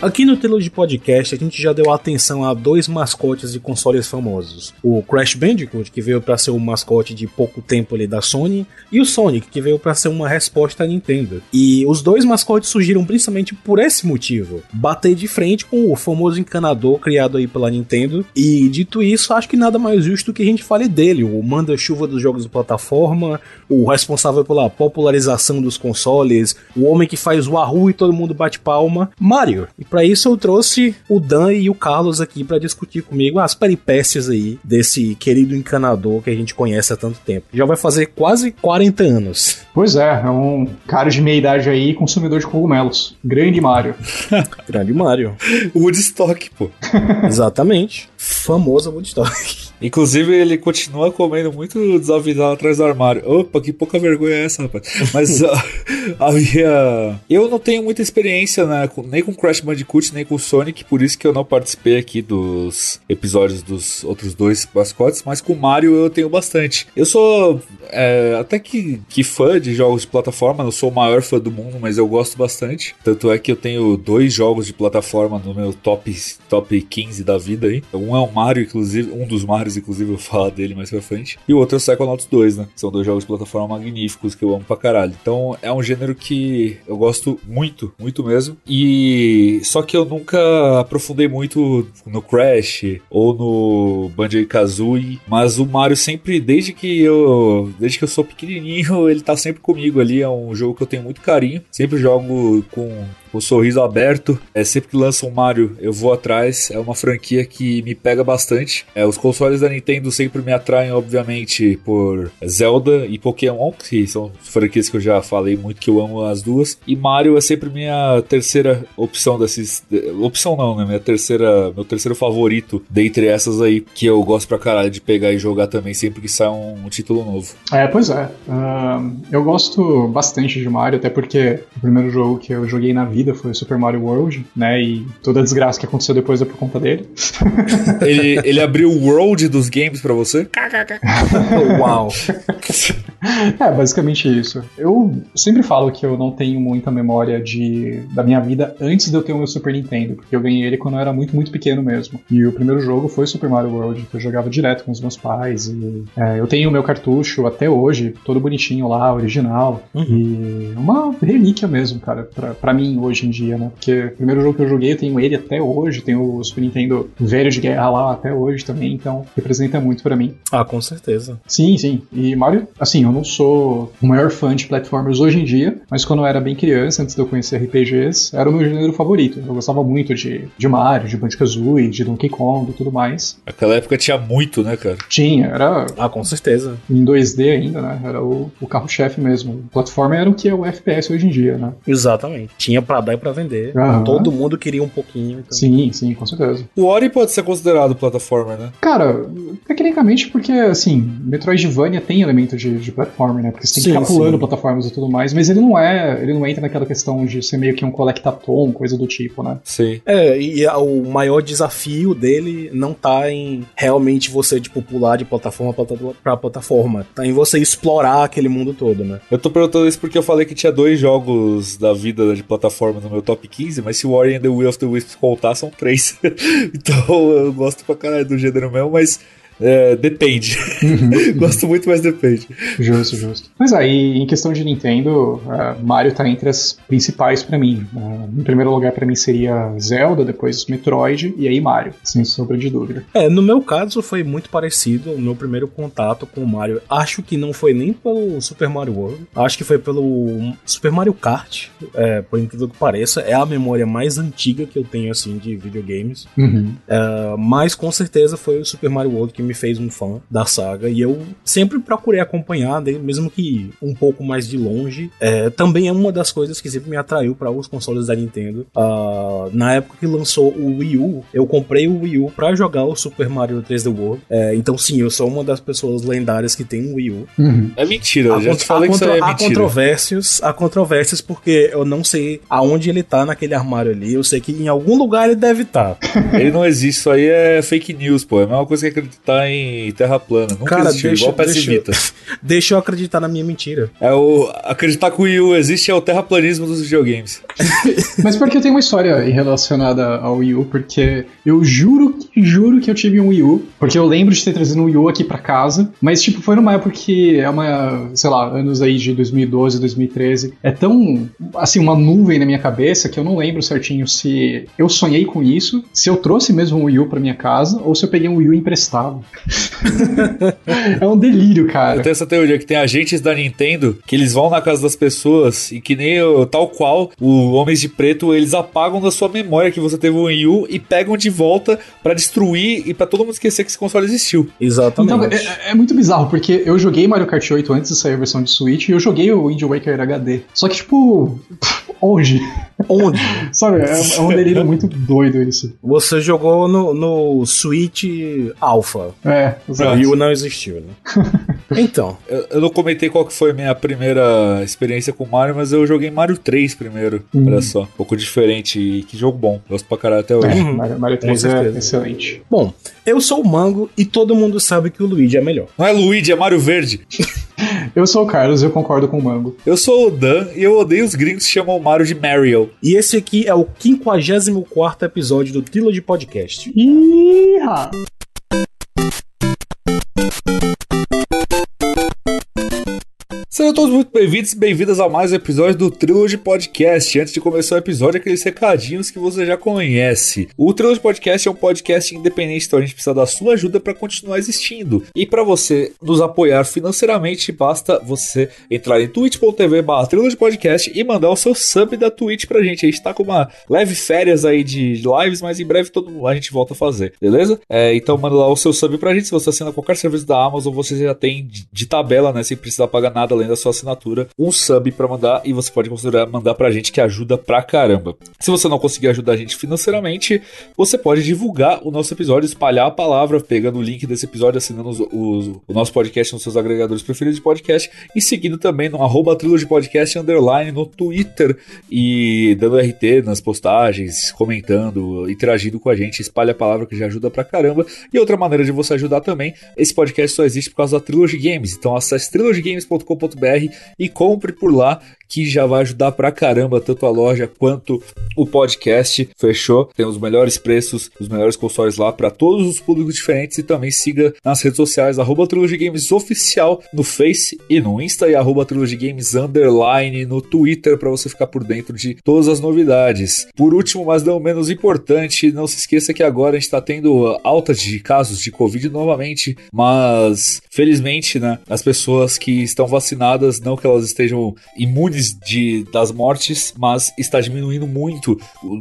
Aqui no Telo de Podcast a gente já deu atenção a dois mascotes de consoles famosos. O Crash Bandicoot, que veio para ser o mascote de pouco tempo ali da Sony, e o Sonic, que veio para ser uma resposta à Nintendo. E os dois mascotes surgiram principalmente por esse motivo. Bater de frente com o famoso encanador criado aí pela Nintendo. E dito isso, acho que nada mais justo que a gente fale dele, o manda-chuva dos jogos de plataforma, o responsável pela popularização dos consoles, o homem que faz o Wahoo e todo mundo bate palma, Mario. E para isso eu trouxe o Dan e o Carlos aqui para discutir comigo as peripécias aí desse querido encanador que a gente conhece há tanto tempo. Já vai fazer quase 40 anos. Pois é, é um cara de meia idade aí, consumidor de cogumelos. Grande Mario. Grande Mario. Woodstock, pô. Exatamente. Famosa Woodstock. Inclusive, ele continua comendo muito desavisado atrás do armário. Opa, que pouca vergonha é essa, rapaz. Mas a, a minha. Eu não tenho muita experiência né, nem com Crash Bandicoot, nem com Sonic, por isso que eu não participei aqui dos episódios dos outros dois mascotes, mas com Mario eu tenho bastante. Eu sou é, até que, que fã de jogos de plataforma, não sou o maior fã do mundo, mas eu gosto bastante. Tanto é que eu tenho dois jogos de plataforma no meu top, top 15 da vida aí. Um é o Mario, inclusive, um dos Marios, inclusive, eu vou falar dele mais pra frente. E o outro é o Psychonauts 2, né? São dois jogos de plataforma magníficos que eu amo pra caralho. Então é um gênero que eu gosto muito, muito mesmo. E só que eu nunca aprofundei muito no Crash ou no Banjo-Kazooie, mas o Mario sempre, desde que eu, desde que eu sou pequenininho, ele tá sempre comigo ali. É um jogo que eu tenho muito carinho. Sempre jogo com o sorriso aberto. É sempre que lança um Mario, eu vou atrás. É uma franquia que me pega bastante. É, os consoles da Nintendo sempre me atraem, obviamente, por Zelda e Pokémon, que são franquias que eu já falei muito que eu amo as duas. E Mario é sempre minha terceira opção desses. Opção não, né? Minha terceira. Meu terceiro favorito dentre essas aí, que eu gosto pra caralho de pegar e jogar também sempre que sai um, um título novo. É, pois é. Uh, eu gosto bastante de Mario, até porque o primeiro jogo que eu joguei na vida foi o Super Mario World, né? E toda a desgraça que aconteceu depois é por conta dele. ele, ele abriu o world dos games para você? Uau! é, basicamente isso. Eu sempre falo que eu não tenho muita memória de, da minha vida antes de eu ter o meu Super Nintendo, porque eu ganhei ele quando eu era muito, muito pequeno mesmo. E o primeiro jogo foi Super Mario World, que eu jogava direto com os meus pais. E é, eu tenho o meu cartucho até hoje, todo bonitinho lá, original. Uhum. E uma relíquia mesmo, cara, pra, pra mim hoje em dia, né? Porque o primeiro jogo que eu joguei, eu tenho ele até hoje, tenho o Super Nintendo velho de guerra lá até hoje também, então representa muito para mim. Ah, com certeza. Sim, sim. E Mario, assim, eu não sou o maior fã de platformers hoje em dia, mas quando eu era bem criança, antes de eu conhecer RPGs, era o meu gênero favorito. Eu gostava muito de, de Mario, de Banjo-Kazooie, de Donkey Kong e tudo mais. Aquela época tinha muito, né, cara? Tinha, era... Ah, com certeza. Em 2D ainda, né? Era o, o carro-chefe mesmo. O platformer era o que é o FPS hoje em dia, né? Exatamente. Tinha pra dar e pra vender. Uhum. Todo mundo queria um pouquinho. Então... Sim, sim, com certeza. O Ori pode ser considerado plataforma, né? Cara, tecnicamente porque, assim, Metroidvania tem elemento de, de platformer, né? Porque você tem sim, que ficar pulando sim. plataformas e tudo mais, mas ele não é, ele não entra naquela questão de ser meio que um collectathon, coisa do tipo, né? Sim. É, e o maior desafio dele não tá em realmente você, tipo, pular de plataforma pra plataforma, tá em você explorar aquele mundo todo, né? Eu tô perguntando isso porque eu falei que tinha dois jogos da vida de plataforma no meu top 15, mas se o Ori and the Will of the Wisps contar, são três. então eu gosto pra caralho do gênero mesmo, mas é, depende. Uhum. Gosto muito, mas depende. Justo, justo. Mas aí, em questão de Nintendo, uh, Mario tá entre as principais para mim. Uh, em primeiro lugar, para mim seria Zelda, depois Metroid e aí Mario, sem sombra de dúvida. É, no meu caso foi muito parecido. O meu primeiro contato com o Mario, acho que não foi nem pelo Super Mario World, acho que foi pelo Super Mario Kart, é, por incrível que pareça. É a memória mais antiga que eu tenho, assim, de videogames. Uhum. É, mas com certeza foi o Super Mario World que me fez um fã da saga e eu sempre procurei acompanhar, mesmo que um pouco mais de longe. É, também é uma das coisas que sempre me atraiu para os consoles da Nintendo. Uh, na época que lançou o Wii U, eu comprei o Wii U para jogar o Super Mario 3D World. É, então, sim, eu sou uma das pessoas lendárias que tem um Wii U. Uhum. É mentira, eu já te falei que isso é mentira. Há controvérsias, há controvérsias porque eu não sei aonde ele tá naquele armário ali. Eu sei que em algum lugar ele deve estar. Tá. ele não existe, isso aí é fake news, pô. É a mesma coisa que acreditar em terra plana. Nunca Cara, existiu, deixa, igual PS deixa, Vita. deixa eu acreditar na minha mentira. É o acreditar que o Wii U existe é o terraplanismo dos videogames. Mas porque eu tenho uma história relacionada ao Wii U, porque eu juro, juro que eu tive um Wii U, porque eu lembro de ter trazido um Wii U aqui pra casa, mas tipo, foi numa época que é uma, sei lá, anos aí de 2012, 2013, é tão, assim, uma nuvem na minha cabeça que eu não lembro certinho se eu sonhei com isso, se eu trouxe mesmo um Wii U pra minha casa, ou se eu peguei um Wii U emprestado. é um delírio, cara. Eu tenho essa teoria que tem agentes da Nintendo que eles vão na casa das pessoas e que nem eu, tal qual o Homens de Preto, eles apagam da sua memória que você teve um Wii U e pegam de volta pra destruir e pra todo mundo esquecer que esse console existiu. Exatamente. Então, é, é muito bizarro, porque eu joguei Mario Kart 8 antes de sair a versão de Switch e eu joguei o Wind Waker HD. Só que, tipo, onde? Onde? Sabe, é, é um delírio muito doido isso. Você jogou no, no Switch Alpha. É, O exato. Wii U não existiu, né? Então, Eu, eu não comentei qual que foi a minha primeira experiência com Mario, mas eu joguei Mario 3 primeiro. Hum. Olha só, um pouco diferente e que jogo bom. Gosto pra caralho até hoje. É, Uhum. Mario, Mario Com 3 é excelente. bom, eu sou o Mango e todo mundo sabe que o Luigi é melhor. Não é Luigi, é Mario Verde. Eu sou o Carlos e eu concordo com o Mango. Eu sou o Dan e eu odeio os gringos que chamam o Mario de Mario. E esse aqui é o 54 episódio do Trilogy Podcast. Ih, Sejam todos muito bem-vindos e bem-vindas a mais um episódio do Trilogy Podcast. Antes de começar o episódio, aqueles recadinhos que você já conhece. O Trilogy Podcast é um podcast independente, então a gente precisa da sua ajuda para continuar existindo. E para você nos apoiar financeiramente, basta você entrar em twitch.tv Podcast e mandar o seu sub da Twitch pra gente. A gente tá com uma leve férias aí de lives, mas em breve todo a gente volta a fazer, beleza? É, então manda lá o seu sub pra gente. Se você assina qualquer serviço da Amazon, você já tem de tabela, né? Sem precisar pagar nada além da sua assinatura, um sub pra mandar e você pode considerar mandar pra gente que ajuda pra caramba. Se você não conseguir ajudar a gente financeiramente, você pode divulgar o nosso episódio, espalhar a palavra, pegando o link desse episódio, assinando os- os- o nosso podcast nos seus agregadores preferidos de podcast e seguindo também no arroba Podcast underline no Twitter e dando RT nas postagens, comentando, interagindo com a gente, espalha a palavra que já ajuda pra caramba. E outra maneira de você ajudar também, esse podcast só existe por causa da Trilogy Games. Então acesse trilogygames.com.br e compre por lá que já vai ajudar pra caramba tanto a loja quanto o podcast. Fechou? Tem os melhores preços, os melhores consoles lá pra todos os públicos diferentes e também siga nas redes sociais arroba Trilogy Games oficial no Face e no Insta e arroba Trilogy Games underline no Twitter pra você ficar por dentro de todas as novidades. Por último, mas não menos importante, não se esqueça que agora a gente tá tendo alta de casos de Covid novamente, mas felizmente, né, as pessoas que estão vacinadas, não que elas estejam imunes de, das mortes, mas está diminuindo muito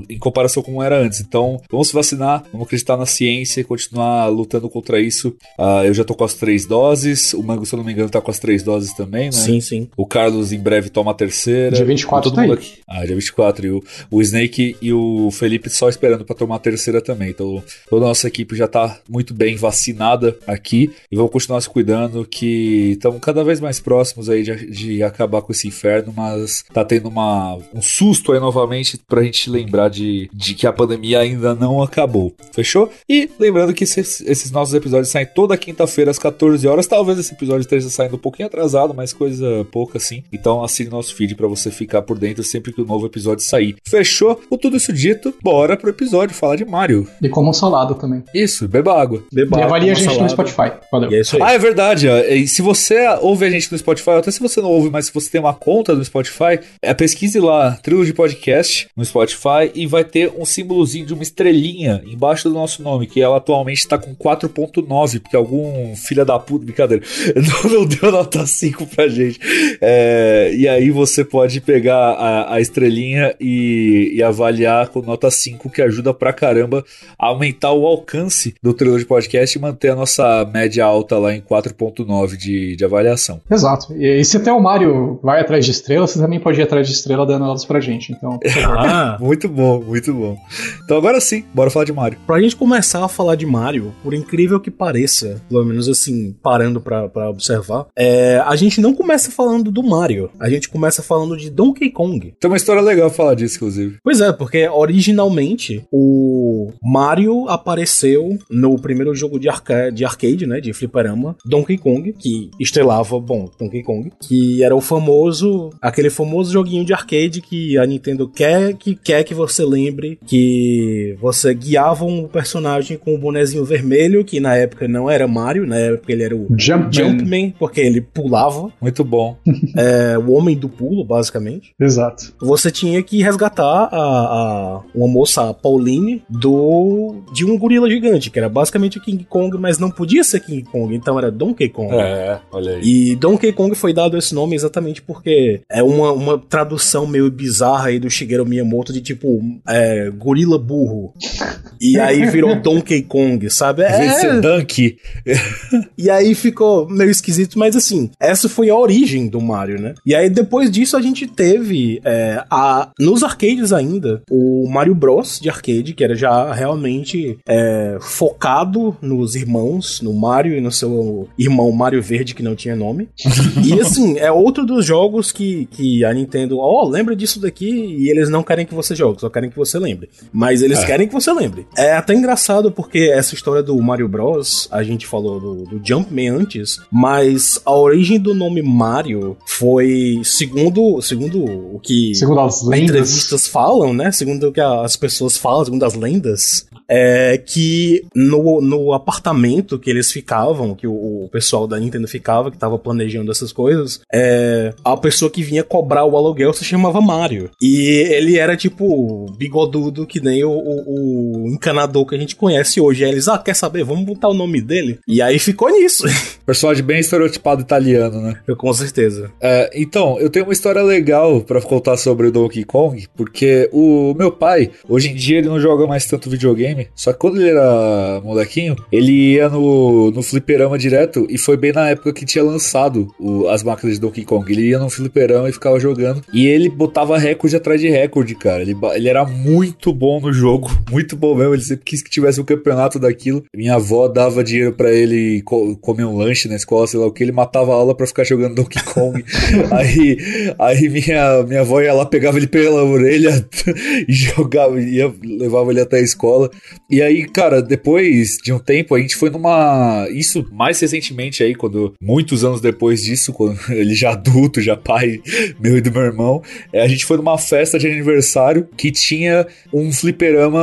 em comparação com como era antes. Então, vamos se vacinar, vamos acreditar na ciência e continuar lutando contra isso. Ah, eu já tô com as três doses, o Mango, se eu não me engano, tá com as três doses também, né? Sim, sim. O Carlos em breve toma a terceira. Dia 24 todo tá mundo aí. aqui. Ah, dia 24. E o, o Snake e o Felipe só esperando pra tomar a terceira também. Então, toda a nossa equipe já tá muito bem vacinada aqui. E vamos continuar se cuidando, que estamos cada vez mais próximos aí de, de acabar com esse inferno, mas tá tendo uma, um susto aí novamente pra gente lembrar de, de que a pandemia ainda não acabou. Fechou? E lembrando que esses, esses nossos episódios saem toda quinta-feira às 14 horas. Talvez esse episódio esteja saindo um pouquinho atrasado, mas coisa pouca assim. Então assine nosso feed pra você ficar por dentro sempre que o novo episódio sair. Fechou? Com tudo isso dito, bora pro episódio falar de Mario. E como salada também. Isso, beba água. Beba e avalie a gente salada. no Spotify. Valeu. E é isso aí. Ah, é verdade. E se você ouve a gente no Spotify, ou até se você não ouve, mas se você tem uma conta no Spotify, é, pesquise lá Trilogy Podcast no Spotify e vai ter um símbolozinho de uma estrelinha embaixo do nosso nome, que ela atualmente está com 4.9, porque algum filha da puta, brincadeira, não, não deu nota 5 pra gente. É, e aí você pode pegar a, a estrelinha e, e avaliar com nota 5, que ajuda pra caramba a aumentar o alcance do Trilogy Podcast e manter a nossa média alta lá em 4.9 de, de avaliação. Exato. E e se até o Mario vai atrás de estrela, você também pode ir atrás de estrela dando elas pra gente. Então, ah. muito bom, muito bom. Então agora sim, bora falar de Mario. Pra gente começar a falar de Mario, por incrível que pareça, pelo menos assim, parando pra, pra observar, é, a gente não começa falando do Mario, a gente começa falando de Donkey Kong. Tem uma história legal falar disso, inclusive. Pois é, porque originalmente o Mario apareceu no primeiro jogo de, arca de arcade, né, de fliperama, Donkey Kong, que estrelava, bom, Donkey Kong, que era o famoso, aquele famoso joguinho de arcade que a Nintendo quer que quer que você lembre que você guiava um personagem com o um bonezinho vermelho, que na época não era Mario, na época ele era o Jumpman, Jumpman porque ele pulava. Muito bom. É, o homem do pulo, basicamente. Exato. Você tinha que resgatar a, a uma moça, a Pauline, do de um gorila gigante, que era basicamente o King Kong, mas não podia ser King Kong, então era Donkey Kong. É, olha aí. E Donkey Kong foi dado esse nome exatamente porque é uma, uma tradução meio bizarra aí do Shigeru Miyamoto de tipo é, gorila burro. E aí virou Donkey Kong, sabe? É. Donkey. e aí ficou meio esquisito, mas assim, essa foi a origem do Mario, né? E aí depois disso a gente teve é, a, nos arcades ainda o Mario Bros de arcade, que era já realmente é, focado nos irmãos, no Mario e no seu irmão Mario Verde, que não tinha nome. e assim, é outro dos jogos que, que a Nintendo, ó, oh, lembra disso daqui, e eles não querem que você jogue, só querem que você lembre. Mas eles é. querem que você lembre. É até engraçado porque essa história do Mario Bros, a gente falou do, do Jumpman antes, mas a origem do nome Mario foi, segundo, segundo o que segundo as lendas. entrevistas falam, né? Segundo o que as pessoas falam, segundo as lendas, é que no, no apartamento que eles ficavam, que o, o pessoal da Nintendo ficava, que tava planejando essas coisas, é, a pessoa que vinha cobrar o aluguel se chamava Mario. E ele era tipo bigodudo, que nem o, o, o encanador que a gente conhece hoje. Aí eles, ah, quer saber? Vamos botar o nome dele. E aí ficou nisso. Personagem bem estereotipado italiano, né? Eu, com certeza. É, então, eu tenho uma história legal para contar sobre o Donkey Kong, porque o meu pai, hoje em dia, ele não joga mais tanto videogame, só que quando ele era molequinho, ele ia no, no fliperama direto e foi bem na época que tinha lançado o, as máquinas de Donkey Kong. Ele ia no fliperama e ficava jogando. E ele botava recorde atrás de recorde, cara. Ele, ele era muito bom no jogo, muito bom mesmo. Ele sempre quis que tivesse um campeonato daquilo. Minha avó dava dinheiro para ele co comer um lanche na escola, sei lá o que. Ele matava a aula para ficar jogando Donkey Kong. aí aí minha, minha avó ia lá, pegava ele pela orelha e jogava, ia, levava ele até a escola. E aí, cara, depois de um tempo, a gente foi numa. Isso mais recentemente aí, quando. Muitos anos depois disso, quando ele já adulto, já pai meu e do meu irmão, é, a gente foi numa festa de aniversário que tinha um fliperama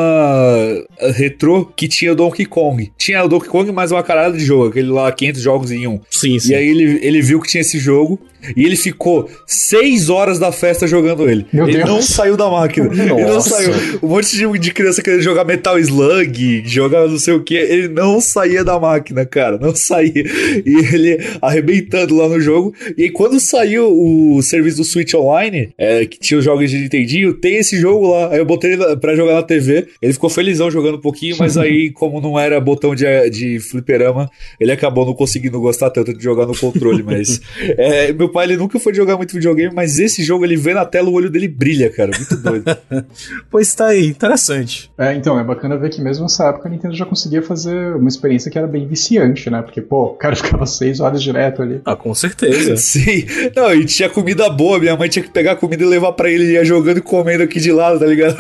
retrô que tinha o Donkey Kong. Tinha o Donkey Kong mais uma caralho de jogo, aquele lá 500 jogos em um. Sim, sim. E aí ele, ele viu que tinha esse jogo e ele ficou seis horas da festa jogando ele. Meu ele Deus. não saiu da máquina. Nossa. Ele não saiu. Um monte de, de criança querendo jogar Metal Slug, jogar não sei o que. Ele não saía da máquina, cara. Não saía. E ele arrebentando lá no jogo. E aí, quando saiu o serviço do Switch Online, é, que tinha os jogos de Nintendinho, tem esse jogo lá. Aí eu botei ele pra jogar na TV. Ele ficou felizão jogando um pouquinho, mas aí, como não era botão de, de fliperama, ele acabou não conseguindo gostar tanto de jogar no controle. Mas é, meu pai ele nunca foi jogar muito videogame, mas esse jogo ele vê na tela, o olho dele brilha, cara. Muito doido. pois tá aí, interessante. É, então, é bacana ver que mesmo nessa época a Nintendo já conseguia fazer uma experiência que era bem viciante, né? Porque, pô, o cara ficava seis horas direto ali. Ah, com certeza. Sim. Não, e tinha comida boa, minha mãe tinha que pegar a comida e levar pra ele, ele ia jogando e comendo aqui de lado, tá ligado?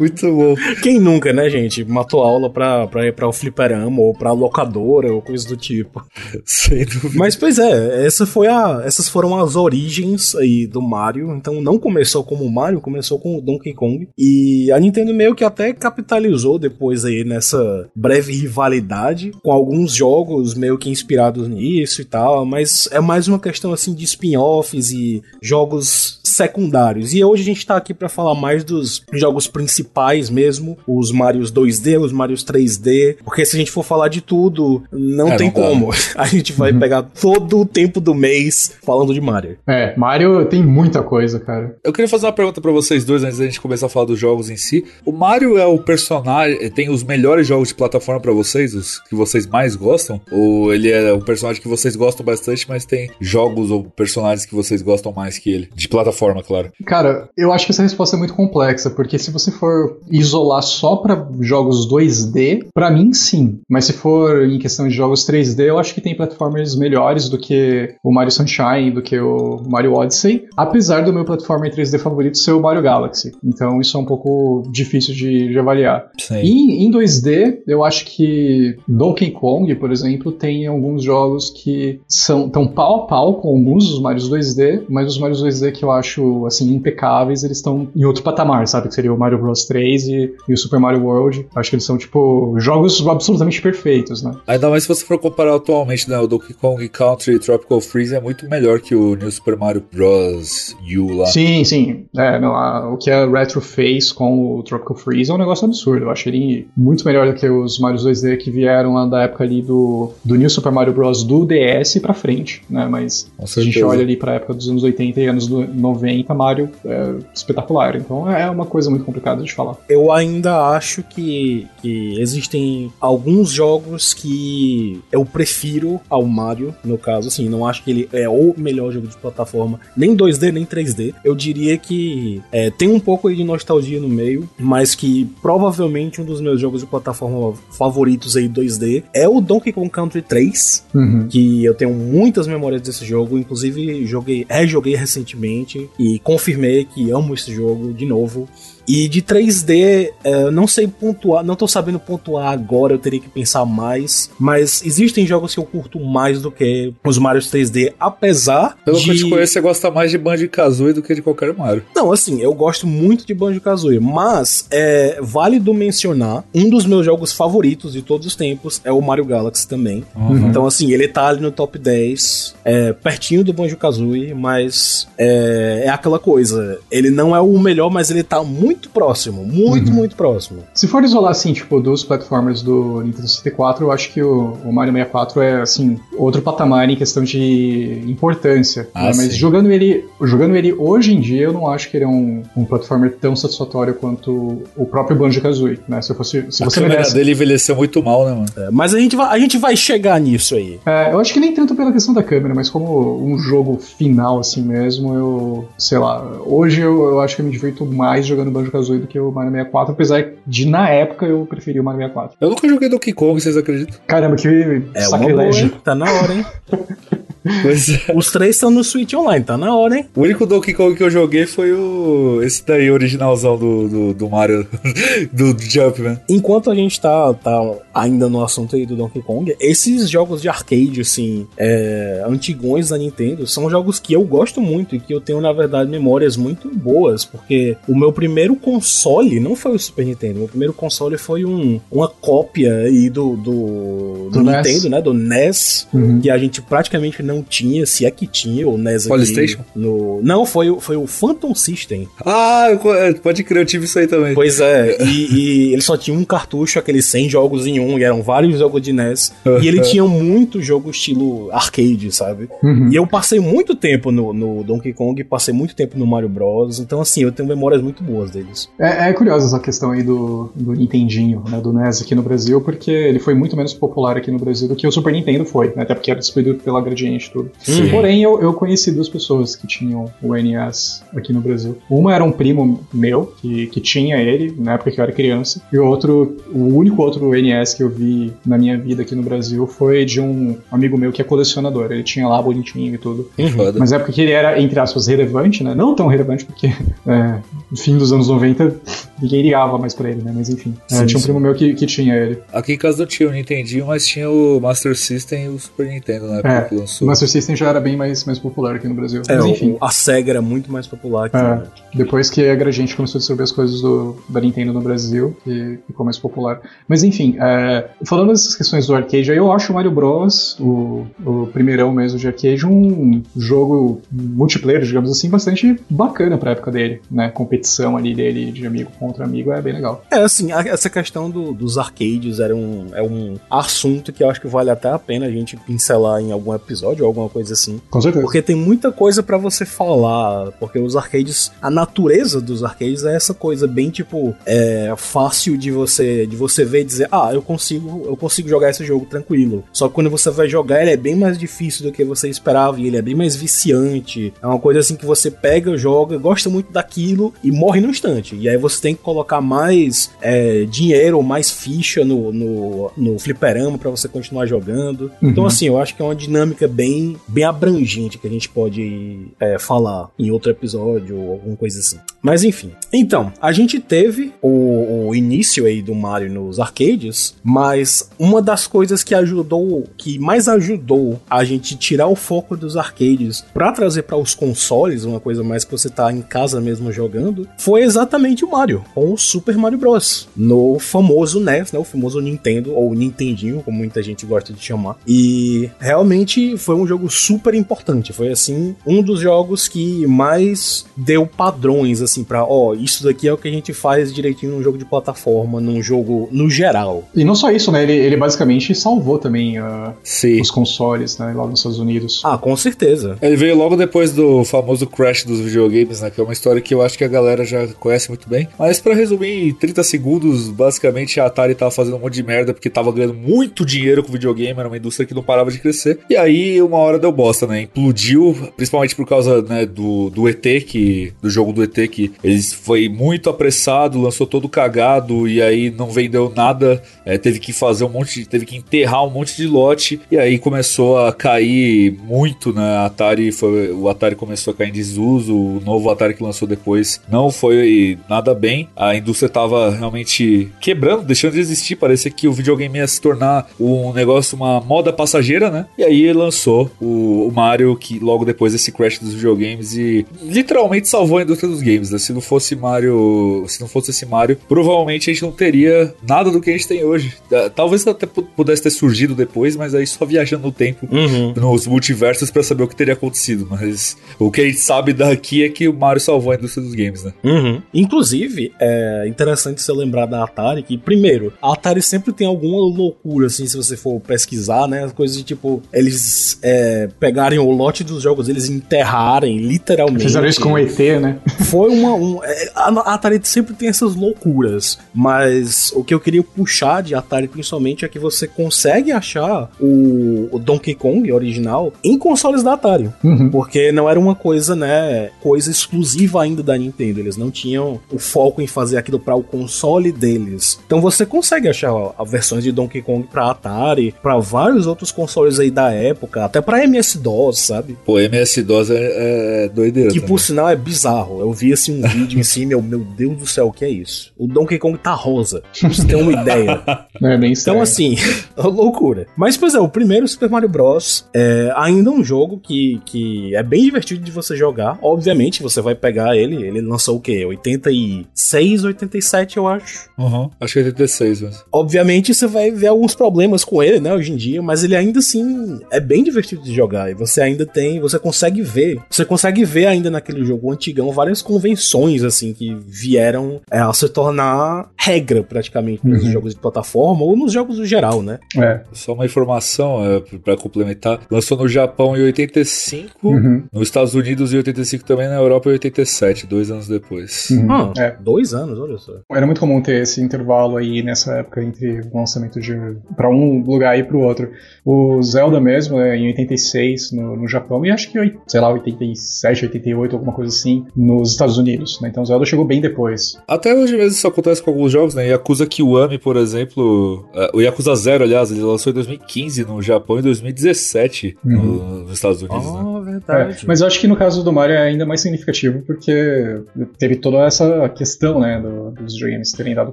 muito bom. Quem nunca, né, gente? Matou aula pra, pra ir pra o fliperama ou pra locadora ou coisa do tipo. Sem dúvida. Mas, pois é, essa foi a, essas foram as origens aí do Mario. Então não começou como Mario, começou com o Donkey Kong. E a Nintendo meio que até capitalizou depois aí nessa breve rivalidade com alguns jogos meio que inspirados nisso e tal, mas é mais uma questão assim de spin-offs e jogos secundários. E hoje a gente tá aqui para falar mais dos jogos principais mesmo, os Marios 2D, os Marios 3D, porque se a gente for falar de tudo, não É, tem como. A gente vai pegar todo o tempo do mês falando de Mario. É, Mario tem muita coisa, cara. Eu queria fazer uma pergunta para vocês dois antes da gente começar a falar dos jogos em si. O Mario é o personagem, tem os melhores jogos de plataforma para vocês, os que vocês mais gostam? Ou ele é um personagem que vocês gostam bastante, mas tem jogos ou personagens que vocês gostam mais que ele? De plataforma, claro. Cara, eu acho que essa resposta é muito complexa, porque se você for isolar só para jogos 2D, para mim sim. Mas se for em questão de jogos 3D, eu acho que tem platformers melhores do que o Mario Sunshine, do que o Mario Odyssey, apesar do meu platformer 3D favorito ser o Mario Galaxy. Então isso é um pouco difícil de, de avaliar. E em 2D, eu acho que Donkey Kong, por exemplo, tem alguns jogos que são tão pau a pau com alguns dos Marios 2D, mas os Marios 2D que eu acho assim impecáveis, eles estão em outro patamar, sabe? Que seria o Mario Bros 3 e, e o Super Mario World. Acho que eles são tipo jogos absolutamente perfeitos, né? Ainda mais se você for comparar atualmente, né, o Donkey Kong Country Tropical Freeze é muito melhor que o New Super Mario Bros. U lá. Sim, sim. É, não, a, o que a Retro fez com o Tropical Freeze é um negócio absurdo. Eu acho ele muito melhor do que os Mario 2D que vieram lá da época ali do, do New Super Mario Bros. do DS pra frente, né? Mas se a gente olha ali pra época dos anos 80 e anos 90, Mario é espetacular. Então é uma coisa muito complicada de falar. Eu ainda acho que, que existem alguns jogos que eu prefiro ao Mario, no caso, assim, não acho que ele é o melhor jogo de plataforma, nem 2D, nem 3D. Eu diria que é, tem um pouco de nostalgia no meio, mas que provavelmente um dos meus jogos de plataforma favoritos aí 2D é o Donkey Kong Country 3, uhum. que eu tenho muitas memórias desse jogo, inclusive joguei, rejoguei recentemente e confirmei que amo esse jogo de novo. E de 3D, é, não sei pontuar, não tô sabendo pontuar agora, eu teria que pensar mais. Mas existem jogos que eu curto mais do que os Mario 3D, apesar Pelo de... que eu te conheço, você gosta mais de Banjo-Kazooie do que de qualquer Mario. Não, assim, eu gosto muito de Banjo-Kazooie, mas é válido mencionar, um dos meus jogos favoritos de todos os tempos é o Mario Galaxy também. Uhum. Então, assim, ele tá ali no top 10, é, pertinho do Banjo-Kazooie, mas é, é aquela coisa, ele não é o melhor, mas ele tá muito muito próximo, muito, uhum. muito próximo. Se for isolar, assim, tipo, dos platformers do Nintendo 64, eu acho que o, o Mario 64 é, assim, outro patamar em questão de importância. Ah, né? Mas jogando ele, jogando ele hoje em dia, eu não acho que ele é um, um platformer tão satisfatório quanto o próprio Banjo-Kazooie, né? Se, eu fosse, se a você câmera desse... dele envelheceu muito mal, né, mano? É, mas a gente, vai, a gente vai chegar nisso aí. É, eu acho que nem tanto pela questão da câmera, mas como um jogo final, assim mesmo, eu, sei lá, hoje eu, eu acho que eu me divirto mais jogando Banjo Banjo-Kazooie do que o Mario 64, apesar de, na época, eu preferi o Mario 64. Eu nunca joguei Donkey Kong, vocês acreditam? Caramba, que é sacrilégio. Boa, tá na hora, hein? É. Os três estão no Switch Online, tá na hora, hein? O único Donkey Kong que eu joguei foi o. Esse daí, originalzão do, do, do Mario, do, do Jumpman. Enquanto a gente tá, tá ainda no assunto aí do Donkey Kong, esses jogos de arcade, assim, é, antigões da Nintendo, são jogos que eu gosto muito e que eu tenho, na verdade, memórias muito boas, porque o meu primeiro console não foi o Super Nintendo, meu primeiro console foi um, uma cópia aí do, do, do, do Nintendo, NES. né? Do NES, uhum. que a gente praticamente não não tinha, se é que tinha o NES Polystation? No... Não, foi, foi o Phantom System. Ah, é, pode crer, eu tive isso aí também. Pois é, e, e ele só tinha um cartucho, aqueles 100 jogos em um, e eram vários jogos de NES. e ele tinha muito jogo estilo arcade, sabe? Uhum. E eu passei muito tempo no, no Donkey Kong, passei muito tempo no Mario Bros. Então, assim, eu tenho memórias muito boas deles. É, é curiosa essa questão aí do, do Nintendinho, né, do NES aqui no Brasil, porque ele foi muito menos popular aqui no Brasil do que o Super Nintendo foi, né, até porque era distribuído pela Gradiente tudo. Sim. Porém, eu, eu conheci duas pessoas que tinham o NES aqui no Brasil. Uma era um primo meu, que, que tinha ele, na época que eu era criança, e o outro, o único outro NES que eu vi na minha vida aqui no Brasil foi de um amigo meu que é colecionador. Ele tinha lá bonitinho e tudo. Uhum. Mas é porque ele era, entre aspas, relevante, né? Não tão relevante, porque é, no fim dos anos 90 ninguém ligava mais pra ele, né? Mas enfim. É, sim, é, tinha um primo meu que, que tinha ele. Aqui em casa não tinha o Nintendinho, mas tinha o Master System e o Super Nintendo na época é, que lançou. O Master System já era bem mais, mais popular aqui no Brasil. É, mas enfim. a SEGA era muito mais popular aqui. É, depois que a Gradiente começou a distribuir as coisas do, da Nintendo no Brasil, que ficou mais popular. Mas enfim, é, falando dessas questões do arcade, eu acho o Mario Bros, o, o primeirão mesmo de arcade, um jogo multiplayer, digamos assim, bastante bacana pra época dele, né? Competição ali dele de amigo contra amigo é bem legal. É, assim, a, essa questão do, dos arcades era um, é um assunto que eu acho que vale até a pena a gente pincelar em algum episódio episódio, alguma coisa assim. Com certeza. Porque tem muita coisa para você falar, porque os arcades, a natureza dos arcades é essa coisa bem tipo é fácil de você de você ver e dizer, ah, eu consigo, eu consigo jogar esse jogo tranquilo. Só que quando você vai jogar, ele é bem mais difícil do que você esperava e ele é bem mais viciante. É uma coisa assim que você pega, joga, gosta muito daquilo e morre no instante. E aí você tem que colocar mais é, dinheiro ou mais ficha no, no, no fliperama para você continuar jogando. Uhum. Então, assim, eu acho que é uma dinâmica bem, bem abrangente que a gente pode é, falar em outro episódio ou alguma coisa assim. Mas enfim. Então, a gente teve o, o início aí do Mario nos arcades, mas uma das coisas que ajudou, que mais ajudou a gente tirar o foco dos arcades para trazer para os consoles, uma coisa mais que você tá em casa mesmo jogando, foi exatamente o Mario, com o Super Mario Bros. No famoso NES, né? O famoso Nintendo, ou Nintendinho, como muita gente gosta de chamar. E realmente foi um jogo super importante. Foi assim, um dos jogos que mais deu padrões, assim, pra, ó, isso daqui é o que a gente faz direitinho num jogo de plataforma, num jogo no geral. E não só isso, né? Ele, ele basicamente salvou também uh, os consoles, né? Lá nos Estados Unidos. Ah, com certeza. Ele veio logo depois do famoso crash dos videogames, né? Que é uma história que eu acho que a galera já conhece muito bem. Mas para resumir em 30 segundos, basicamente a Atari tava fazendo um monte de merda porque tava ganhando muito dinheiro com videogame, era uma indústria que não parava de crescer. E aí uma hora deu bosta, né? Implodiu, principalmente por causa né, do, do ET, que, do jogo do ET, que ele foi muito apressado, lançou todo cagado e aí não vendeu nada, é, teve que fazer um monte, teve que enterrar um monte de lote e aí começou a cair muito, né? Atari foi, o Atari começou a cair em desuso, o novo Atari que lançou depois não foi nada bem, a indústria tava realmente quebrando, deixando de existir, parecia que o videogame ia se tornar um negócio, uma moda passageira, né? E aí lançou o, o Mario, que logo depois desse crash dos videogames e literalmente salvou a indústria dos games, né? Se não fosse Mario, se não fosse esse Mario, provavelmente a gente não teria nada do que a gente tem hoje. Talvez até pudesse ter surgido depois, mas aí só viajando no tempo, uhum. nos multiversos para saber o que teria acontecido. Mas o que a gente sabe daqui é que o Mario salvou a indústria dos games, né? Uhum. Inclusive, é interessante você lembrar da Atari que, primeiro, a Atari sempre tem alguma loucura, assim, se você for pesquisar, né? Coisas de tipo, eles é, pegarem o lote dos jogos, eles enterrarem, literalmente. Fizeram isso com o ET, né? Foi uma. Um, é, a Atari sempre tem essas loucuras, mas o que eu queria puxar de Atari principalmente é que você consegue achar o, o Donkey Kong original em consoles da Atari. Uhum. Porque não era uma coisa, né, coisa exclusiva ainda da Nintendo. Eles não tinham o foco em fazer aquilo para o console deles. Então você consegue achar ó, versões de Donkey Kong para Atari, para vários outros consoles aí da época, até para MS-DOS, sabe? Pô, MS-DOS é, é doideira. Que também. por sinal é bizarro. Eu vi assim um vídeo em cima, meu, meu Deus do céu, o que é isso? O Donkey Kong tá rosa. Pra você ter uma ideia. Não é bem Então, assim, loucura. Mas, pois é, o primeiro Super Mario Bros. é ainda um jogo que, que é bem divertido de você jogar. Obviamente, você vai pegar ele. Ele lançou o quê? 86, 87, eu acho. Uhum. Acho que é 86, mas. Obviamente, você vai ver alguns problemas com ele, né, hoje em dia. Mas ele ainda assim é bem divertido de jogar. E você ainda tem. Você consegue ver. Você consegue ver ainda naquele jogo antigão várias convenções, assim, que vieram é, a se tornar regra praticamente nos uhum. jogos de plataforma ou nos jogos no geral, né? É. Só uma informação é, para complementar: lançou no Japão em 85, uhum. nos Estados Unidos em 85 também, na Europa em 87, dois anos depois. Uhum. Ah, é. dois anos, olha só. Era muito comum ter esse intervalo aí nessa época entre o lançamento de para um lugar e para o outro. O Zelda mesmo, é, em 86 no, no Japão e acho que, sei lá, 87, 88, alguma coisa assim, nos Estados Unidos. Né? Então o Zelda chegou bem depois. Até hoje mesmo isso acontece com alguns jogos, né? Yakuza Kiwami, por exemplo, é, o Yakuza Zero, aliás, ele lançou em 2015 no Japão e 2017 uhum. no, nos Estados Unidos. Oh, né? verdade. É, mas eu acho que no caso do Mario é ainda mais significativo porque teve toda essa questão, né, do, dos videogames terem dado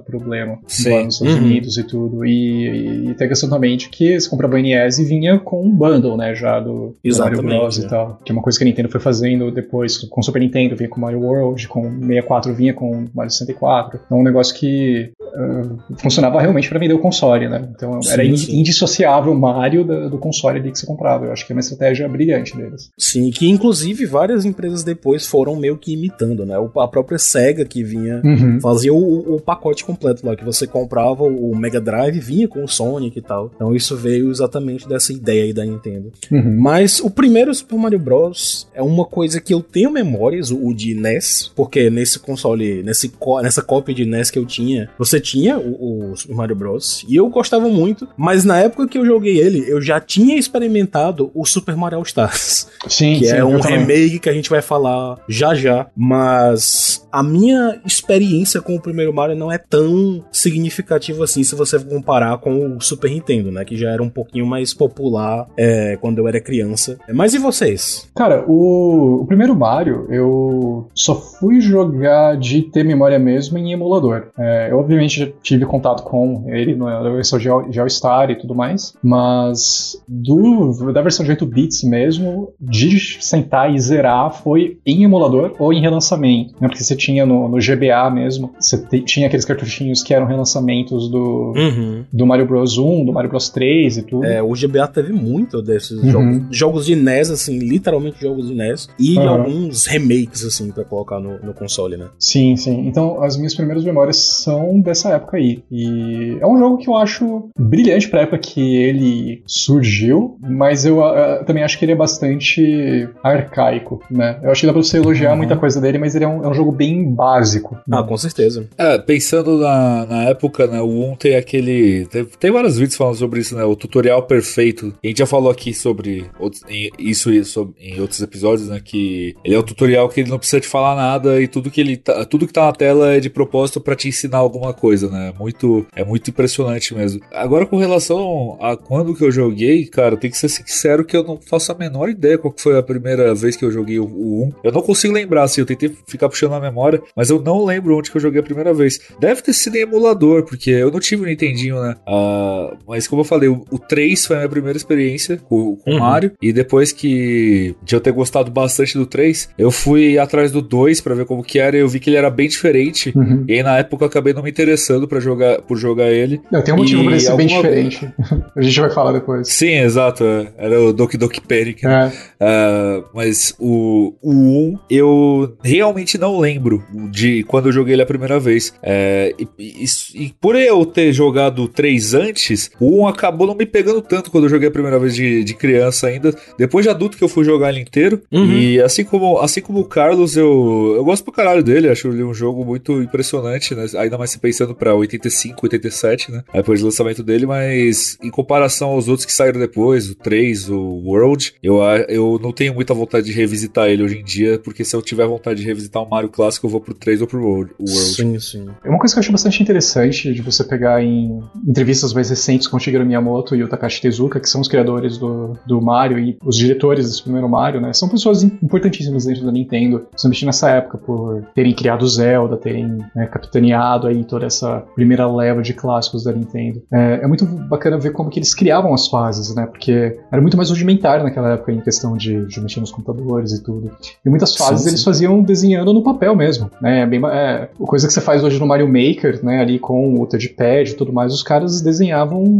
problema Sim. lá nos Estados uhum. Unidos e tudo. E, e tem a questão também de que você comprava o NES e vinha com um bundle, né, já do, do Mario Bros. É. e tal. Que é uma coisa que a Nintendo foi fazendo depois com o Super Nintendo, vinha com Mario World, com 64 vinha com Mario 64. Então, um negócio que uh, funcionava realmente para vender o console, né? Então sim, era sim. indissociável o Mario do, do, console ali que você comprava. Eu acho que é uma estratégia brilhante deles. Sim, que inclusive várias empresas depois foram meio que imitando, né? A própria Sega que vinha, uhum. fazia o, o, pacote completo lá, que você comprava o Mega Drive, vinha com o Sonic e tal. Então isso veio exatamente dessa ideia aí da Nintendo. Uhum. Mas o primeiro Super Mario Bros. é uma coisa que eu tenho memórias, o de NES, porque nesse console, nesse, nessa cópia de NES que eu tinha, você tinha o, o Super Mario Bros. E eu gostava muito, mas na época que eu joguei ele, eu já tinha experimentado o Super Mario All Stars. Sim, que sim, é um remake que a gente vai falar já já, mas a minha experiência com o primeiro Mario não é tão significativa assim se você comparar com o Super Nintendo, né, que já era um pouquinho mais popular é, quando eu era criança. Mas e vocês? Cara, o, o primeiro Mario eu só fui jogar de ter memória mesmo em emulador. É, eu obviamente já tive contato com ele na versão Geostar e tudo mais, mas do, da versão de 8 bits mesmo, de sentar e zerar foi em emulador ou em relançamento, né? Porque você tinha no, no GBA mesmo, você te, tinha aqueles cartuchinhos que eram relançamentos do, uhum. do Mario Bros 1, do Mario Bros 3 e tudo. É, o GBA teve muito desses uhum. jogos, jogos de NES, assim, literalmente jogos de NES, e uhum. alguns remakes, assim, pra colocar no, no console, né? Sim, sim. Então, as minhas primeiras memórias são dessa época aí. E é um jogo que eu acho brilhante pra época que ele surgiu, mas eu uh, também acho que ele é bastante arcaico, né? Eu acho que dá pra você elogiar uhum. muita coisa dele, mas ele é um, é um jogo bem básico. Né? Ah, com certeza. É, pensando na, na época, né, o 1 tem aquele... Tem, tem vários vídeos falando sobre isso, né? O tutorial perfeito. A gente já falou aqui sobre outros, isso, isso em outros episódios, né? Que ele é o tutorial que ele não precisa te falar nada e tudo que ele tá, tudo que tá na tela é de propósito para te ensinar alguma coisa, né? Muito, é muito impressionante mesmo. Agora com relação a quando que eu joguei, cara, tem que ser sincero que eu não faço a menor ideia qual foi a primeira vez que eu joguei o, o 1. Eu não consigo lembrar, assim, eu tentei ficar puxando a memória, mas eu não lembro onde que eu joguei a primeira vez. Deve ter sido em emulador, porque eu não tive o um Nintendinho, né? Uh, mas como eu falei, o, o 3 foi a minha primeira experiência com, com o uhum. Mario, e depois que de eu ter gostado bastante do 3, eu fui atrás do 2 para ver como que era, e eu vi que ele era bem diferente, uhum. e aí na época eu acabei não me interessando para jogar por jogar ele. Não, tem um motivo pra ele ser alguma... bem diferente. a gente vai falar depois. Sim, exato. Era o Doki Doki Panic. Né? É. Uh, mas o, o 1, eu realmente não lembro de quando eu joguei ele a primeira vez. É, e, e, e, por eu ter jogado 3 antes, o 1 acabou não me pegando tanto quando eu joguei a primeira vez de, de criança ainda. Depois de adulto que eu fui jogar ele inteiro. Uhum. E assim como, assim como o Carlos, eu, eu gosto pro caralho dele. Acho ele um jogo muito impressionante, né? Ainda mais se pensando pra 85, 87, né? Depois do lançamento dele, mas em comparação aos outros que saíram depois, o 3, o World, eu, eu não tenho muita vontade de revisitar ele hoje em dia, porque se eu tiver vontade de revisitar o Mario clássico, eu vou pro 3 ou pro World. Sim, sim. É uma coisa que eu acho bastante interessante de você pegar em entrevistas mais recentes com o Shigeru Miyamoto e o Takashi Tezuka, que são os criadores do, do Mario e os diretores desse primeiro Mario, né? São pessoas importantíssimas dentro da Nintendo, principalmente nessa época, por terem criado Zelda, terem né, capitaneado aí toda essa primeira leva de clássicos da Nintendo. É, é, muito bacana ver como que eles criavam as fases, né? Porque era muito mais rudimentar naquela época em questão de, de mexer nos computadores e tudo. E muitas fases sim, sim. eles faziam desenhando no papel mesmo, né? É bem, é, coisa que você faz hoje no Mario Maker, né? Ali com o touchpad e tudo mais, os caras desenhavam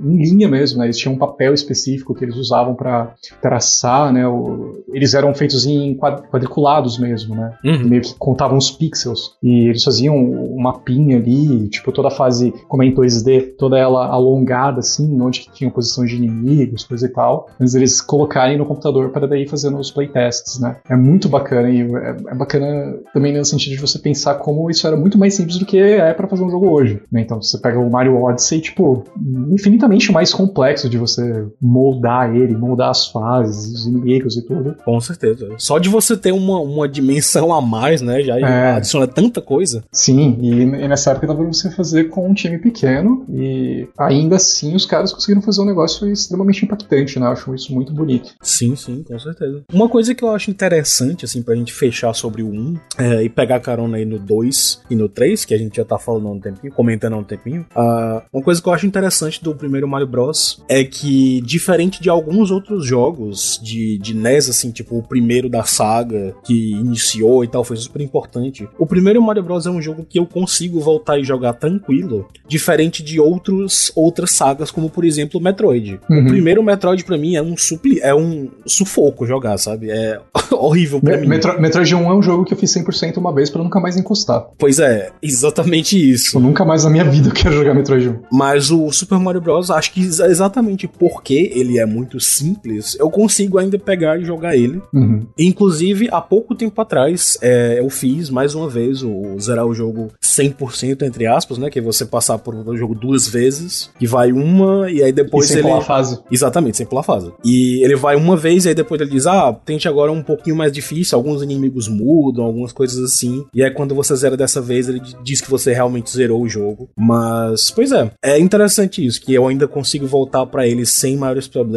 em linha mesmo, né? Eles tinham um papel específico que eles usavam para traçar, né? O, eles eram feitos em quadriculados mesmo, né? Uhum. Meio que contavam os pixels. E eles faziam um mapinha ali, tipo, toda a fase, como é em 2D, toda ela alongada, assim, onde tinha posição de inimigos, coisa e tal. Mas eles colocarem no computador para daí fazendo os playtests, né? É muito bacana e é, é, bacana também no sentido de você pensar como isso era muito mais simples do que é para fazer um jogo hoje, né? Então você pega o Mario Odyssey, tipo, infinitamente mais complexo de você moldar ele, moldar as fases, os inimigos e tudo. Com certeza. Só de você ter uma, uma dimensão a mais, né? Já é. adiciona tanta coisa. Sim, e, e nessa época dava pra você fazer com um time pequeno e ainda assim os caras conseguiram fazer um negócio extremamente impactante, né? Eu acho isso muito bonito. Sim, sim, com certeza. Uma coisa que eu acho interessante, assim, pra gente fechar sobre o 1 é, e pegar carona aí no 2 e no 3, que a gente já tá falando há um tempinho, comentando há um tempinho, uh, uma coisa que eu acho interessante do primeiro Mario Bros. é que, diferente de alguns outros jogos de, de NES, assim, tipo o primeiro da saga que iniciou e tal, foi super importante. O primeiro Mario Bros. é um jogo que eu consigo voltar e jogar tranquilo, diferente de outros outras sagas, como por exemplo Metroid. Uhum. O primeiro Metroid para mim é um supli é um sufoco jogar, sabe? É horrível pra Me mim. Metro Metroid 1 é um jogo que eu fiz 100% uma vez para nunca mais encostar. Pois é, exatamente isso. Eu nunca mais na minha vida quero jogar Metroid 1. Mas o Super Mario Bros, acho que exatamente porque ele é muito simples, eu consigo ainda pegar e jogar ele. Uhum. Inclusive, há pouco tempo atrás, é, eu fiz mais uma vez o zerar o jogo 100% entre aspas, né? Que é você passar por o jogo duas vezes, que vai uma e aí depois e sem ele. pular fase. Exatamente, sem pular fase. E ele vai uma vez e aí depois ele diz: Ah, tente agora um pouquinho mais difícil, alguns inimigos mudam, algumas coisas assim. E aí quando você zera dessa vez, ele diz que você realmente zerou o jogo. Mas, pois é, é interessante isso, que eu ainda consigo voltar para ele sem maiores problemas,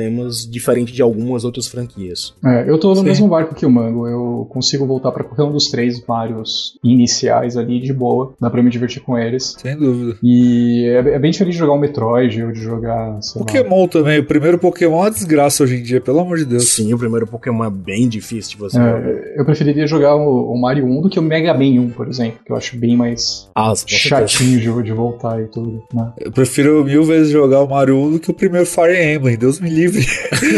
diferente de algumas outras franquias. É, eu tô no Sim. mesmo barco que o Mango, eu consigo voltar para qualquer um dos três Marios iniciais ali de boa, dá pra me divertir com eles. Sem dúvida. E é, é bem diferente de jogar um Metroid ou de jogar. Pokémon lá. também, o primeiro Pokémon é uma desgraça hoje em dia, pelo amor de Deus. Sim, o primeiro Pokémon é bem difícil de você é, Eu preferiria jogar o, o, Mario 1 do que o Mega Man 1, por exemplo, que eu acho bem mais ah, chatinho de, de, voltar e tudo. Né? Eu prefiro mil vezes jogar o Mario 1 do que o primeiro Fire Emblem, Deus me livre.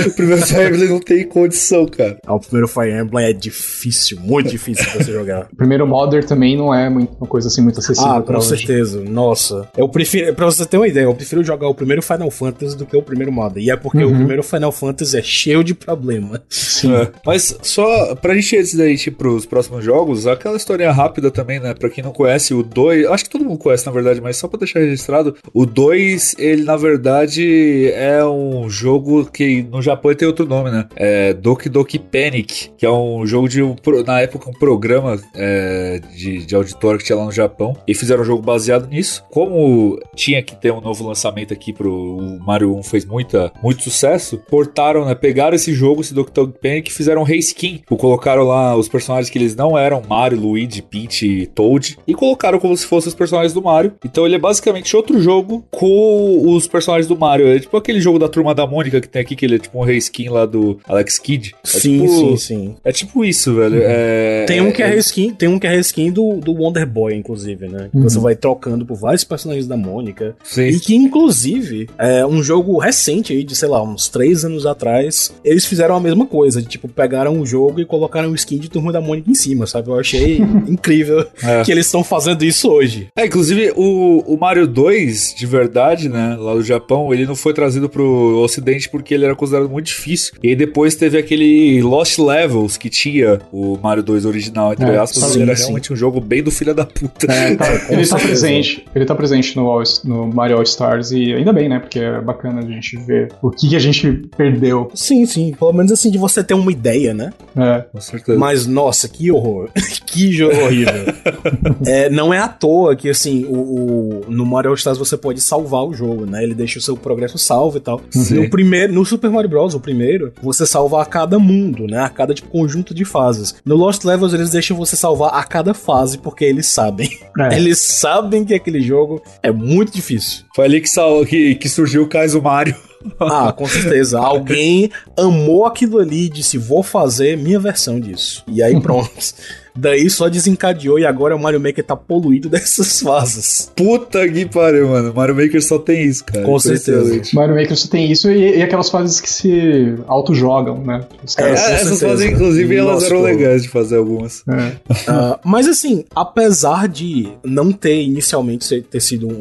O primeiro Fire Emblem não tem condição, cara. Ah, o primeiro Fire Emblem é difícil, muito difícil de você jogar. O primeiro Modern também não é muito, uma coisa assim muito acessível ah, com hoje. certeza. Nossa. Eu prefiro, pra você ter uma ideia, eu prefiro jogar o primeiro Final Fantasy do que o primeiro Modern. E é porque uhum. o primeiro Final Fantasy é cheio de problema. Sim. É. Mas só pra gente antes da gente ir pros próximos jogos, aquela história rápida também, né? Pra quem não conhece, o 2, acho que todo mundo conhece na verdade, mas só pra deixar registrado, o 2, ele na verdade é um jogo que no Japão tem outro nome, né? É Doki Doki Panic, que é um jogo de, na época, um programa é, de, de auditório que tinha lá no Japão, e fizeram um jogo baseado nisso. Como tinha que ter um novo lançamento aqui pro Mario 1 fez muita, muito sucesso, portaram, né, pegaram esse jogo, esse Dr. Panic, e fizeram um reskin. Tipo, colocaram lá os personagens que eles não eram, Mario, Luigi, Peach e Toad, e colocaram como se fossem os personagens do Mario. Então ele é basicamente outro jogo com os personagens do Mario. É tipo aquele jogo da Turma da Mônica que tem aqui, que ele é tipo um reskin lá do Alex Kidd. É sim, tipo, sim, sim. É tipo isso, velho. Uhum. É, tem um que é, é reskin, tem um que é reskin do, do Wonder Boy, inclusive, né? Uhum. Você vai trocando por vários personagens da Mônica. Sim. E que, inclusive, é um jogo recente aí, de, sei lá, uns três anos atrás, eles fizeram a mesma coisa. De, tipo, pegaram o jogo e colocaram o skin de Turma da Mônica em cima, sabe? Eu achei incrível é. que eles estão fazendo isso hoje. É, inclusive, o, o Mario 2, de verdade, né? Lá do Japão, ele não foi trazido pro ocidente porque ele era considerado muito difícil. E aí depois teve aquele Lost Levels que tinha o Mario 2 original, entre é, aspas. Sim, era sim. realmente um jogo bem do filho da puta. É, tá, ele tá presente. Ele tá presente no, All, no Mario All Stars e ainda bem, né? Porque é bacana a gente ver o que, que a gente perdeu. Sim, sim. Pelo menos assim, de você ter uma ideia, né? É. Com certeza. Mas, nossa, que horror. que jogo horrível. é, não é à toa que, assim, o, o, no Mario All Stars você pode salvar o jogo, né? Ele deixa o seu progresso salvo e tal. No primeiro, no Super Mario Bros., o primeiro, você salva a cada mundo, né? A cada tipo, conjunto de fases. No Lost Levels, eles deixam você salvar a cada fase, porque eles sabem. É. Eles sabem que aquele jogo é muito difícil. Foi ali que, que, que surgiu o Kaizo Mario. Ah, com certeza. Alguém amou aquilo ali e disse: vou fazer minha versão disso. E aí pronto. Daí só desencadeou e agora o Mario Maker tá poluído dessas fases. Puta que pariu, mano. Mario Maker só tem isso, cara. Com certeza. Mario Maker só tem isso e, e aquelas fases que se auto-jogam, né? Os caras, é, essas fases, inclusive, elas Nossa, eram legais de fazer algumas. É. Uh, mas assim, apesar de não ter inicialmente ter sido um,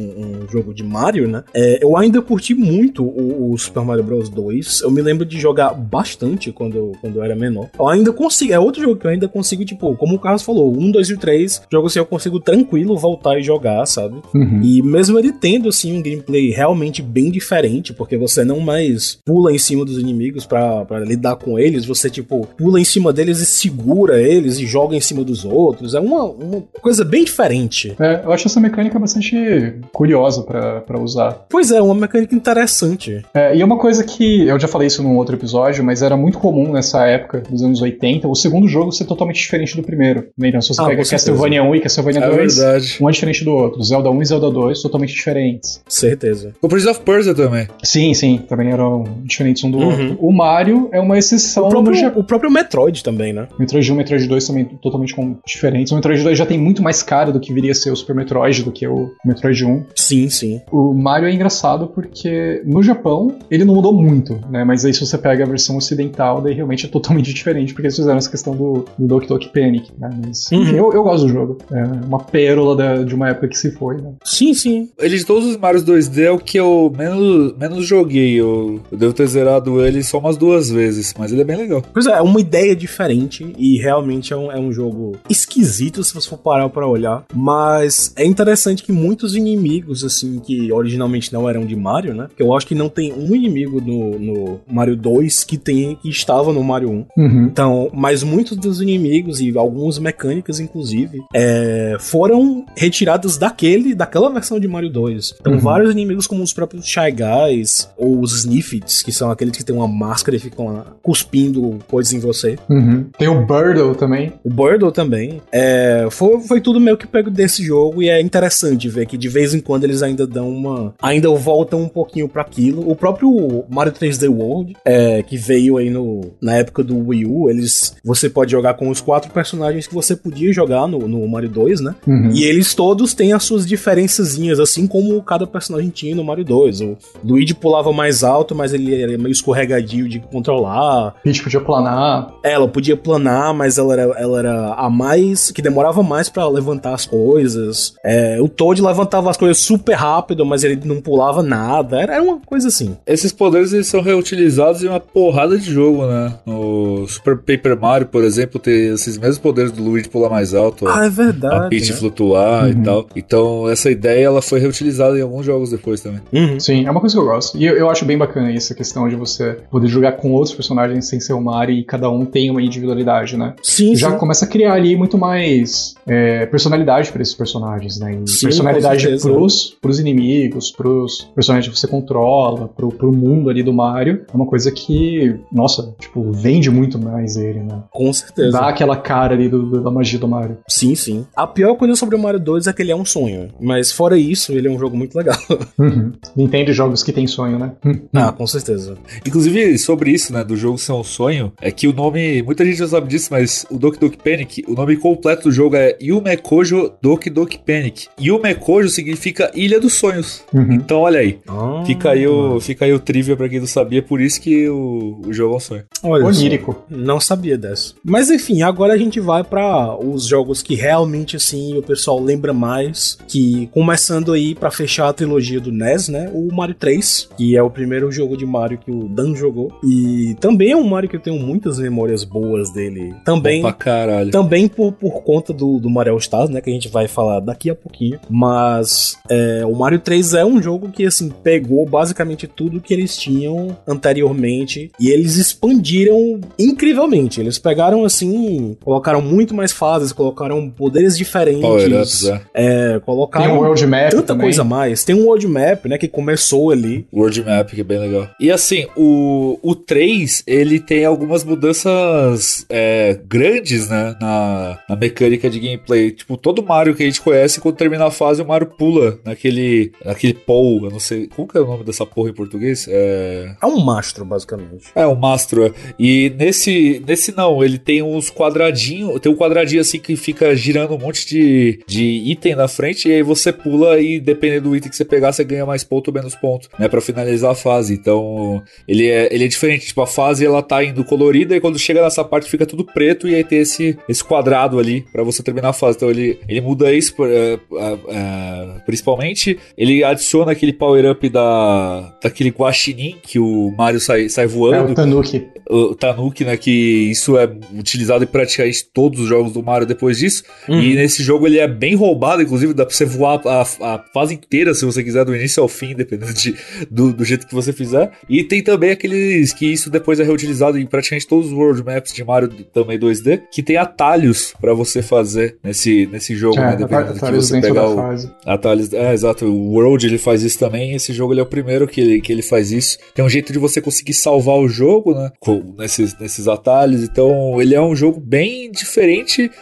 um jogo de Mario, né? É, eu ainda curti muito o, o, Super Mario Bros 2. Eu me lembro de jogar bastante quando, quando eu era menor. Eu ainda consigo. É outro jogo que eu ainda consigo, tipo, como Carlos falou, um, dois e três, jogos assim eu consigo tranquilo voltar e jogar, sabe? Uhum. E mesmo ele tendo, assim, um gameplay realmente bem diferente, porque você não mais pula em cima dos inimigos para lidar com eles, você, tipo, pula em cima deles e segura eles e joga em cima dos outros. É uma, uma coisa bem diferente. É, eu acho essa mecânica bastante curiosa para usar. Pois é, uma mecânica interessante. É, e é uma coisa que eu já falei isso num outro episódio, mas era muito comum nessa época, dos anos 80, o segundo jogo ser totalmente diferente do primeiro primeiro. Né? Então, se você Ah, pega. Castlevania 1 e Castlevania É 2, verdade. um é diferente do outro. Zelda 1 e Zelda 2 totalmente diferentes. Certeza. O Prince of Persia também. Sim, sim, também eram diferentes um do Uhum. outro. O Mario é uma exceção O próprio, o próprio Metroid também, né? Metroid 1 e Metroid 2 também totalmente com- diferentes. O Metroid 2 já tem muito mais cara do que viria a ser o Super Metroid do que o Metroid 1. Sim, sim. O Mario é engraçado porque no Japão ele não mudou muito, né? Mas aí se você pega a versão ocidental, daí realmente é totalmente diferente, porque eles fizeram essa questão do, do Doki Doki Panic, né? Mas Uhum. enfim, eu, eu gosto do jogo. É uma pérola da- de uma época que se foi, né? Sim, sim. Ele de todos os Marios 2D é o que eu menos, menos joguei. Eu, eu devo ter zerado ele só umas duas vezes, mas ele é bem legal. Pois é, é uma ideia diferente e realmente é um, é um jogo esquisito se você for parar pra olhar. Mas é interessante que muitos inimigos, assim, que originalmente não eram de Mario, né? Que eu acho que não tem um inimigo no, no Mario 2 que, tem, que estava no Mario 1. Uhum. Então, mas muitos dos inimigos e algumas mecânicas, inclusive, é, foram retiradas daquele, daquela versão de Mario 2. Então, Uhum. vários inimigos, como os próprios Shy Guys ou os Sniffits, que são aqueles que têm uma máscara e ficam lá cuspindo coisas em você. Uhum. Tem o Birdle também. O Birdle também. É, foi, foi tudo meio que pego desse jogo e é interessante ver que de vez em quando eles ainda dão uma. ainda voltam um pouquinho pra aquilo. O próprio Mario 3D World, é, que veio aí no, na época do Wii U, eles. Você pode jogar com os quatro personagens que você podia jogar no, no Mario 2, né? Uhum. E eles todos têm as suas diferençazinhas, assim como cada personagem tinha no Mario 2. O Luigi pulava mais alto, mas ele era meio escorregadio de controlar. Peach podia planar. Ela podia planar, mas ela era, ela era a mais. que demorava mais pra levantar as coisas. É, o Toad levantava as coisas super rápido, mas ele não pulava nada. Era, era uma coisa assim. Esses poderes eles são reutilizados em uma porrada de jogo, né? No Super Paper Mario, por exemplo, tem esses mesmos poderes do Luigi pular mais alto. Ah, é verdade. a Peach né? flutuar Uhum. e tal. Então, essa ideia ela foi reutilizada em alguns jogos depois também. Uhum. Sim, é uma coisa que eu gosto. E eu, eu acho bem bacana essa questão de você poder jogar com outros personagens sem ser o Mario e cada um tem uma individualidade, né? Sim, Já sim. começa a criar ali muito mais é, personalidade para esses personagens, né? E Sim, personalidade pros, pros inimigos, pros personagens que você controla, pro, pro mundo ali do Mario. É uma coisa que, nossa, tipo, vende muito mais ele, né? Com certeza. Dá aquela cara ali do- do- da magia do Mario. Sim, sim. A pior coisa sobre o Mario 2 é que ele é um sonho. Mas fora isso, ele é um jogo muito legal. Uhum. Nintendo jogos que tem sonho, né? ah, com certeza. Inclusive, sobre isso, né, do jogo ser um sonho, é que o nome, muita gente já sabe disso, mas o Doki Doki Panic, o nome completo do jogo é Yume Kojo Doki Doki Panic. Yume Kojo significa Ilha dos Sonhos. Uhum. Então, olha aí. Ah, Fica aí o, fica aí o trivia pra quem não sabia, por isso que o, o jogo é um sonho. Olha. Onírico. Não sabia dessa. Mas enfim, agora a gente vai pra os jogos que realmente assim o pessoal lembra mais, que começando aí pra fechar a trilogia do NES, né? O Mario 3, que é o primeiro jogo de Mario que o Dan jogou e também é um Mario que eu tenho muitas memórias boas dele. Também Bom pra caralho. também por, por conta do, do Mario Stars, né? Que a gente vai falar daqui a pouquinho. Mas é, o Mario 3 é um jogo que, assim, pegou basicamente tudo que eles tinham anteriormente e eles expandiram incrivelmente. Eles pegaram, assim, colocaram muito mais fases, colocaram poderes diferentes. É. é, Tem colocaram o World Map tanta também. coisa a mais. Tem um world map, né? Que começou ali. World Map, que é bem legal. E assim, o, o 3, ele tem algumas mudanças é, grandes, né, na, na mecânica de gameplay. Tipo, todo Mario que a gente conhece, quando termina a fase, o Mario pula naquele, naquele pole, eu não sei, como que é o nome dessa porra em português? É... É um mastro, basicamente. É, o Mastro. é. E nesse, nesse não, ele tem uns quadradinhos, tem um quadradinho assim que fica girando um monte de, de item na frente, e aí você pula e dependendo do item que você pegar, você ganha mais ponto ou menos ponto, né, pra finalizar a fase. Então, ele é, ele é diferente, tipo, a fase ela tá indo colorida e quando chega nessa parte fica tudo preto e aí tem esse, esse quadrado ali pra você terminar a fase. Então, ele, ele muda isso, é, é, é, principalmente, ele adiciona aquele power-up da, daquele guaxinim que o Mario sai, sai É voando o Tanuki. o Tanuki, né? Que isso é utilizado em praticamente todos os jogos do Mario depois disso. Uhum. E nesse jogo ele é bem roubado, inclusive dá pra você voar a, a fase inteira se você quiser, do início ao fim, dependendo de, do, do jeito que você fizer. E tem também aqueles que isso depois é reutilizado em praticamente todos os World Maps de Mario também 2D, que tem atalhos pra você fazer nesse, nesse jogo, né? É, Dependendo do que você pegar o, fase. Atalhos, é, exato. O World ele faz isso também. Esse jogo ele é o primeiro que ele, que ele faz isso. Tem um jeito de você conseguir salvar o jogo, né? Com, nesses, nesses atalhos. Então, ele é um jogo bem diferente,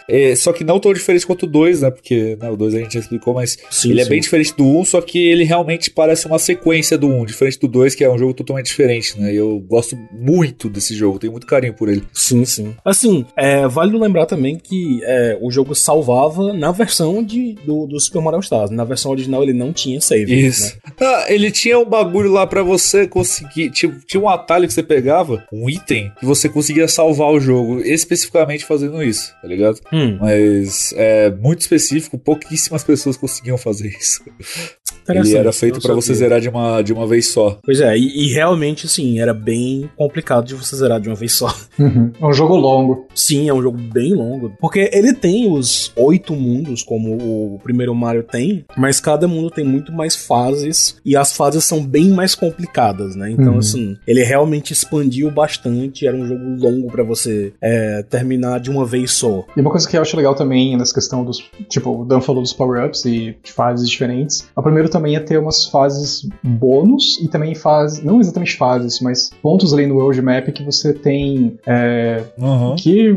é, só que não tão diferente quanto o 2, né? Porque né, o 2 a gente já explicou, mas sim, ele é sim. é bem diferente do 1, só que ele realmente parece uma sequência do 1, diferente do 2, que é um jogo totalmente diferente, né? E eu gosto muito desse jogo, tenho muito carinho por ele. Sim, sim. Assim, é válido lembrar também que é, o jogo salvava na versão de, do, do Super Mario Stars. Na versão original ele não tinha save. Isso. Né? Ah, ele tinha um bagulho lá para você conseguir. Tinha, tinha um atalho que você pegava, um item, que você conseguia salvar o jogo, especificamente fazendo isso, tá ligado? Hum. Mas é muito específico, pouquíssimas pessoas conseguiam fazer isso. Ele era feito para você zerar de uma, de uma vez só. Pois é, e, e, realmente, sim, era bem complicado de você zerar de uma vez só. Uhum. É um jogo longo. Sim, é um jogo bem longo. Porque ele tem os oito mundos, como o primeiro Mario tem, mas cada mundo tem muito mais fases e as fases são bem mais complicadas, né? Então, uhum. assim, ele realmente expandiu bastante. Era um jogo longo para você é, terminar de uma vez E uma coisa que eu acho legal também nessa questão dos. Tipo, o Dan falou dos power-ups e de fases diferentes. O primeiro também ia ter umas fases bônus e também fases. Não exatamente fases, mas pontos ali no World Map que você tem. É, uhum. Que.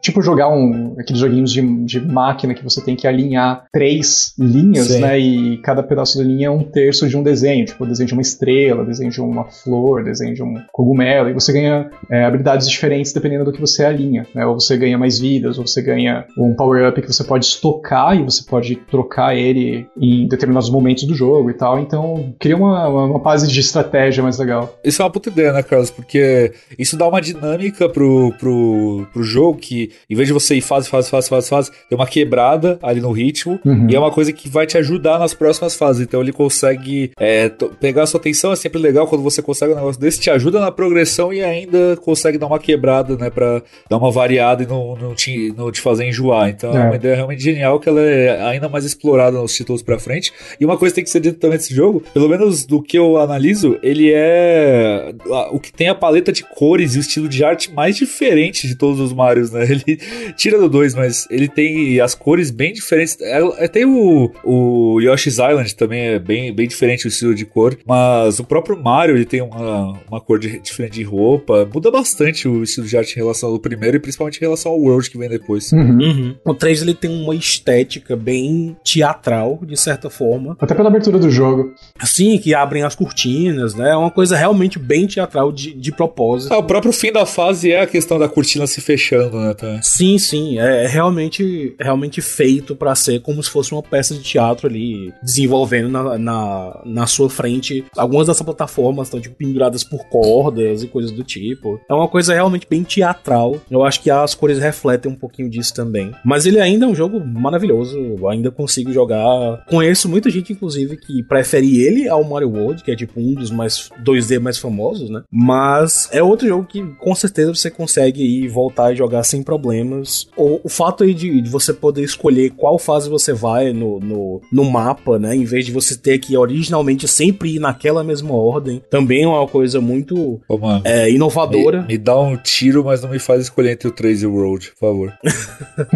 Tipo, jogar um. Aqueles joguinhos de, de máquina que você tem que alinhar três linhas, Sim. né? E cada pedaço da linha é um terço de um desenho. Tipo, desenho de uma estrela, desenho de uma flor, desenho de um cogumelo. E você ganha é, habilidades diferentes dependendo do que você alinha. Né? Ou você ganha mais vidas, você ganha um power-up que você pode estocar e você pode trocar ele em determinados momentos do jogo e tal. Então, cria uma, uma base de estratégia mais legal. Isso é uma puta ideia, né, Carlos? Porque isso dá uma dinâmica pro, pro, pro jogo que, em vez de você ir fase, fase, fase, fase, fase, tem uma quebrada ali no ritmo. Uhum. E é uma coisa que vai te ajudar nas próximas fases. Então ele consegue é, pegar a sua atenção. É sempre legal quando você consegue um negócio desse, te ajuda na progressão e ainda consegue dar uma quebrada, né? Pra dar uma variada e não, não, te, não te fazer enjoar. Então é. é uma ideia realmente genial que ela é ainda mais explorada nos títulos pra frente. E uma coisa que tem que ser dito também desse jogo, pelo menos do que eu analiso, ele é o que tem a paleta de cores e o estilo de arte mais diferente de todos os Marios, né? Ele tira do 2, mas ele tem as cores bem diferentes. É, é, tem o, o Yoshi's Island também, é bem, bem diferente o estilo de cor, mas o próprio Mario ele tem uma, uma cor de, diferente de roupa. Muda bastante o estilo de arte em relação ao primeiro e principalmente em relação ao World que vem depois. Uhum. Uhum. O 3 ele tem uma estética bem teatral, de certa forma. Até pela abertura do jogo. Sim, que abrem as cortinas, né? É uma coisa realmente bem teatral de, de propósito. É, o próprio fim da fase é a questão da cortina se fechando, né? Tá? Sim, sim. É realmente, realmente feito para ser como se fosse uma peça de teatro ali, desenvolvendo na, na, na sua frente. Algumas dessas plataformas estão tipo, penduradas por cordas e coisas do tipo. É uma coisa realmente bem teatral. Eu acho que as cores refletem um pouquinho disso também. Mas ele ainda é um jogo maravilhoso. Eu ainda consigo jogar. Conheço muita gente, inclusive, que prefere ele ao Mario World, que é tipo um dos mais 2D mais famosos, né? Mas é outro jogo que com certeza você consegue ir voltar e jogar sem problemas. O, o fato aí de, de, você poder escolher qual fase você vai no, no, no, mapa, né? Em vez de você ter que originalmente sempre ir naquela mesma ordem, também é uma coisa muito Ô, mano, é, inovadora. Me, me, dá um tiro, mas não me faz escolher entre o 3 e o Road, por favor.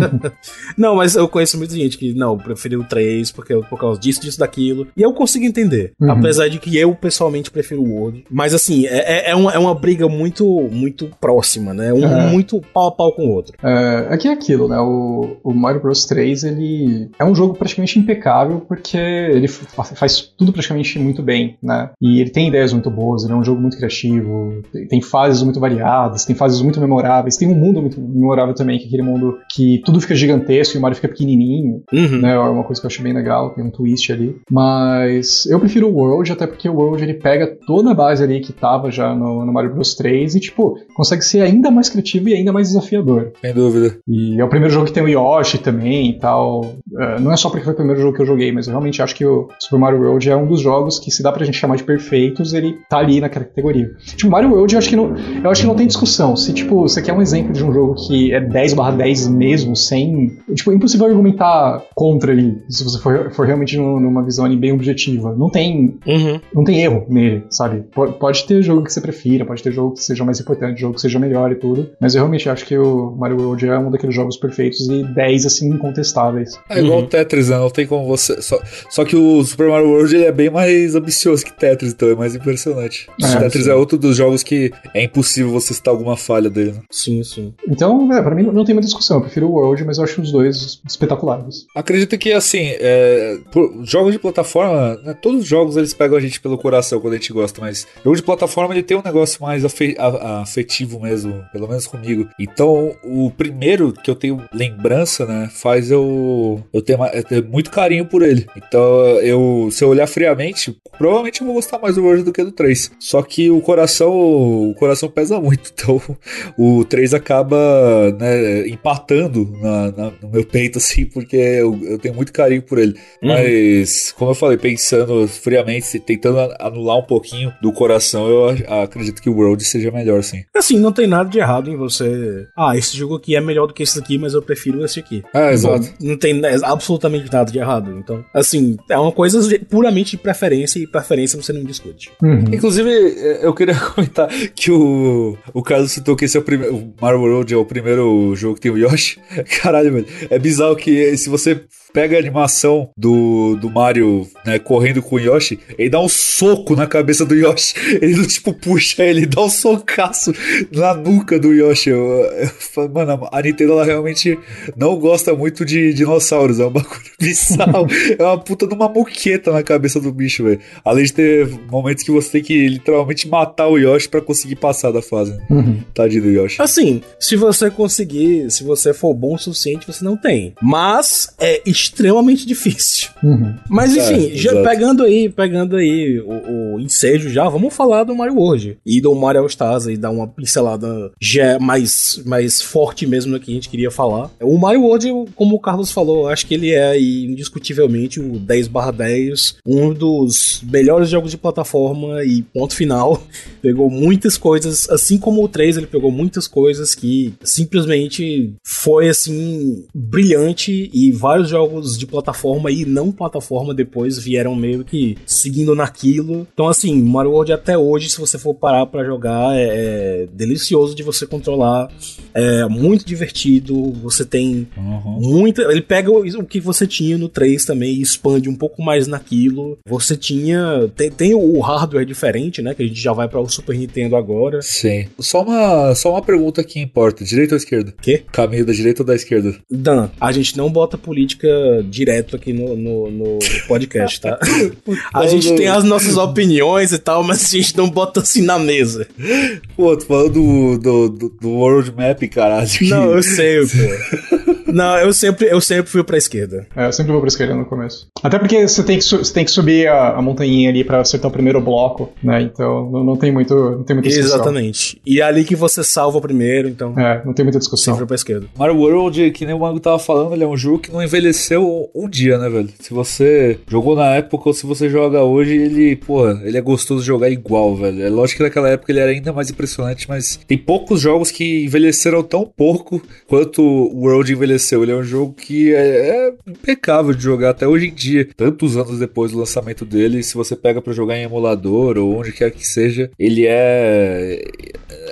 não, mas eu conheço muita gente que não, preferiu o 3 porque, por causa disso, disso, daquilo. E eu consigo entender. Uhum. Apesar de que eu pessoalmente prefiro o World. Mas assim, é, é, é, uma, é uma briga muito, muito próxima, né? Um é. muito pau a pau com o outro. É, aqui é aquilo, né? O, o Mario Bros 3, ele é um jogo praticamente impecável porque ele faz tudo praticamente muito bem, né? E ele tem ideias muito boas, ele é um jogo muito criativo, tem fases muito variadas, tem fases muito memoráveis, tem um mundo muito memorável também, que aquele mundo que tudo fica gigantesco e o Mario fica pequenininho, uhum. né? É uma coisa que eu achei bem legal, tem um twist ali. Mas eu prefiro o World, até porque o World ele pega toda a base ali que tava já no, no Mario Bros 3 e, tipo, consegue ser ainda mais criativo e ainda mais desafiador. Sem dúvida. E é o primeiro jogo que tem o Yoshi também e tal. Uh, não é só porque foi o primeiro jogo que eu joguei, mas eu realmente acho que o Super Mario World é um dos jogos que, se dá pra gente chamar de perfeitos, ele tá ali na categoria. Tipo, Mario World eu acho que não, eu acho que não tem discussão. Se, tipo, você quer um exemplo de um jogo que é 10 barra 10 mesmo, sem. Tipo, é impossível argumentar contra ele, se você for, for realmente numa visão ali bem objetiva. Não tem. Uhum. Não tem erro nele, sabe? Pode ter jogo que você prefira, pode ter jogo que seja mais importante, jogo que seja melhor e tudo. Mas eu realmente acho que o Mario World é um daqueles jogos perfeitos e 10, assim, incontestáveis. É, igual o Tetris, né? Não tem como você. Só, só que o Super Mario World ele é bem mais ambicioso que Tetris, então é mais impressionante. É, Tetris sim. é outro dos jogos que é impossível você citar alguma falha dele. Né? Sim, sim. Então, é, pra mim não tem muita discussão. Eu prefiro o World, mas eu acho os dois espetaculares. Acredito que, assim, é, jogos de plataforma, né, todos os jogos eles pegam a gente pelo coração quando a gente gosta, mas jogo de plataforma ele tem um negócio mais afetivo mesmo, pelo menos comigo. Então, o primeiro que eu tenho lembrança, né, faz eu, eu ter, eu ter muito carinho por ele. Então, eu, se eu olhar friamente, provavelmente eu vou gostar mais do World do que do 3. Só que o coração, o coração pesa muito. Então, o 3 acaba né, empatando na, na, no meu peito, assim, porque eu, eu tenho muito carinho por ele. Uhum. Mas, como eu falei, pensando friamente, tentando anular um pouquinho do coração, eu acredito que o World seja melhor, sim. Assim, não tem nada de errado em você. Ah, esse jogo aqui é melhor do que esse aqui, mas eu prefiro esse aqui. É, exato. Bom, não tem absolutamente nada de errado. Então, assim, é uma coisa puramente de preferência e preferência você não discute. Uhum. Inclusive, eu queria comentar que o, o Carlos citou que esse é o primeiro. O Mario World é o primeiro jogo que tem o Yoshi. Caralho, velho. É bizarro que se você pega a animação do, do Mario, né, correndo com o Yoshi, ele dá um soco na cabeça do Yoshi. Ele tipo, puxa ele, dá um socaço na nuca do Yoshi. Eu, eu, mano, a Nintendo, ela realmente não gosta muito de dinossauros. É um bagulho bizarro. é uma puta de uma muqueta na cabeça do bicho, velho. Além de ter momentos que você tem que literalmente matar o Yoshi para conseguir passar da fase. Uhum. Tadinho do Yoshi. Assim, se você conseguir, se você for bom o suficiente, você não tem. Mas é extremamente difícil. Uhum. Mas enfim, é, já pegando aí, pegando aí o, o ensejo já, vamos falar do Mario World e do Mario All Stars e dar uma pincelada já mais, mais forte mesmo no que a gente queria falar. O Mario World, como o Carlos falou, acho que ele é indiscutivelmente o 10/10, um dos melhores jogos de plataforma e ponto final. Pegou muitas coisas, assim como o 3, ele pegou muitas coisas que simplesmente foi assim brilhante e vários jogos jogos de plataforma e não plataforma depois vieram meio que seguindo naquilo. Então, assim, Mario World até hoje, se você for parar para jogar, é, é, delicioso de você controlar, é muito divertido. Você tem uhum. muita. Ele pega o, o, que você tinha no 3 também e expande um pouco mais naquilo. Você tinha. Tem, tem o hardware diferente, né? Que a gente já vai para o Super Nintendo agora. Sim. Só uma, só uma pergunta que importa: direita ou esquerda? Quê? Caminho da direita ou da esquerda? Dan, a gente não bota política direto aqui no, no, no podcast, tá? a gente tem as nossas opiniões e tal, mas a gente não bota assim na mesa. Pô, tu falando do, do, do, do World Map, caralho. Não, eu sei, pô. Não, eu sempre, eu sempre fui pra esquerda. É, eu sempre vou pra esquerda no começo. Até porque você tem que, você tem que subir a, a montanha ali pra acertar o primeiro bloco, né? Então não, não tem muito, não tem muita discussão. Exatamente. E é ali que você salva primeiro, então. É, não tem muita discussão. Sempre pra esquerda. Mario World, que nem o Mango tava falando, ele é um jogo que não envelheceu um dia, né, velho? Se você jogou na época ou se você joga hoje, ele, pô, ele é gostoso de jogar igual, velho. É lógico que naquela época ele era ainda mais impressionante, mas tem poucos jogos que envelheceram tão pouco quanto o World envelheceu. Ele é um jogo que é, é, impecável de jogar até hoje em dia, tantos anos depois do lançamento dele. Se você pega para jogar em emulador ou onde quer que seja, ele é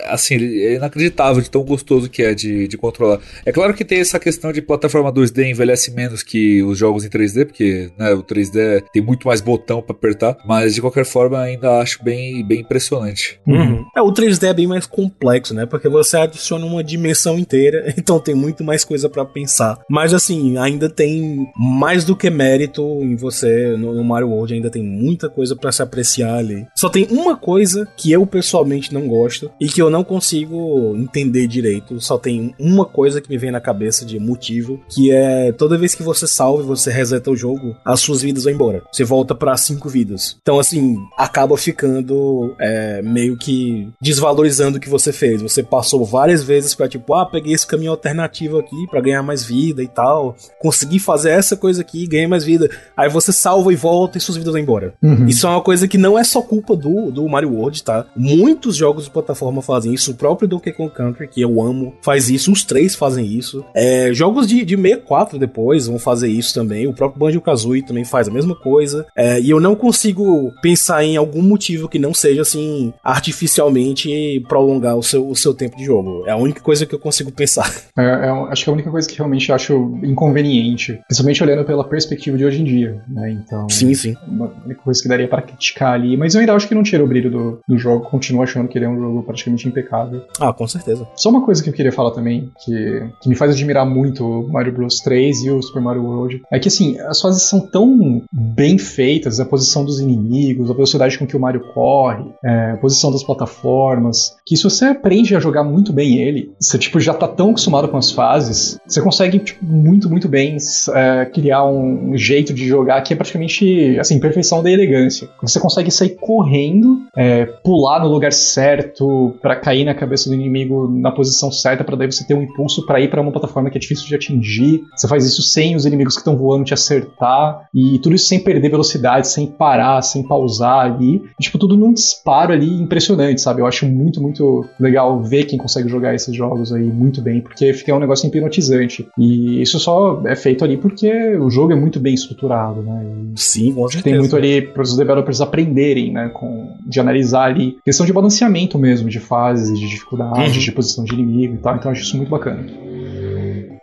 assim, é inacreditável de tão gostoso que é de, de controlar. É claro que tem essa questão de plataforma 2D envelhece menos que os jogos em 3D, porque né, o 3D tem muito mais botão para apertar, mas de qualquer forma ainda acho bem, bem impressionante. Uhum. É, o 3D é bem mais complexo, né? Porque você adiciona uma dimensão inteira, então tem muito mais coisa para pensar. Mas assim, ainda tem mais do que mérito em você no, no Mario World, ainda tem muita coisa para se apreciar ali. Só tem uma coisa que eu pessoalmente não gosto e que eu não consigo entender direito. Só tem uma coisa que me vem na cabeça de motivo, que é toda vez que você salva e você reseta o jogo, as suas vidas vão embora. Você volta para cinco vidas. Então, assim, acaba ficando é, meio que desvalorizando o que você fez. Você passou várias vezes para tipo, ah, peguei esse caminho alternativo aqui para ganhar mais vida e tal. Consegui fazer essa coisa aqui e ganhei mais vida. Aí você salva e volta e suas vidas vão embora. Uhum. Isso é uma coisa que não é só culpa do, do Mario World, tá? Muitos jogos de plataforma fazem isso. O próprio Donkey Kong Country, que eu amo, faz isso. Os três fazem isso. É, jogos de, de 64 depois vão fazer isso também. O próprio Banjo-Kazooie também faz a mesma coisa. É, e eu não consigo pensar em algum motivo que não seja, assim, artificialmente prolongar o seu, o seu tempo de jogo. É a única coisa que eu consigo pensar. É, é, acho que é a única coisa que realmente acho inconveniente, principalmente olhando pela perspectiva de hoje em dia, né? Então. Sim, sim. Uma única coisa que daria para criticar ali, mas eu ainda acho que não tira o brilho do, do jogo, continuo achando que ele é um jogo praticamente impecável. Ah, com certeza. Só uma coisa que eu queria falar também, que, que me faz admirar muito o Mario Bros 3 e o Super Mario World, é que assim, as fases são tão bem feitas, a posição dos inimigos, a velocidade com que o Mario corre, é, a posição das plataformas, que se você aprende a jogar muito bem ele, você tipo, já tá tão acostumado com as fases, você consegue tipo, muito, muito bem é, criar um, jeito de jogar que é praticamente assim, perfeição da elegância. Você consegue sair correndo, é, pular no lugar certo para cair na cabeça do inimigo na posição certa, para daí você ter um impulso para ir para uma plataforma que é difícil de atingir. Você faz isso sem os inimigos que estão voando te acertar e tudo isso sem perder velocidade, sem parar, sem pausar ali. E, tipo, tudo num disparo ali impressionante, sabe? Eu acho muito, muito legal ver quem consegue jogar esses jogos aí muito bem, porque fica um negócio hipnotizante. E isso só é feito ali porque o jogo é muito bem estruturado, né? E Sim, com certeza. Tem muito ali para os developers aprenderem, né? Com, de analisar ali questão de balanceamento mesmo, de fases, de dificuldade, uhum. de posição de inimigo e tal. Então eu acho isso muito bacana.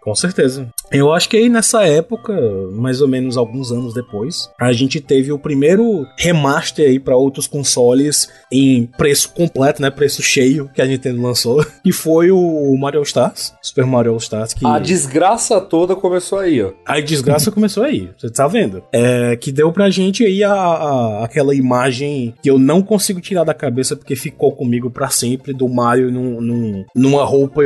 Com certeza. Eu acho que aí nessa época, mais ou menos alguns anos depois, a gente teve o primeiro remaster aí para outros consoles em preço completo, né, preço cheio que a Nintendo lançou, e foi o Mario Stars, Super Mario Stars que A desgraça toda começou aí, ó. A desgraça começou aí, você tá vendo? É, que deu pra gente aí a, a, aquela imagem que eu não consigo tirar da cabeça porque ficou comigo para sempre do Mario num, num, numa roupa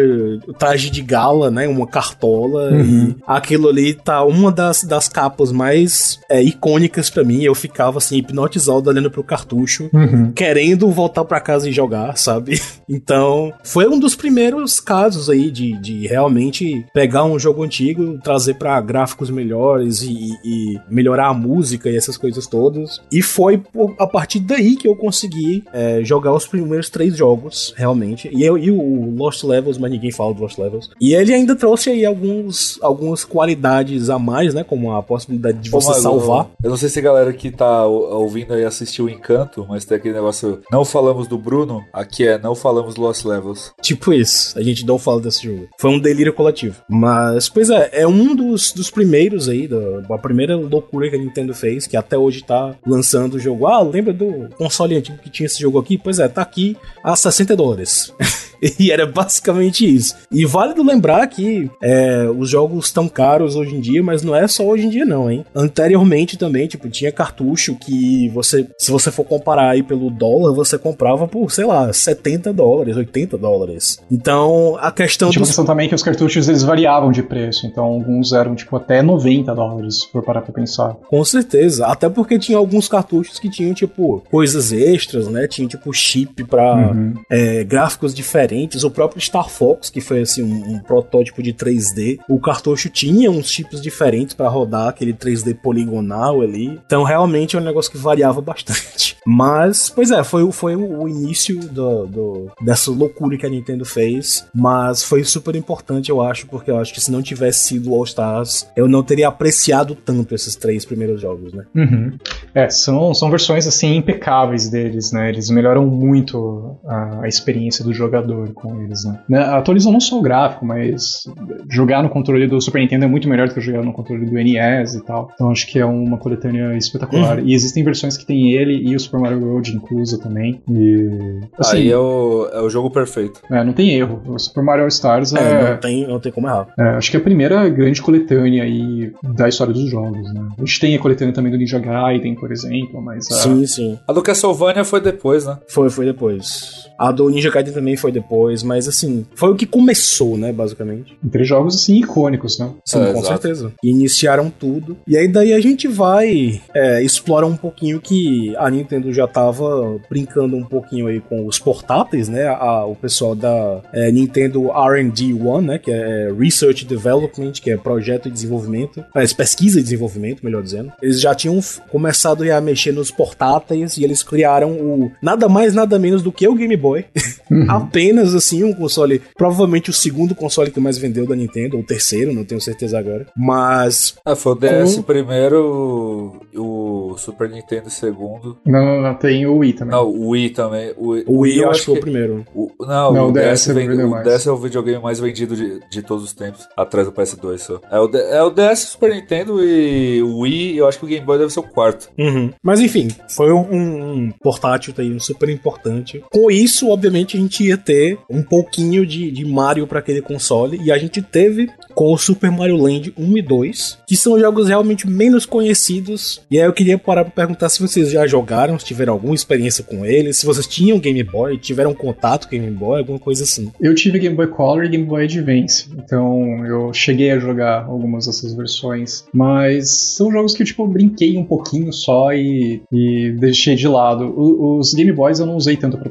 traje de gala, né, uma cartola uhum aquilo ali tá uma das, das capas mais é, icônicas para mim. Eu ficava assim, hipnotizado olhando pro cartucho, uhum. querendo voltar para casa e jogar, sabe? Então, foi um dos primeiros casos aí de, de realmente pegar um jogo antigo, trazer para gráficos melhores e, e, melhorar a música e essas coisas todas. E foi a partir daí que eu consegui é, jogar os primeiros três jogos, realmente. E, eu, e o Lost Levels, mas ninguém fala do Lost Levels. E ele ainda trouxe aí alguns, algumas qualidades a mais, né? Como a possibilidade de você salvar. Eu, não sei se a galera que tá ouvindo aí assistiu o Encanto, mas tem aquele negócio. Não falamos do Bruno, aqui é não falamos Lost Levels. Tipo isso, a gente não fala desse jogo. Foi um delírio coletivo. Mas, pois é, é um dos, dos primeiros aí, da, a primeira loucura que a Nintendo fez, que até hoje tá lançando o jogo. Ah, lembra do console antigo que tinha esse jogo aqui? Pois é, tá aqui a 60 dólares. e era basicamente isso. E válido lembrar que é, os jogos estão caros hoje em dia, mas não é só hoje em dia não, hein? Anteriormente também, tipo, tinha cartucho que você, se você for comparar aí pelo dólar, você comprava por, sei lá, 70 dólares, 80 dólares. Então, a questão Tinha dos... questão também que os cartuchos eles variavam de preço, então alguns eram tipo até 90 dólares, se for parar pra pensar. Com certeza, até porque tinha alguns cartuchos que tinham tipo coisas extras, né? Tinha tipo chip para uhum. é, gráficos diferentes diferentes. O próprio Star Fox, que foi assim um, um protótipo de 3D, o cartucho tinha uns chips diferentes para rodar aquele 3D poligonal ali. Então realmente é um negócio que variava bastante. Mas, pois é, foi, foi o início do, do, dessa loucura que a Nintendo fez. Mas foi super importante, eu acho, porque eu acho que se não tivesse sido All Stars, eu não teria apreciado tanto esses três primeiros jogos, né? Uhum. É, são, são versões assim impecáveis deles, né? Eles melhoram muito a, a experiência do jogador com eles, né? né? Atualizam não só o gráfico, mas jogar no controle do Super Nintendo é muito melhor do que jogar no controle do NES e tal. Então acho que é uma coletânea espetacular. Uhum. E existem versões que tem ele e o Super Mario World incluso também. E. Assim, Aí é o, é o jogo perfeito. É, não tem erro. O Super Mario All Stars é. é não, tem, não tem como errar. É, acho que é a primeira grande coletânea aí da história dos jogos, né? A gente tem a coletânea também do Ninja Gaiden, por exemplo, mas. A... Sim, sim. A do Castlevania foi depois, né? Foi, foi depois. A do Ninja Gaiden também foi depois, mas assim, foi o que começou, né, basicamente. Entre jogos, assim, icônicos, né? Sim, é, com exato. certeza. Iniciaram tudo. E aí daí a gente vai é, explorar um pouquinho que a Nintendo já tava brincando um pouquinho aí com os portáteis, né? A, o pessoal da é, Nintendo R&D One, né? Que é Research Development, que é projeto de desenvolvimento, é, pesquisa e desenvolvimento, melhor dizendo. Eles já tinham começado a mexer nos portáteis e eles criaram o nada mais nada menos do que o Game Boy. Uhum. Apenas assim, um console. Provavelmente o segundo console que mais vendeu da Nintendo, ou o terceiro, não tenho certeza agora. Mas. Ah, foi o DS com... primeiro, o o Super Nintendo segundo. Não, não, não, tem o Wii também. Não, o Wii também. O, o Wii eu acho que foi o primeiro. O, não, não, o, DS, DS, vem, o DS é o videogame mais vendido de, de todos os tempos, atrás do PS2 só. É o, é o DS, Super Nintendo e o Wii, eu acho que o Game Boy deve ser o quarto. Uhum. Mas enfim, foi um, um portátil aí, um super importante. Com isso, obviamente, a gente ia ter um pouquinho de, de Mario para aquele console, e a gente teve com o Super Mario Land 1 e 2, que são jogos realmente menos conhecidos. E aí eu queria parar para perguntar se vocês já jogaram, se tiveram alguma experiência com eles, se vocês tinham Game Boy, tiveram contato com Game Boy, alguma coisa assim. Eu tive Game Boy Color e Game Boy Advance, então eu cheguei a jogar algumas dessas versões, mas são jogos que eu tipo brinquei um pouquinho só e, e deixei de lado. O, os Game Boys eu não usei tanto para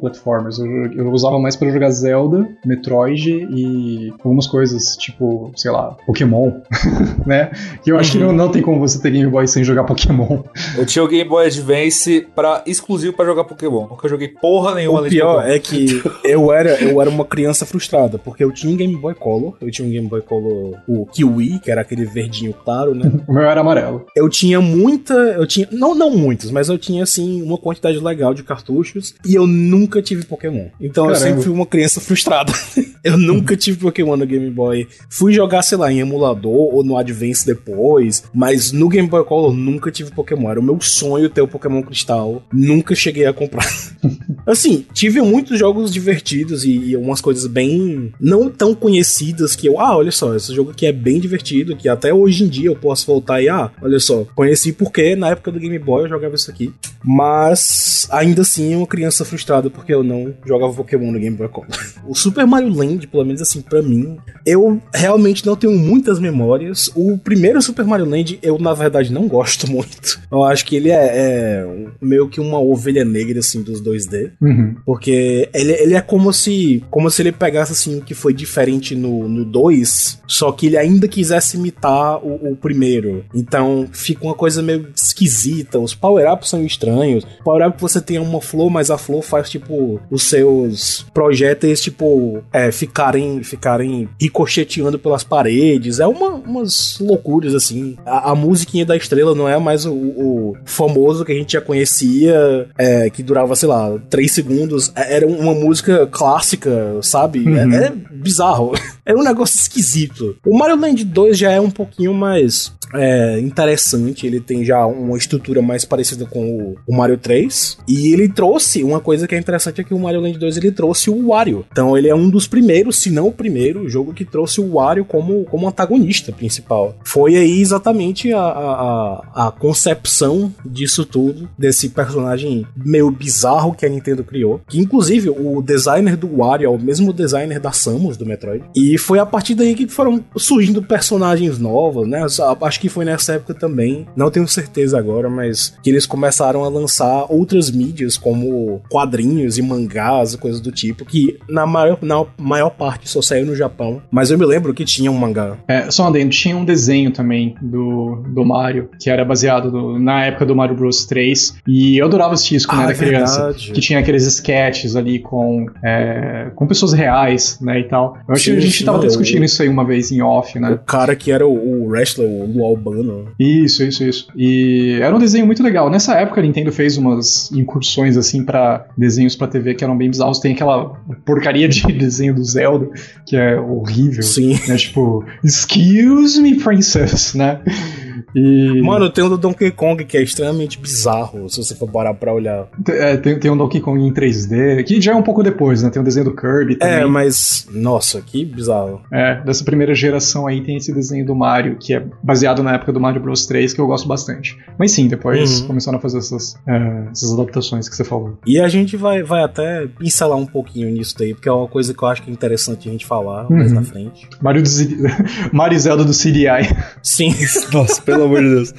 eu, eu usava mais para jogar Zelda, Metroid e algumas coisas, tipo, sei lá, Pokémon, né? Que eu acho uhum. que não, não tem como você ter Game Boy sem jogar Pokémon. Eu tinha o Game Boy Advance pra, exclusivo para jogar Pokémon. Nunca joguei porra nenhuma O pior é que eu era, eu era uma criança frustrada, porque eu tinha um Game Boy Color, eu tinha um Game Boy Color, o Kiwi, que era aquele verdinho claro, né? o meu era amarelo. Eu tinha muita, eu tinha, não, não muitos, mas eu tinha, assim, uma quantidade legal de cartuchos e eu nunca tive Pokémon. Então Caramba. eu sempre fui uma criança frustrada. eu nunca tive Pokémon no Game Boy. Fui jogar, sei lá, em emulador ou no Advance depois, mas no Game Boy Color nunca tive Pokémon. Era o meu sonho ter o Pokémon Cristal. Nunca cheguei a comprar. assim, tive muitos jogos divertidos e, e umas coisas bem não tão conhecidas que eu, ah, olha só, esse jogo aqui é bem divertido, que até hoje em dia eu posso voltar e, ah, olha só, conheci porque na época do Game Boy eu jogava isso aqui. Mas ainda assim, uma criança frustrada porque eu não jogava Pokémon no Game Boy Color. o Super Mario Land, pelo menos assim, para mim, eu realmente não tenho muitas memórias. O primeiro Super Mario Land, eu na verdade não gosto muito. Eu acho que ele é, é meio que uma ovelha negra, assim, dos 2D. Uhum. Porque ele, ele é como se como se ele pegasse, assim, o que foi diferente no, no 2, só que ele ainda quisesse imitar o, o primeiro. Então fica uma coisa meio esquisita. Os power-ups são estranhos. O power-up você tem uma flor, mas a flor faz, tipo, os seus projéteis, tipo, é, ficarem, ficarem ricocheteando pelas paredes. É uma, umas loucuras, assim. A, a musiquinha da estrela não é mais o, o famoso que a gente já conhecia, é, que durava, sei lá, 3 segundos. É, era uma música clássica, sabe? É, uhum. É, é bizarro. É um negócio esquisito. O Mario Land 2 já é um pouquinho mais é, interessante. Ele tem já uma estrutura mais parecida com o, o, Mario 3. E ele trouxe uma coisa que é interessante é que o Mario Land 2 ele trouxe o Wario. Então ele é um dos primeiros, se não o primeiro, jogo que trouxe o Wario como, como antagonista principal. Foi aí exatamente a, a, a concepção disso tudo, desse personagem meio bizarro que a Nintendo criou. Que inclusive o designer do Wario é o mesmo designer da Samus do Metroid. E foi a partir daí que foram surgindo personagens novos, né? Acho que foi nessa época também, não tenho certeza agora, mas que eles começaram a lançar outras mídias como quadrinhos e mangás e coisas do tipo, que na maior, na maior parte só saiu no Japão, mas eu me lembro que tinha um mangá. É, só um tinha um desenho também do, do Mario, que era baseado do, na época do Mario Bros 3, e eu adorava assistir isso quando ah, era é criança, que tinha aqueles sketches ali com, é, com pessoas reais, né, e tal. Eu acho que a gente tava até discutindo isso aí uma vez em off, né? O cara que era o, o wrestler, o Albano. Isso, isso, isso. E era um desenho muito legal. Nessa época a Nintendo fez umas incursões assim para desenhos para TV que eram bem bizarros. Tem aquela porcaria de desenho do Zelda que é horrível. Sim. Né? Tipo, excuse me, princess, né? E... Mano, tem o do Donkey Kong que é extremamente bizarro, se você for parar pra olhar. É, tem, tem um Donkey Kong em 3D, que já é um pouco depois, né? Tem o um desenho do Kirby também. É, mas, nossa, que bizarro. É, dessa primeira geração aí tem esse desenho do Mario, que é baseado na época do Mario Bros 3, que eu gosto bastante. Mas sim, depois uhum. começaram a fazer essas, é, essas adaptações que você falou. E a gente vai, vai até pincelar um pouquinho nisso daí, porque é uma coisa que eu acho que é interessante a gente falar uhum. mais na frente. Mario, do Mario Zelda do CDI. Sim. nossa, pelo pelo amor de Deus.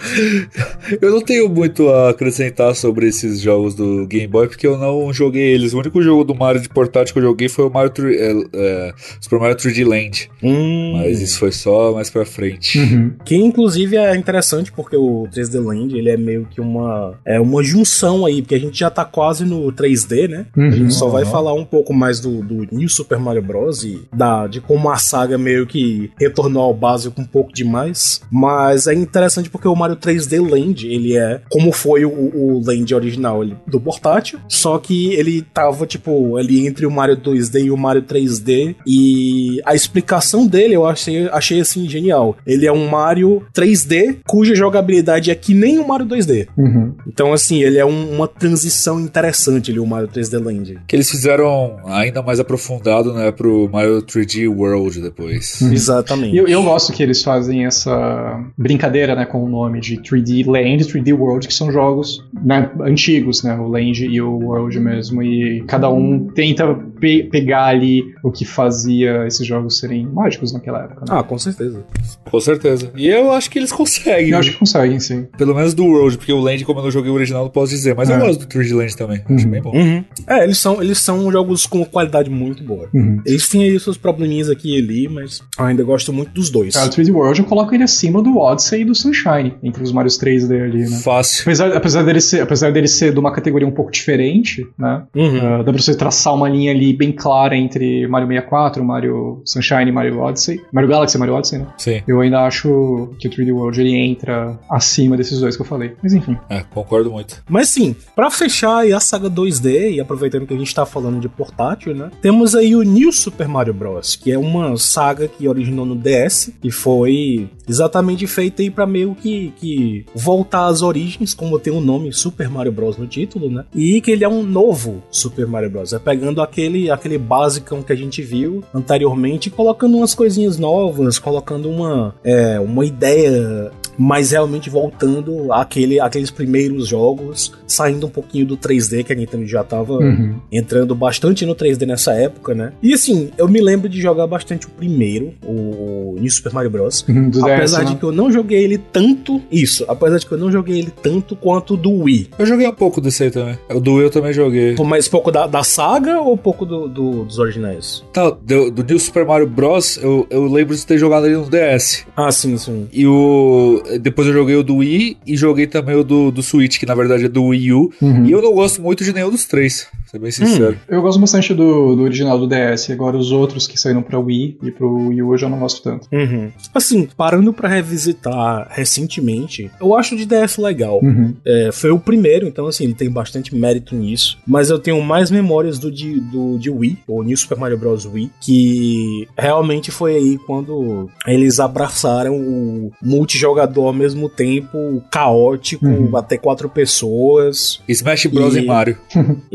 Eu não tenho muito a acrescentar sobre esses jogos do Game Boy, porque eu não joguei eles. O único jogo do Mario de portátil que eu joguei foi o Mario 3, é, é, Super Mario 3D Land. Hum. Mas isso foi só mais pra frente. Uhum. Que inclusive é interessante, porque o 3D Land ele é meio que uma, é uma junção aí, porque a gente já tá quase no 3D, né? Uhum. A gente só vai falar um pouco mais do, do New Super Mario Bros. e da, de como a saga meio que retornou ao básico um pouco demais. Mas é interessante interessante porque o Mario 3D Land, ele é como foi o, o Land original ele, do portátil, só que ele tava, tipo, ali entre o Mario 2D e o Mario 3D, e a explicação dele eu achei, achei assim, genial. Ele é um Mario 3D cuja jogabilidade é que nem o Mario 2D. Uhum. Então, assim, ele é um, uma transição interessante ali, o Mario 3D Land. Que eles fizeram ainda mais aprofundado, né, pro Mario 3D World depois. Uhum. Exatamente. E eu, eu gosto que eles fazem essa brincadeira, né, com o nome de 3D Land e 3D World, que são jogos né, antigos, né, o Land e o World mesmo, e cada um tenta pe pegar ali o que fazia esses jogos serem mágicos naquela época. Né? Ah, com certeza. Com certeza. E eu acho que eles conseguem. Eu acho que conseguem, sim. Pelo menos do World, porque o Land, como eu não joguei o original, não posso dizer, mas É. eu gosto do 3D Land também. Acho Uhum. bem bom. Uhum. É, eles são, eles são jogos com qualidade muito boa. Uhum. Eles têm aí seus probleminhas aqui e ali, mas eu ainda gosto muito dos dois. Cara, o 3D World eu coloco ele acima do Odyssey e do Sunshine, entre os Marios 3D ali, né? Fácil. Apesar, apesar, dele ser, apesar dele ser de uma categoria um pouco diferente, né? Uhum. Ah, dá pra você traçar uma linha ali bem clara entre Mario 64, Mario Sunshine e Mario Odyssey. Mario Galaxy e Mario Odyssey, né? Sim. Eu ainda acho que o 3D World ele entra acima desses dois que eu falei. Mas enfim. É, concordo muito. Mas sim, pra fechar aí a saga 2D, e aproveitando que a gente tá falando de portátil, né? Temos aí o New Super Mario Bros., que é uma saga que originou no DS e foi exatamente feita aí pra meio que, que voltar às origens, como tem o nome Super Mario Bros. no título, né? E que ele é um novo Super Mario Bros. É pegando aquele, aquele basicão que a gente viu anteriormente e colocando umas coisinhas novas, colocando uma, é, uma ideia mas realmente voltando àquele, àqueles primeiros jogos, saindo um pouquinho do 3D, que a Nintendo já tava Uhum. entrando bastante no 3D nessa época, né? E assim, eu me lembro de jogar bastante o primeiro, o New Super Mario Bros. Uhum, Apesar DS, de né? que eu não joguei ele tanto, isso, apesar de que eu não joguei ele tanto quanto o do Wii. Eu joguei um pouco desse aí também. O do eu também joguei. Mas pouco da, da saga ou pouco do, do- dos originais? Tá, do, do New Super Mario Bros. Eu, eu lembro de ter jogado ele no DS. Ah, sim, sim. E o. Depois eu joguei o do Wii e joguei também o do, do Switch, que na verdade é do Wii U. Uhum. E eu não gosto muito de nenhum dos três, ser bem sincero. Eu gosto bastante do, do original do DS. Agora os outros que saíram pra Wii e pro Wii U eu já não gosto tanto. Uhum. Assim, parando pra revisitar recentemente, eu acho o de DS legal. Uhum. É, foi o primeiro, então assim, ele tem bastante mérito nisso. Mas eu tenho mais memórias do de, do de Wii, o New Super Mario Bros. Wii, que realmente foi aí quando eles abraçaram o multijogador ao mesmo tempo, caótico, Uhum. até quatro pessoas. Smash Bros. E- e Mario.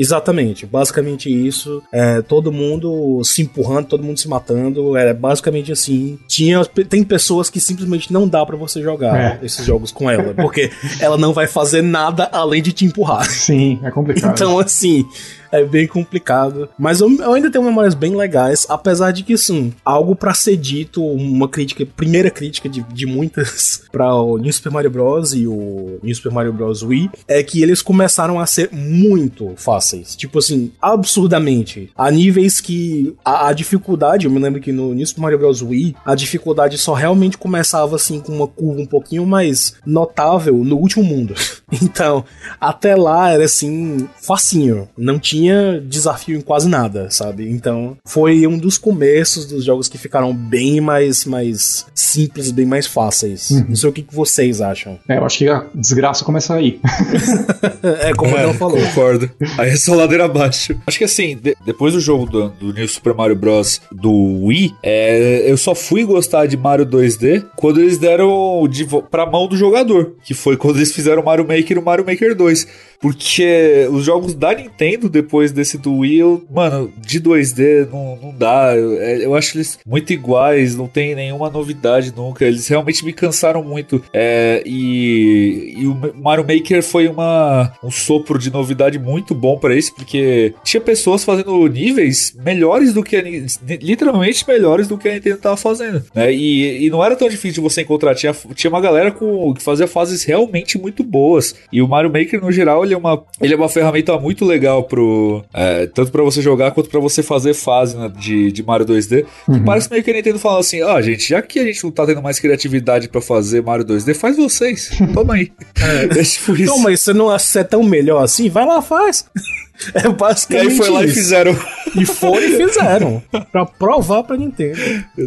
Exatamente, basicamente isso. É, todo mundo se empurrando, todo mundo se matando. É basicamente assim. Tinha, tem pessoas que simplesmente não dá pra você jogar É. esses jogos com ela, porque ela não vai fazer nada além de te empurrar. Sim, é complicado. Então, assim, é bem complicado. Mas eu, eu ainda tenho memórias bem legais, apesar de que, assim, algo pra ser dito, uma crítica, primeira crítica de, de muitas pra o New Super Mario Bros. e o New Super Mario Bros. Wii, é que eles começaram a ser muito fáceis. Tipo assim, absurdamente. A níveis que a, a dificuldade, eu me lembro que no New Super Mario Bros. Wii, a dificuldade só realmente começava, assim, com uma curva um pouquinho mais notável no último mundo. Então, até lá era assim, facinho. Não tinha desafio em quase nada, sabe? Então, foi um dos começos dos jogos que ficaram bem mais, mais simples, bem mais fáceis. Uhum. Não sei o que, que vocês acham. É, eu acho que a desgraça começa aí. É como É, ela falou. Concordo. Aí é só ladeira abaixo. Acho que assim, de- depois do jogo do, do New Super Mario Bros. do Wii, é, eu só fui gostar de Mario 2D quando eles deram de, pra mão do jogador. Que foi quando eles fizeram o Mario Maker e o Mario Maker 2. Porque os jogos da Nintendo, depois desse do Wii, eu, mano, de 2D não, não dá. Eu, é, eu acho eles muito iguais, não tem nenhuma novidade nunca. Eles realmente me cansaram muito. É, e, e o Mario Maker foi uma, um sopro de novidade muito bom pra isso, porque tinha pessoas fazendo níveis melhores do que a, literalmente melhores do que a Nintendo tava fazendo, né? E, e não era tão difícil de você encontrar, tinha, tinha uma galera com, que fazia fases realmente muito boas. E o Mario Maker no geral ele é uma, ele é uma ferramenta muito legal pro é, tanto pra você jogar quanto pra você fazer fase né, de, de Mario 2D. Que Uhum. parece meio que a Nintendo falando assim: ó, gente, já que a gente não tá tendo mais criatividade pra fazer Mario 2D, faz vocês. Toma aí. É, tipo isso. Então, mas você não você é tão melhor assim? Vai lá, faz. É basicamente E aí foi lá isso. e fizeram. E foram e fizeram. pra provar pra Nintendo.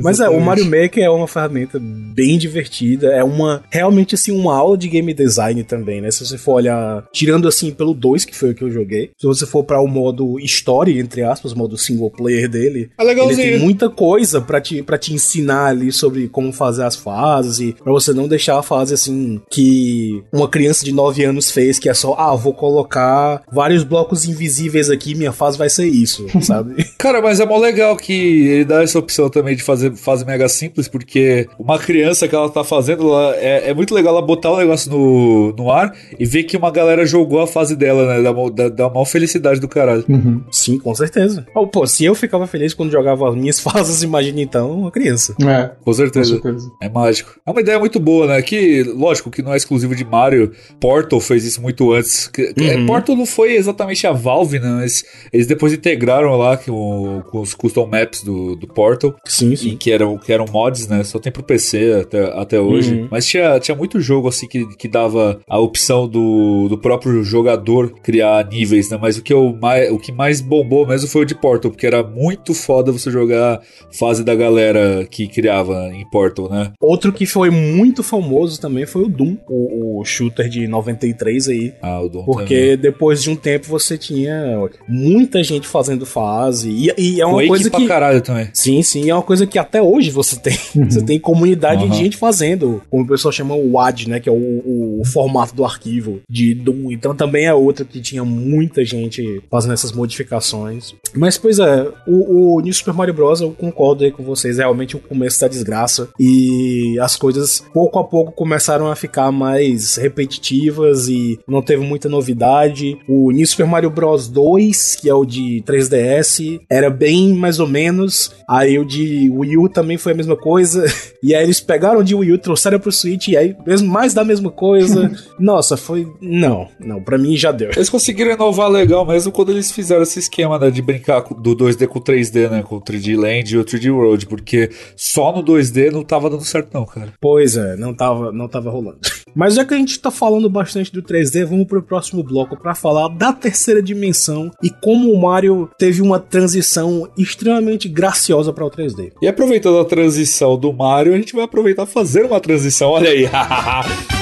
Mas é, o Exatamente. Mario Maker é uma ferramenta bem divertida. É uma. Realmente, assim, uma aula de game design também, né? Se você for olhar. Tirando assim pelo 2, que foi o que eu joguei. Se você for pra o modo história, entre aspas, modo single player dele. É Ele legalzinho. tem muita coisa pra te, pra te ensinar ali sobre como fazer as fases e pra você não deixar a fase assim que uma criança de 9 anos fez, que é só, ah, vou colocar vários blocos invisíveis aqui, minha fase vai ser isso, sabe? Cara, mas é mó legal que ele dá essa opção também de fazer fase mega simples, porque uma criança que ela tá fazendo, ela, é, é muito legal ela botar o negócio no, no ar e ver que uma galera jogou a fase dela, né? Dá, dá, dá maior felicidade do caralho. Uhum. Sim, com certeza. Oh, pô, se eu ficava feliz quando jogava as minhas fases, imagine então uma criança. É, Com com certeza. certeza. É mágico. É uma ideia muito boa, né? Que, lógico, que não é exclusivo de Mario. Portal fez isso muito antes. Que- que- Uhum. Portal não foi exatamente a Valve, né? Mas eles depois integraram lá com, com os custom maps do, do Portal. Sim, E sim. que eram, que eram mods, né? Só tem pro PC até, até hoje. Uhum. Mas tinha, tinha muito jogo assim que, que dava a opção do, do próprio jogador criar níveis, né? Mas o que, eu mais, o que mais bombou mesmo foi o de Portal, porque era muito foda você jogar fase da galera que criava em Portal, né? Outro que foi muito famoso também foi o Doom, o, o shooter de 93 aí. Ah, o Doom Porque também. depois de um tempo você tinha muita gente fazendo fase. E, e é uma Quake coisa pra que. caralho também. Sim, sim, é uma coisa que até hoje você tem. Você tem comunidade Uhum. de gente fazendo, como o pessoal chama o WAD, né? Que é o, o formato do arquivo de Doom. Então também é outra que tinha muita gente fazendo essas modificações. Mas, pois é, o, o New Super Mario Bros. eu concordo aí com vocês, é realmente o começo da desgraça. E as coisas pouco a pouco começaram a ficar mais repetitivas e não teve muita novidade. O New Super Mario Bros 2, que é o de 3DS, era bem mais ou menos. Aí o de Wii U também foi a mesma coisa. E aí eles pegaram de Wii U, trouxeram pro Switch, e aí mesmo mais da mesma coisa. Nossa, foi. Não, não, pra mim já deu. Eles conseguiram inovar legal mesmo quando eles fizeram esse esquema né, de brincar do 2D com o 3D, né? Com o 3D Land e o 3D World, porque só no 2D não tava dando certo, não, cara. Pois é, não tava, não tava rolando. Mas já que a gente tá falando bastante do 3D, vamos pro próximo bloco pra falar da terceira dimensão e como o Mario teve uma transição extremamente graciosa para o 3D. E aproveitando a transição do Mario, a gente vai aproveitar fazer uma transição. Olha aí.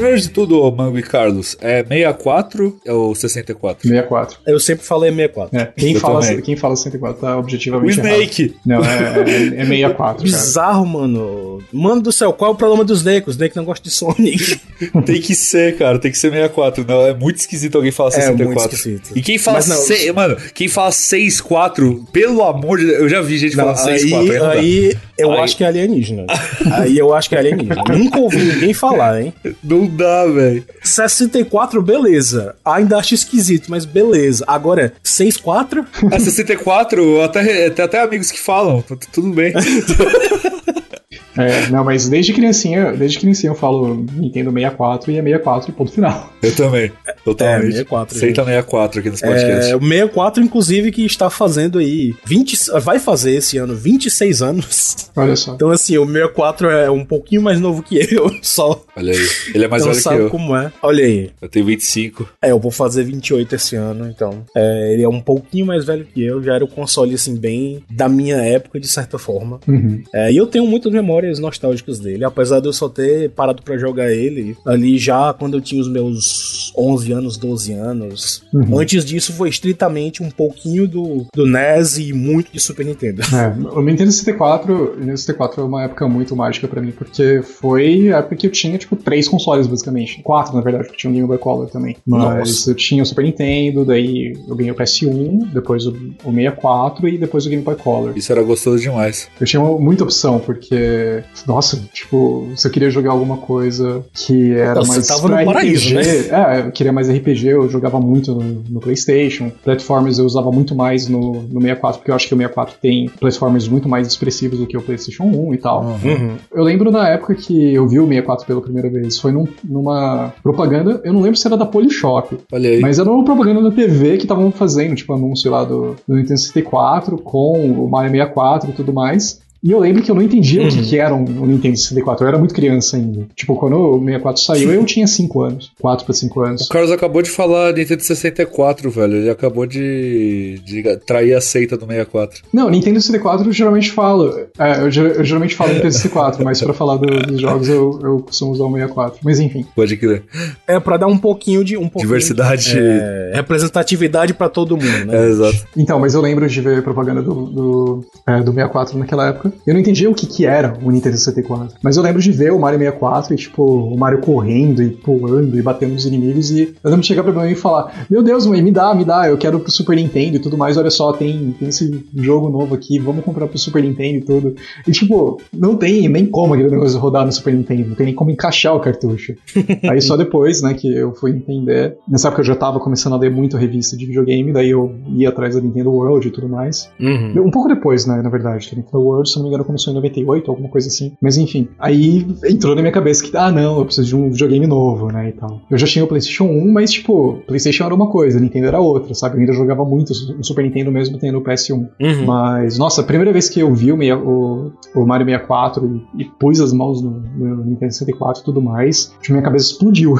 Primeiro de tudo, Mango e Carlos, é 64 ou 64? 64. Eu sempre falei 64. É, quem, Eu fala, quem fala 64 tá O objetivamente errado. Snake! Não, é, é, é 64, cara. Bizarro, mano. Mano do céu, qual é o problema do Snake? O Snake não gosta de Sonic. Tem que ser, cara, tem que ser 64. Não, é muito esquisito alguém falar É, 64. muito esquisito. E quem fala Mas não- se- mano, quem fala 64, pelo amor de Deus, eu já vi gente Não, falando 64. aí, aí eu Aí- acho que é alienígena. aí eu acho que é alienígena. Nunca ouvi ninguém falar, hein? Não dá, velho. 64, beleza. Ainda acho esquisito, mas beleza. Agora, 64? A 64, até, tem até amigos que falam, tá tudo bem. É, não, mas desde criancinha, desde criancinha eu falo Nintendo 64 e é 64 e ponto final. Eu também. Totalmente. É, 64, Aceita 64 aqui nos podcasts. É, o 64, inclusive, que está fazendo aí 20, vai fazer esse ano 26 anos. Olha só. Então, assim, o 64 é um pouquinho mais novo que eu, só. Olha aí. Ele é mais então velho que sabe eu. como é. Olha aí. Eu tenho 25. É, eu vou fazer 28 esse ano, então. É, ele é um pouquinho mais velho que eu, já era o console, assim, bem da minha época, de certa forma. Uhum. É, e eu tenho muitas memórias nostálgicas dele, apesar de eu só ter parado pra jogar ele ali já quando eu tinha os meus 11 anos, 12 anos. Uhum. Antes disso foi estritamente um pouquinho do, do NES e muito de Super Nintendo. É, o Nintendo 64, o Nintendo 64 é uma época muito mágica pra mim, porque foi a época que eu tinha, tipo, três consoles, basicamente. Quatro, na verdade, porque tinha um Game Boy Color também. Mas Nossa. eu tinha o Super Nintendo, daí eu ganhei o PS1, depois o, o 64 e depois o Game Boy Color. Isso era gostoso demais. Eu tinha muita opção, porque, nossa, tipo, se eu queria jogar alguma coisa que era Nossa, mais tava no paraíso, né? RPG, é, eu queria mais RPG, eu jogava muito no, no PlayStation. Platformers eu usava muito mais no, no 64, porque eu acho que o 64 tem platformers muito mais expressivos do que o PlayStation 1 e tal. Uhum. Eu lembro na época que eu vi o 64 pela primeira vez, foi num- numa propaganda, eu não lembro se era da Polishop, Olha aí. mas era uma propaganda da TV que estavam fazendo, tipo, anúncio lá do, do Nintendo 64 com o Mario 64 e tudo mais. E eu lembro que eu não entendia uhum. o que, uhum. que era um, um, Nintendo 64. Eu era muito criança ainda. Tipo, quando o 64 saiu, eu tinha 5 anos. 4 pra 5 anos. O Carlos acabou de falar Nintendo 64, velho. Ele acabou de, de trair a seita do 64. Não, Nintendo 64 eu geralmente falo. É, eu, eu, geralmente falo Nintendo 64, mas pra falar do, dos jogos eu, eu costumo usar o 64. Mas enfim. Pode crer. É pra dar um pouquinho de. Um pouquinho Diversidade. De, é, representatividade pra todo mundo, né? É, exato. Então, mas eu lembro de ver propaganda do, do, é, do 64 naquela época. Eu não entendia o que, que era o Nintendo 64. Mas eu lembro de ver o Mario 64 e, tipo, o Mario correndo e pulando e batendo nos inimigos. E eu lembro de chegar pra mim e falar: Meu Deus, mãe, me dá, me dá, eu quero pro Super Nintendo e tudo mais. Olha só, tem, tem esse jogo novo aqui, vamos comprar pro Super Nintendo e tudo. E, tipo, não tem nem como aquele negócio rodar no Super Nintendo, não tem nem como encaixar o cartucho. Aí só depois, né, que eu fui entender. Nessa época eu já tava começando a ler muito revista de videogame, daí eu ia atrás da Nintendo World e tudo mais. Uhum. Um pouco depois, né, na verdade, que Nintendo World, se não me engano, começou em 98, alguma coisa assim. Mas enfim, aí entrou na minha cabeça que, ah, não, eu preciso de um videogame novo, né, e tal. Eu já tinha o PlayStation 1, mas, tipo, PlayStation era uma coisa, Nintendo era outra, sabe? Eu ainda jogava muito o Super Nintendo mesmo tendo o PS1. Uhum. Mas, nossa, a primeira vez que eu vi o, o, o Mario 64 e, e, pus as mãos no, no Nintendo 64 e tudo mais, tipo, minha cabeça explodiu.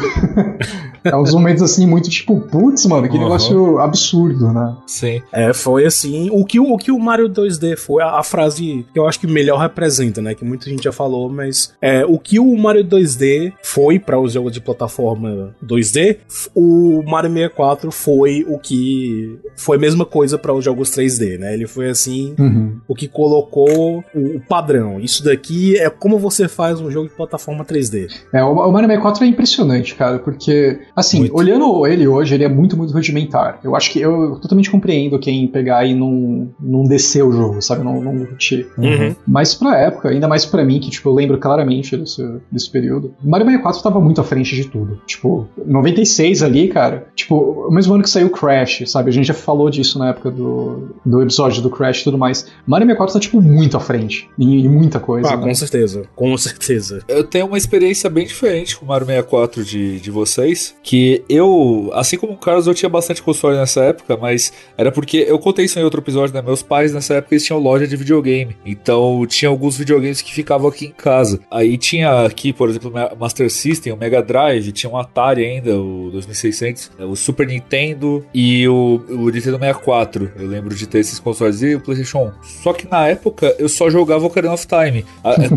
é uns momentos assim, muito tipo, putz, mano, que uhum. negócio absurdo, né? Sim. É, foi assim. O que o, que o Mario 2D foi, a, a, frase que eu acho que melhor representa, né? Que muita gente já falou, mas é, o que o Mario 2D foi para os jogos de plataforma 2D, o Mario 64 foi o que foi a mesma coisa para os jogos 3D, né? Ele foi assim, uhum. o que colocou o, o, padrão. Isso daqui é como você faz um jogo de plataforma 3D. É, o, o Mario 64 é impressionante, cara, porque assim, muito. olhando ele hoje, ele é muito, muito rudimentar. Eu acho que eu totalmente compreendo quem pegar e não, não descer o jogo, sabe? Não, não curtir. Uhum. Mas pra época, ainda mais pra mim, que tipo, eu lembro claramente desse, desse período, Mario 64 tava muito à frente de tudo. Tipo, 96 ali, cara, tipo, o mesmo ano que saiu Crash, sabe? A gente já falou disso na época do, do episódio do Crash e tudo mais. Mario 64 tá, tipo, muito à frente em, em muita coisa. Ah, né? com certeza. Com certeza. Eu tenho uma experiência bem diferente com o Mario 64 de, de vocês, que eu, assim como o Carlos, eu tinha bastante console nessa época, mas era porque eu contei isso em outro episódio, né? Meus pais nessa época eles tinham loja de videogame. Então tinha alguns videogames que ficavam aqui em casa. Aí tinha aqui, por exemplo, o Master System, o Mega Drive, tinha um Atari ainda, o 2600, o Super Nintendo e o, o Nintendo 64. Eu lembro de ter esses consoles e o PlayStation 1. Só que na época eu só jogava Ocarina of Time.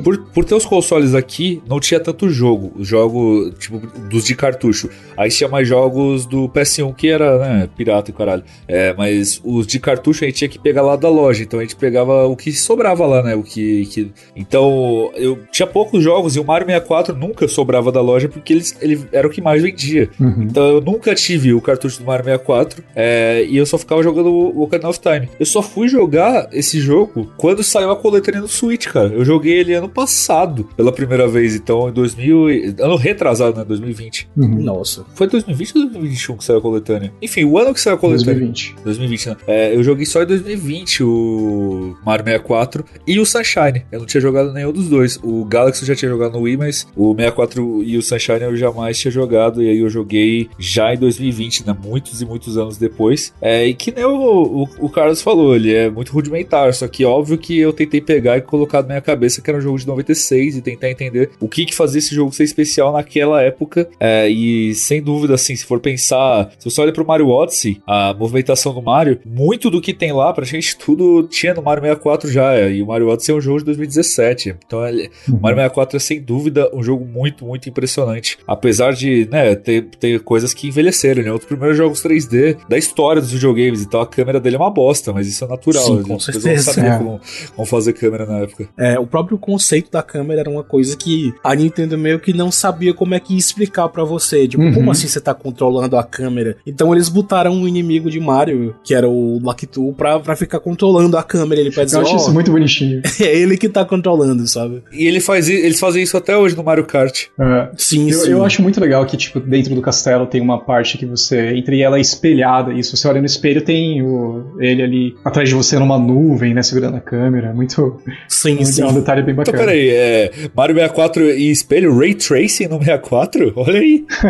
por, por ter os consoles aqui, não tinha tanto jogo. Os jogos, tipo, dos de cartucho. Aí tinha mais jogos do PS1 que era, né, pirata e caralho. É, mas os de cartucho a gente tinha que pegar lá da loja. Então a gente pegava o que sobrava lá, né? O que. que... Então eu tinha poucos jogos e o Mario 64 nunca sobrava da loja porque eles, ele era o que mais vendia. Uhum. Então eu nunca tive o cartucho do Mario 64 é, e eu só ficava jogando o Ocarina of Time. Eu só fui jogar esse jogo quando saiu a coletânea no Switch, cara. Eu joguei ele ano passado pela primeira vez, então em 2000. Ano retrasado, né? 2020. Uhum. Nossa. Foi 2020 ou 2021 que saiu a coletânea? Enfim, o ano que saiu a coletânea. 2020. 2020, né? É, eu joguei só em 2020 o Mario 64 e o Sunshine. Eu não tinha jogado nenhum dos dois. O Galaxy eu já tinha jogado no Wii, mas o 64 e o Sunshine eu jamais tinha jogado. E aí eu joguei já em 2020, né? Muitos e muitos anos depois. É, e que nem o, o, o Carlos falou, ele é muito rudimentar. Só que óbvio que eu tentei pegar e colocar na minha cabeça que era um jogo de 96 e tentar entender o que que fazia esse jogo ser especial naquela época. É, e sem dúvida, assim, se for pensar, se você olha pro Mario Odyssey, a movimentação do Mario, muito do que tem lá, praticamente tudo tinha no Mario 64 já. E o Mario Odyssey é um jogo de 2017. Então, ele, uhum. o Mario 64 é sem dúvida um jogo muito, muito impressionante. Apesar de, né, ter, ter coisas que envelheceram, né? Um dos primeiros jogos 3D da história dos videogames. Então, a câmera dele é uma bosta, mas isso é natural. Sim, com certeza. Não sabia é. como, como fazer câmera na época. É, o próprio conceito da câmera era uma coisa que a Nintendo meio que não sabia como é que ia explicar para você. Tipo, uhum. como assim você tá controlando a câmera? Então eles botaram um inimigo de Mario, que era o Lakitu, pra, pra ficar controlando a câmera. Ele pede Eu acho oh, isso muito bonitinho. É ele que tá controlando, sabe? E ele faz, eles fazem isso até hoje no Mario Kart. É. Sim, eu, sim. Eu acho muito legal que, tipo, dentro do castelo tem uma parte que você entra e ela é espelhada. E se você olha no espelho, tem o, ele ali atrás de você numa nuvem, né? Segurando a câmera. Muito. Sim, muito, sim. É um detalhe bem então, bacana. Então, peraí, é, Mario 64 e espelho, Ray Tracing no 64? Olha aí.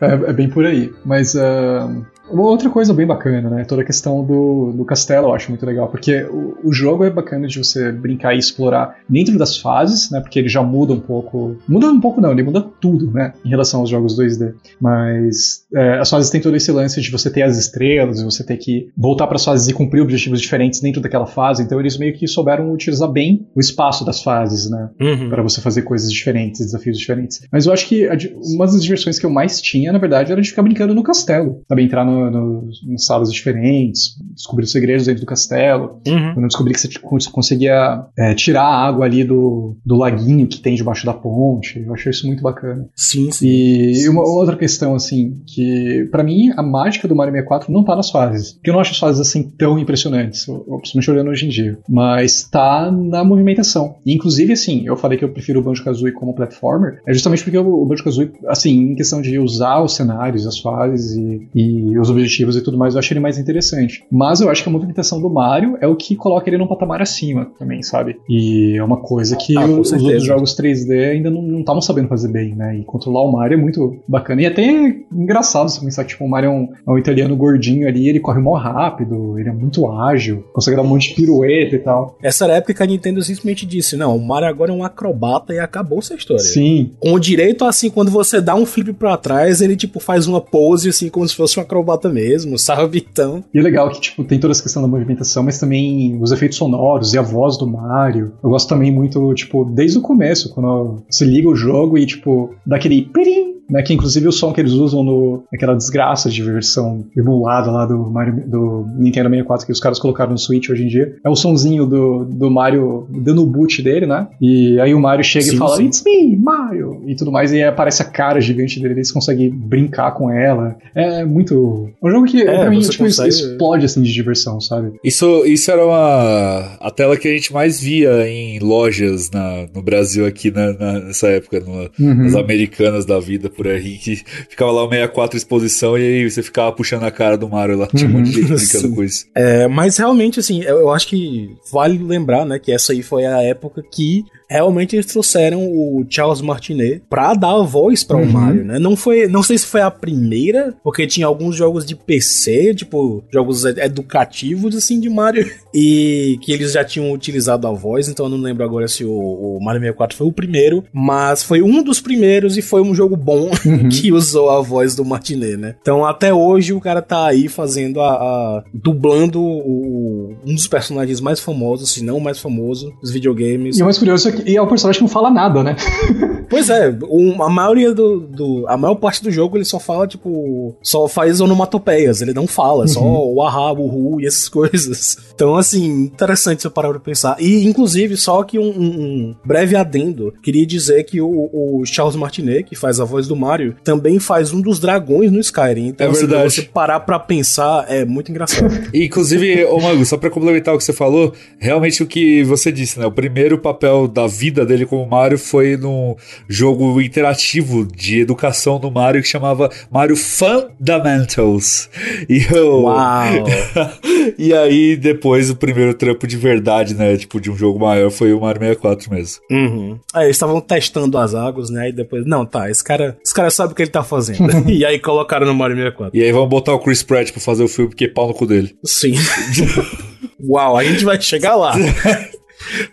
é, é, bem por aí. Mas. Uh, Uma outra coisa bem bacana, né? Toda a questão do, do castelo eu acho muito legal, porque o, o jogo é bacana de você brincar e explorar dentro das fases, né? Porque ele já muda um pouco. Muda um pouco, não, ele muda tudo, né? Em relação aos jogos 2D. Mas é, as fases têm todo esse lance de você ter as estrelas, você ter que voltar para as fases e cumprir objetivos diferentes dentro daquela fase. Então eles meio que souberam utilizar bem o espaço das fases, né? Uhum. Para você fazer coisas diferentes, desafios diferentes. Mas eu acho que uma das diversões que eu mais tinha, na verdade, era de ficar brincando no castelo. Sabe? Entrar no, no, em salas diferentes, descobrir os segredos dentro do castelo. Uhum. Quando eu descobri que você conseguia é, tirar a água ali do, do laguinho que tem debaixo da ponte. Eu achei isso muito bacana. Sim, sim. E sim, uma outra questão, assim, que para mim a mágica do Mario 64 não tá nas fases. Porque eu não acho as fases assim tão impressionantes, principalmente olhando hoje em dia. Mas tá na movimentação. E, inclusive, assim, eu falei que eu prefiro o Banjo-Kazooie como platformer, é justamente porque o Banjo-Kazooie, assim, em questão de usar os cenários, as fases e, e os objetivos e tudo mais, eu achei ele mais interessante. Mas eu acho que a movimentação do Mario é o que coloca ele num patamar acima também, sabe? E é uma coisa que ah, os outros jogos 3D ainda não estavam sabendo fazer bem, né? E controlar o Mario é muito bacana. E até é engraçado você pensar que tipo, o Mario é um, é um italiano gordinho ali, ele corre mó rápido, ele é muito ágil, consegue dar um monte de pirueta e tal. Essa era a época que a Nintendo simplesmente disse: não, o Mario agora é um acrobata e acabou essa história. Sim. Com o direito, assim, quando você dá um flip pra trás, ele, tipo, faz uma pose, assim, como se fosse um acrobata mesmo, sabe? Então. E é legal que, tipo, tem toda essa questão da movimentação, mas também os efeitos sonoros e a voz do Mario. Eu gosto também muito, tipo, desde o começo, quando você liga o jogo e, tipo, dá aquele pirim né, que inclusive o som que eles usam no, naquela desgraça de versão emulada lá do, Mario, do Nintendo 64 que os caras colocaram no Switch hoje em dia, é o sonzinho do, do Mario dando o boot dele, né? E aí o Mario chega sim, e fala, sim. It's me, Mario! E tudo mais, e aparece a cara gigante dele, eles conseguem brincar com ela. É muito. É um jogo que, é, pra mim, tipo, consegue... explode assim de diversão, sabe? Isso, isso era uma. a tela que a gente mais via em lojas na, no Brasil aqui na, na, nessa época, no, uhum. nas americanas da vida por aí, que ficava lá o 64 exposição e aí você ficava puxando a cara do Mario lá. Tinha um monte de gente brincando com isso. É, mas realmente, assim, eu, eu acho que vale lembrar, né, que essa aí foi a época que realmente eles trouxeram o Charles Martinet pra dar a voz para o uhum. Mario, né? Não foi, não sei se foi a primeira, porque tinha alguns jogos de PC, tipo jogos educativos assim de Mario e que eles já tinham utilizado a voz, então eu não lembro agora se o, o Mario 64 foi o primeiro, mas foi um dos primeiros e foi um jogo bom uhum. que usou a voz do Martinet, né? Então até hoje o cara tá aí fazendo a, a dublando o, um dos personagens mais famosos, se não o mais famoso dos videogames. E o mais curioso é que e é personagem que não fala nada, né? Pois é, um, a maioria do, do, A maior parte do jogo ele só fala, tipo. Só faz onomatopeias, ele não fala, uhum. só o ahá, o ru e essas coisas. Então, assim, interessante você parar pra pensar. E, inclusive, só que um, um breve adendo, queria dizer que o, o, Charles Martinet, que faz a voz do Mario, também faz um dos dragões no Skyrim. Então, é assim, verdade. você parar pra pensar, é muito engraçado. e, inclusive, ô Mago, só pra complementar o que você falou, realmente o que você disse, né? O primeiro papel da vida dele como Mario foi no jogo interativo de educação do Mario que chamava Mario Fundamentals. E eu... Uau! e aí depois o primeiro trampo de verdade, né, tipo de um jogo maior foi o Mario 64 mesmo. Uhum. Aí eles estavam testando as águas, né, e depois, não, tá, esse cara, esse cara sabe o que ele tá fazendo. e aí colocaram no Mario 64. E aí vamos botar o Chris Pratt pra fazer o filme, porque é pau no cu dele. Sim. Uau, a gente vai chegar lá.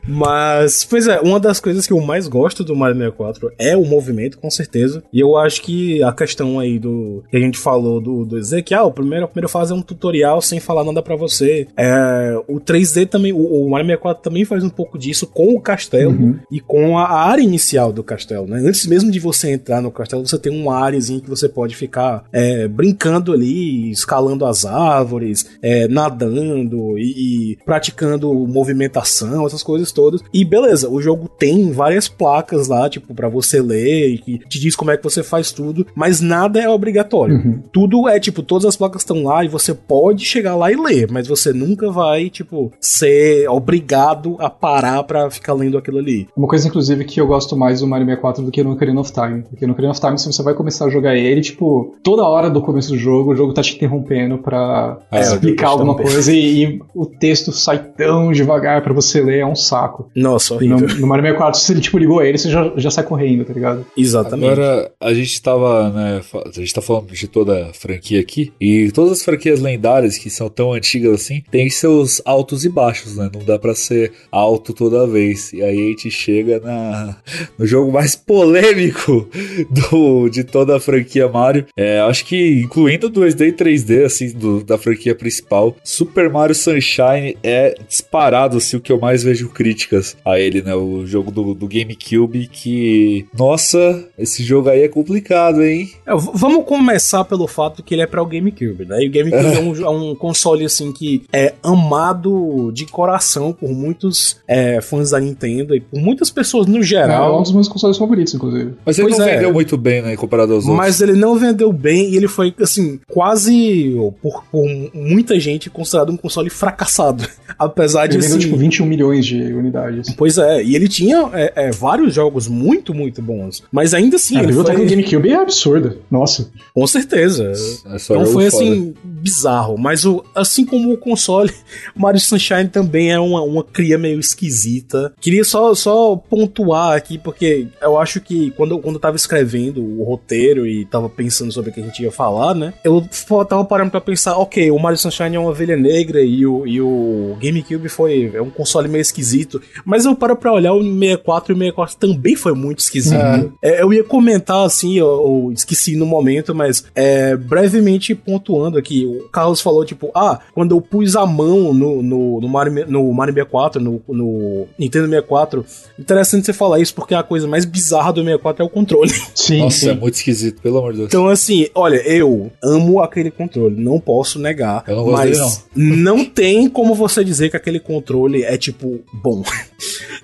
Mas, pois é, uma das coisas que eu mais gosto do Mario 64 é o movimento, com certeza. E eu acho que a questão aí do que a gente falou do, do que ah, o primeiro, a primeira fase é um tutorial sem falar nada para você. É, o 3D também, o, o, Mario 64 também faz um pouco disso com o castelo uhum. e com a, a, área inicial do castelo, né? Antes mesmo de você entrar no castelo, você tem uma áreazinha que você pode ficar é, brincando ali, escalando as árvores, é, nadando e, e praticando movimentação, essas coisas todas. E beleza, o jogo tem várias placas lá, tipo, para você ler e que te diz como é que você faz tudo, mas nada é obrigatório. Uhum. Tudo é, tipo, todas as placas estão lá e você pode chegar lá e ler, mas você nunca vai, tipo, ser obrigado a parar para ficar lendo aquilo ali. Uma coisa, inclusive, que eu gosto mais do Mario 64 do que no Ocarina of Time. Porque no Ocarina of Time, se você vai começar a jogar ele, tipo, toda hora do começo do jogo, o jogo tá te interrompendo pra é, explicar alguma coisa e, e, o texto sai tão devagar para você ler, é um saco. Nossa, No, horrível. no Mario 64, se ele tipo ligou ele, você já, já sai correndo, tá ligado? Exatamente. Agora, a gente tava, né, a gente tá falando de toda a franquia aqui, e todas as franquias lendárias que são tão antigas assim, tem seus altos e baixos, né? Não dá pra ser alto toda vez. E aí a gente chega na, no jogo mais polêmico do, de toda a franquia Mario. É, acho que incluindo 2D e 3D, assim, do- da franquia principal, Super Mario Sunshine é disparado, assim, o que eu mais vejo críticas a ele, né? O jogo do, do GameCube que, nossa, esse jogo aí é complicado, hein? É, vamos começar pelo fato que ele é para o GameCube, né? E o GameCube é, um, é um console assim que é amado de coração por muitos é, fãs da Nintendo e por muitas pessoas no É, é um geral. dos meus consoles favoritos, inclusive. Mas ele Pois não é. vendeu muito bem, né, comparado aos outros. Mas ele não vendeu bem e ele foi, assim, quase por, por muita gente considerado um console fracassado. Apesar de Ele vendeu assim, tipo 21 milhões de unidades. Pois é, e ele tinha é, é, vários jogos muito, muito bons. Mas ainda assim, a ele biblioteca foi. do GameCube é absurda. Nossa. Com certeza. É Então foi foda. assim, bizarro. Mas o, assim como o console, Mario Sunshine também é uma, uma cria meio esquisita. Queria só, só pontuar aqui, porque eu acho que quando, eu- quando eu tava escrevendo o roteiro e tava pensando sobre o que a gente ia falar, né? Eu tava parando pra pensar, ok, o Mario Sunshine é uma ovelha negra e o, e o GameCube foi é um console meio esquisito. Mas eu paro pra olhar o 64 e o 64 também foi muito esquisito. É, eu ia comentar assim, eu, eu esqueci no momento, mas é, brevemente pontuando aqui, o Carlos falou tipo, ah, quando eu pus a mão no, no, no, Mario, no Mario 64, no, no Nintendo 64, interessante você falar isso porque a coisa mais bizarra do 64 é o controle. Sim, Nossa, sim. é muito esquisito, pelo amor de Deus. Então assim, olha, eu amo aquele controle, não posso negar, Eu não mas dele, não tem como você dizer que aquele controle é tipo bom.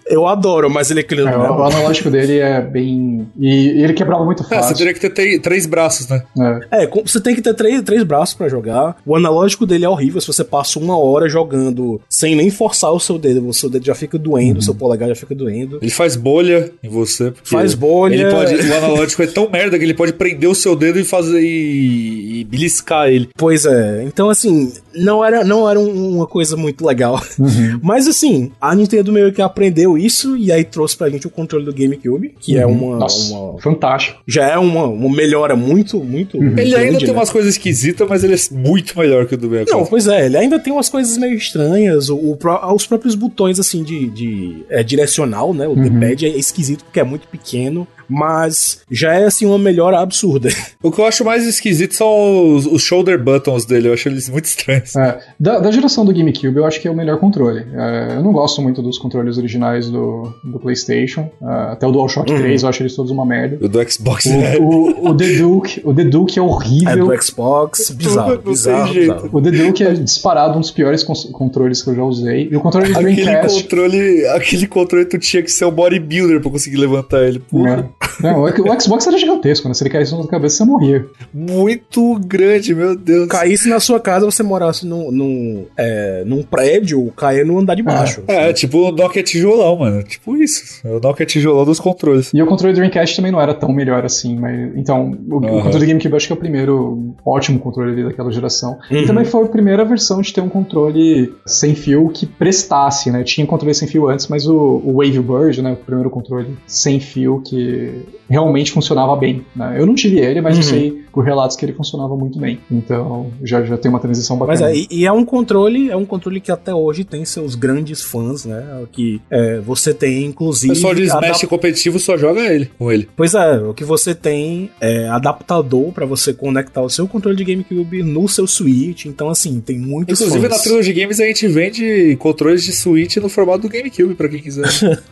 eu adoro, mas ele é aquele É, o, o analógico dele é bem. E, e ele quebrava muito É, você fácil. teria que ter três, três braços, né? É. É, com- você tem que ter três, três braços pra jogar. O analógico dele é horrível. Se você passa uma hora jogando sem nem forçar o seu dedo, o seu dedo já fica doendo, o seu polegar já fica doendo. Ele faz bolha em você. Faz bolha. Ele pode, o analógico é tão merda que ele pode prender o seu dedo e fazer e, e beliscar ele. Pois é. Então, assim, não era, não era um- uma coisa muito legal. Uhum. Mas, assim, a Nintendo meio que aprendeu isso e aí trouxe pra gente o controle do GameCube, que é uma, Nossa, uma- fantástico. Já é uma, uma melhora muito, muito. Ele grande, ainda tem né? umas coisas esquisitas, mas ele é muito melhor que o do 64. Não, pois é, ele ainda tem umas coisas meio estranhas. O, o os próprios botões, assim, de, de é, direcional, né? O D-pad é esquisito porque é muito pequeno, mas já é, assim, uma melhora absurda. O que eu acho mais esquisito são os, os shoulder buttons dele. Eu acho eles muito estranhos. É, da, da geração do GameCube, eu acho que é o melhor controle. É, eu não gosto muito dos controles originais do, do PlayStation. É, até o DualShock Uhum. 3, eu acho eles todos uma merda. O do Xbox, né? O, o, o The Duke, o The Duke é É horrível. do Xbox, bizarro, bizarro, bizarro. O The Duke é disparado um dos piores cons- controles que eu já usei. E o controle de Aquele Dreamcast. controle, aquele controle tu tinha que ser um bodybuilder pra conseguir levantar ele. Porra. É. Não, o Xbox era gigantesco, né? Se ele caísse na sua cabeça, você morria. Muito grande, meu Deus. Caísse na sua casa, você morasse num, num, é, num prédio, caia no andar de baixo. É, tipo o Nokia tijolão, mano. Tipo isso. É o Nokia tijolão dos controles. E o controle do Dreamcast também não era tão melhor assim, mas. Então, o, o Aham. controle do GameCube eu acho que é o primeiro ótimo controle ali daquela geração. Uhum. E também foi a primeira versão de ter um controle sem fio que prestasse, né? Tinha controle sem fio antes, mas o, o Wavebird, né? O primeiro controle sem fio que realmente funcionava bem. Né? Eu não tive ele, mas eu Uhum. sei por relatos que ele funcionava muito bem. Então, já, já tem uma transição bacana. Mas é, e, e é um controle, é um controle que até hoje tem seus grandes fãs, né? Que é, você tem, O inclusive. pessoal de adap- Smash competitivo só joga ele, com ele. Pois é, o que você tem é adaptador pra você conectar o seu controle de GameCube no seu Switch. Então, assim, tem muitos Inclusive fãs. na Trilogy Games a gente vende controles de Switch no formato do GameCube, pra quem quiser.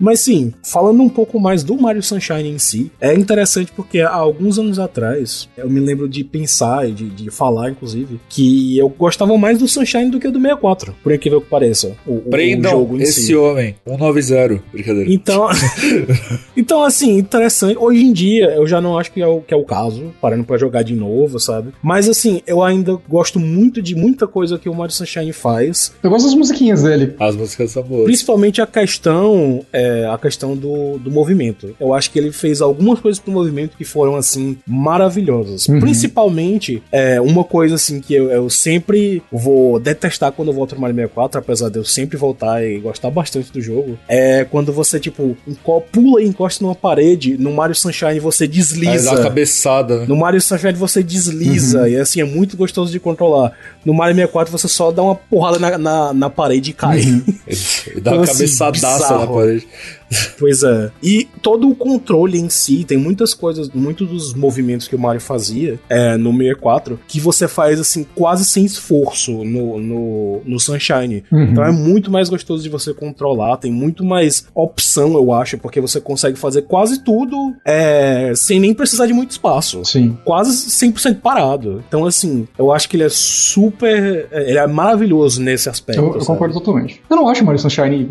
Mas sim, falando um pouco mais do Mario Sunshine em si, é interessante porque há alguns anos atrás, eu me lembro de pensar e de, de falar, inclusive, que eu gostava mais do Sunshine do que do 64, por incrível que pareça. O, o- o Prendam jogo em esse si. homem. 190. Brincadeira. Então, então, assim, interessante. Hoje em dia, eu já não acho que é o, que é o caso, parando pra jogar de novo, sabe? Mas, assim, eu ainda gosto muito de muita coisa que o Mario Sunshine faz, Eu gosto das musiquinhas dele. As músicas são boas. Principalmente a questão, é, a questão do, do movimento. Eu eu acho que ele fez algumas coisas pro movimento que foram, assim, maravilhosas. Uhum. Principalmente, é, uma coisa, assim, que eu, eu, sempre vou detestar quando eu volto no Mario 64, apesar de eu sempre voltar e gostar bastante do jogo, é quando você, tipo, pula e encosta numa parede, no Mario Sunshine você desliza. Dá cabeçada, né? No Mario Sunshine você desliza, uhum. e assim, é muito gostoso de controlar. No Mario 64 você só dá uma porrada na, na, na parede e cai. Uhum. dá uma então, assim, cabeçadaça na parede. Pois é. E todo o controle em si, tem muitas coisas, muitos dos movimentos que o Mario fazia é, no 64, que você faz assim, quase sem esforço no, no, no Sunshine. Uhum. Então é muito mais gostoso de você controlar, tem muito mais opção, eu acho, porque você consegue fazer quase tudo é, sem nem precisar de muito espaço. Sim. Quase 100% parado. Então, assim, eu acho que ele é super. Ele é maravilhoso nesse aspecto. Eu, eu concordo totalmente. Eu não acho Mario Sunshine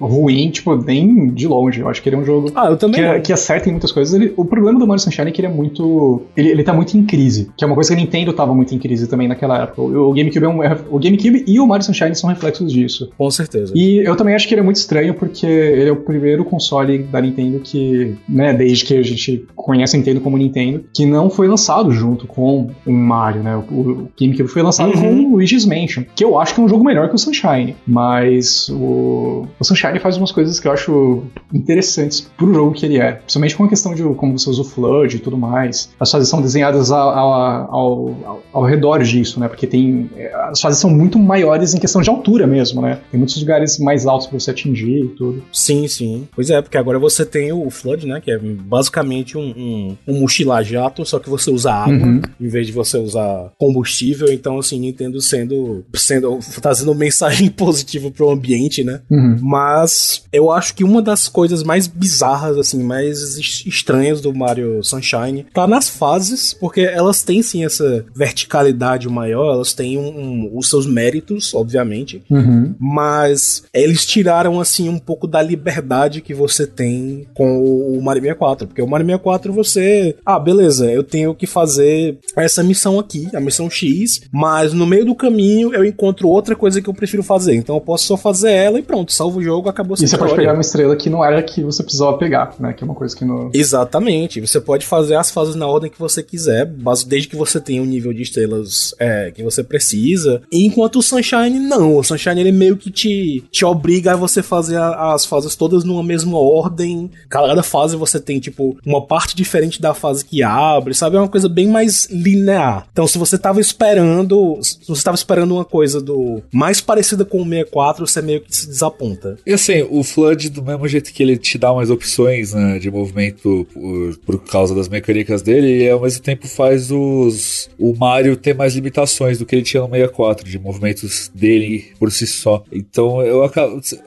ruim, tipo, nem de longe. Eu acho que ele é um jogo ah, eu também que, é, que acerta em muitas coisas. Ele, o problema do Mario Sunshine é que ele é muito. Ele, ele tá muito em crise. Que é uma coisa que a Nintendo tava muito em crise também naquela época. O, o GameCube é um. É, o GameCube e o Mario Sunshine são reflexos disso. Com certeza. E eu também acho que ele é muito estranho porque ele é o primeiro console da Nintendo que, né, desde que a gente conhece a Nintendo como Nintendo, que não foi lançado junto com o Mario, né? O, o GameCube foi lançado uhum. com o Luigi's Mansion, que eu acho que é um jogo melhor que o Sunshine. Mas o, o Sunshine faz umas coisas que eu acho interessantes pro jogo que ele é. Principalmente com a questão de como você usa o Flood e tudo mais. As fases são desenhadas ao, ao, ao, ao redor disso, né? Porque tem. É, as fases são muito maiores em questão de altura mesmo, né? Tem muitos lugares mais altos pra você atingir e tudo. Sim, sim. Pois é, porque agora você tem o Flood, né? Que é basicamente um, um, um mochila-jato, só que você usa água uhum. em vez de você usar combustível. Então, assim, Nintendo sendo. sendo trazendo mensagem positiva pro ambiente, né? Uhum. Mas eu acho que uma das coisas mais bizarras, assim, mais estranhas do Mario Sunshine. Tá nas fases, porque elas têm sim essa verticalidade maior, elas têm um, um, os seus méritos, obviamente, uhum. mas eles tiraram, assim, um pouco da liberdade que você tem com o Mario 64, porque o Mario 64 você, ah, beleza, eu tenho que fazer essa missão aqui, a missão X, mas no meio do caminho eu encontro outra coisa que eu prefiro fazer, então eu posso só fazer ela e pronto, salvo o jogo, acabou E você pode pegar uma estrela que não era que você precisava pegar, né? Que é uma coisa que não. Exatamente. Você pode fazer as fases na ordem que você quiser, desde que você tenha o um nível de estrelas é, que você precisa. Enquanto o Sunshine, não. O Sunshine ele meio que te, te obriga a você fazer as fases todas numa mesma ordem. Cada fase você tem, tipo, uma parte diferente da fase que abre, sabe? É uma coisa bem mais linear. Então, se você tava esperando. Se você tava esperando uma coisa do mais parecida com o 64, você meio que se desaponta. E assim, o Flood, do mesmo jeito que ele te dá mais opções né, de movimento por, por, causa das mecânicas dele, e ao mesmo tempo faz os o Mario ter mais limitações do que ele tinha no 64, de movimentos dele por si só. Então eu.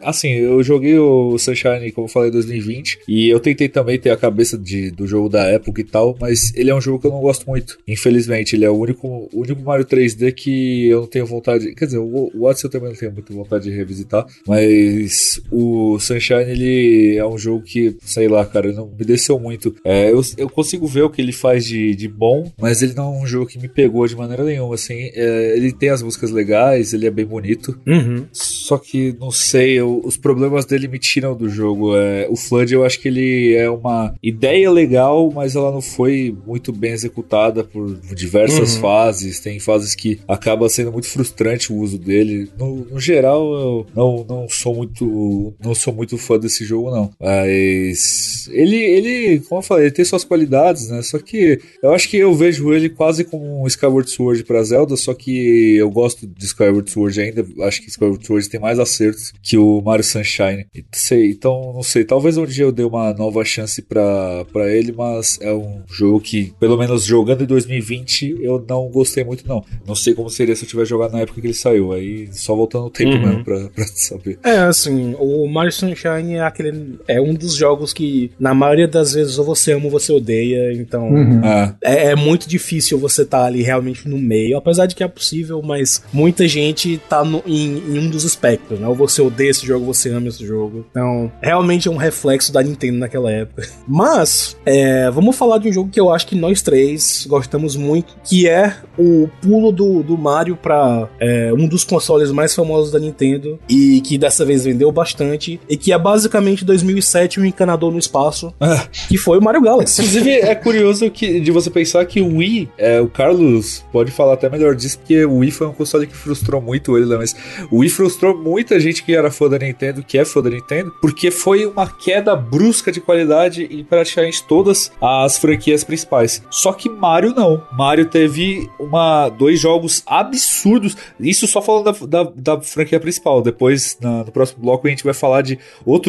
Assim, eu joguei o Sunshine, como eu falei, em 2020, e eu tentei também ter a cabeça de, do jogo da época e tal, mas ele é um jogo que eu não gosto muito. Infelizmente, ele é o único, o único Mario 3D que eu não tenho vontade. Quer dizer, o, Odyssey eu também não tenho muita vontade de revisitar, mas o Sunshine ele é um jogo que, sei lá, cara, não me desceu muito. É, eu, eu consigo ver o que ele faz de, de bom, mas ele não é um jogo que me pegou de maneira nenhuma, assim. É, ele tem as músicas legais, ele é bem bonito. Uhum. Só que, não sei, eu, os problemas dele me tiram do jogo. É, o Flood, eu acho que ele é uma ideia legal, mas ela não foi muito bem executada por diversas uhum. fases. Tem fases que acaba sendo muito frustrante o uso dele. No, no geral, eu não, não sou muito não sou muito fã desse jogo, não. Mas ele, ele, como eu falei, ele tem suas qualidades, né? Só que eu acho que eu vejo ele quase como um Skyward Sword para Zelda, só que eu gosto de Skyward Sword ainda. Acho que Skyward Sword tem mais acertos que o Mario Sunshine. Sei, então, não sei. Talvez um dia eu dê uma nova chance para ele, mas é um jogo que, pelo menos jogando em 2020, eu não gostei muito, não. Não sei como seria se eu tivesse jogado na época que ele saiu. Aí só voltando o tempo uhum. mesmo pra, pra saber. É, assim, o Mario Sunshine é aquele. É um dos jogos que, na maioria das vezes, ou você ama ou você odeia. Então, uhum. é. é, é, muito difícil você estar tá ali realmente no meio. Apesar de que é possível, mas muita gente tá no, em, em, um dos espectros, né? Ou você odeia esse jogo, ou você ama esse jogo. Então, realmente é um reflexo da Nintendo naquela época. Mas, é, vamos falar de um jogo que eu acho que nós três gostamos muito, que é o pulo do, do Mario para é, um dos consoles mais famosos da Nintendo e que dessa vez vendeu bastante e que é base, basicamente 2007 um encanador no espaço, é. que foi o Mario Galaxy. Inclusive, é curioso que, de você pensar que o Wii, é, o Carlos pode falar até melhor disso, porque o Wii foi um console que frustrou muito ele, né? Mas o Wii frustrou muita gente que era fã da Nintendo, que é fã da Nintendo, porque foi uma queda brusca de qualidade em praticamente todas as franquias principais. Só que Mario não. Mario teve uma, dois jogos absurdos. Isso só falando da, da, da franquia principal. Depois, na, no próximo bloco, a gente vai falar de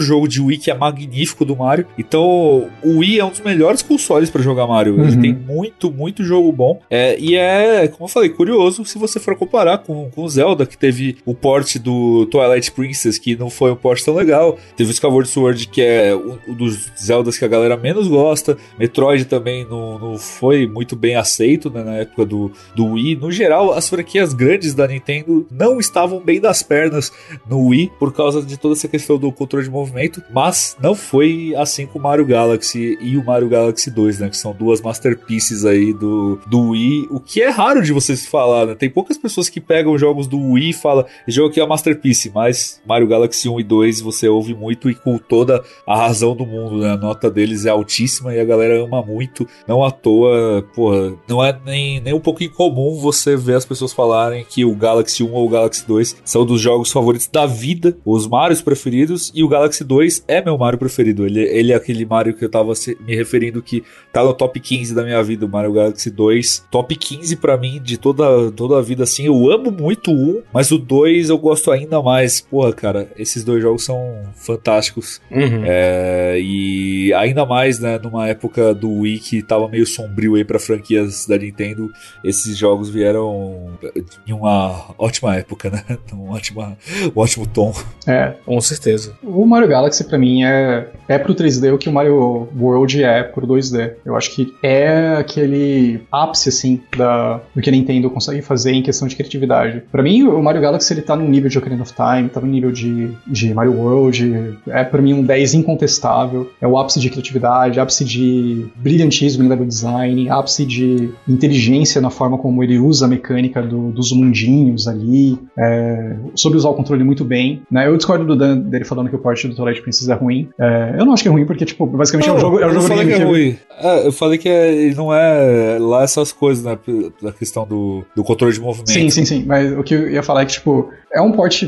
outro jogo de Wii que é magnífico do Mario. Então, o Wii é um dos melhores consoles para jogar Mario. Uhum. Ele tem muito, muito jogo bom. É, e é, como eu falei, curioso se você for comparar com, com Zelda, que teve o port do Twilight Princess, que não foi um port tão legal. Teve o Skyward Sword, que é um dos Zeldas que a galera menos gosta. Metroid também não, não foi muito bem aceito né, na época do, do Wii. No geral, as franquias grandes da Nintendo não estavam bem das pernas no Wii por causa de toda essa questão do controle de movimento, mas não foi assim com o Mario Galaxy e o Mario Galaxy 2, né, que são duas masterpieces aí do, do Wii, o que é raro de vocês falar, né? Tem poucas pessoas que pegam jogos do Wii e falam, esse jogo aqui é uma masterpiece, mas Mario Galaxy 1 e 2 você ouve muito e com toda a razão do mundo, né? A nota deles é altíssima e a galera ama muito, não à toa, porra, não é nem, nem um pouco incomum você ver as pessoas falarem que o Galaxy 1 ou o Galaxy 2 são dos jogos favoritos da vida, os Marios preferidos, e o Galaxy 2 é meu Mario preferido. Ele, ele é aquele Mario que eu tava me referindo que tá no top 15 da minha vida, o Mario Galaxy 2. Top 15 para mim de toda, toda a vida, assim. Eu amo muito o 1, mas o 2 eu gosto ainda mais. Porra, cara, esses dois jogos são fantásticos. Uhum. É, e ainda mais, né, numa época do Wii que tava meio sombrio aí pra franquias da Nintendo, esses jogos vieram em uma ótima época, né? Um, ótima, um ótimo tom. É, com certeza. O Mario Galaxy, para mim, é, é pro 3D o que o Mario World é pro 2D. Eu acho que é aquele ápice, assim, da, do que a Nintendo consegue fazer em questão de criatividade. Para mim, o Mario Galaxy, ele tá no nível de Ocarina of Time, tá no nível de, de Mario World, é para mim um 10 incontestável. É o ápice de criatividade, ápice de brilhantismo em level design, ápice de inteligência na forma como ele usa a mecânica do, dos mundinhos ali, é, soube usar o controle muito bem. Né? Eu discordo do Dan dele falando que o port do Twilight Princess é ruim. É, eu não acho que é ruim, porque, tipo, basicamente não, é um jogo. É um jogo falei que é ruim. É, eu falei que é, não é lá essas coisas, né? Da questão do, do controle de movimento. Sim, sim, sim. Mas o que eu ia falar é que, tipo, é um port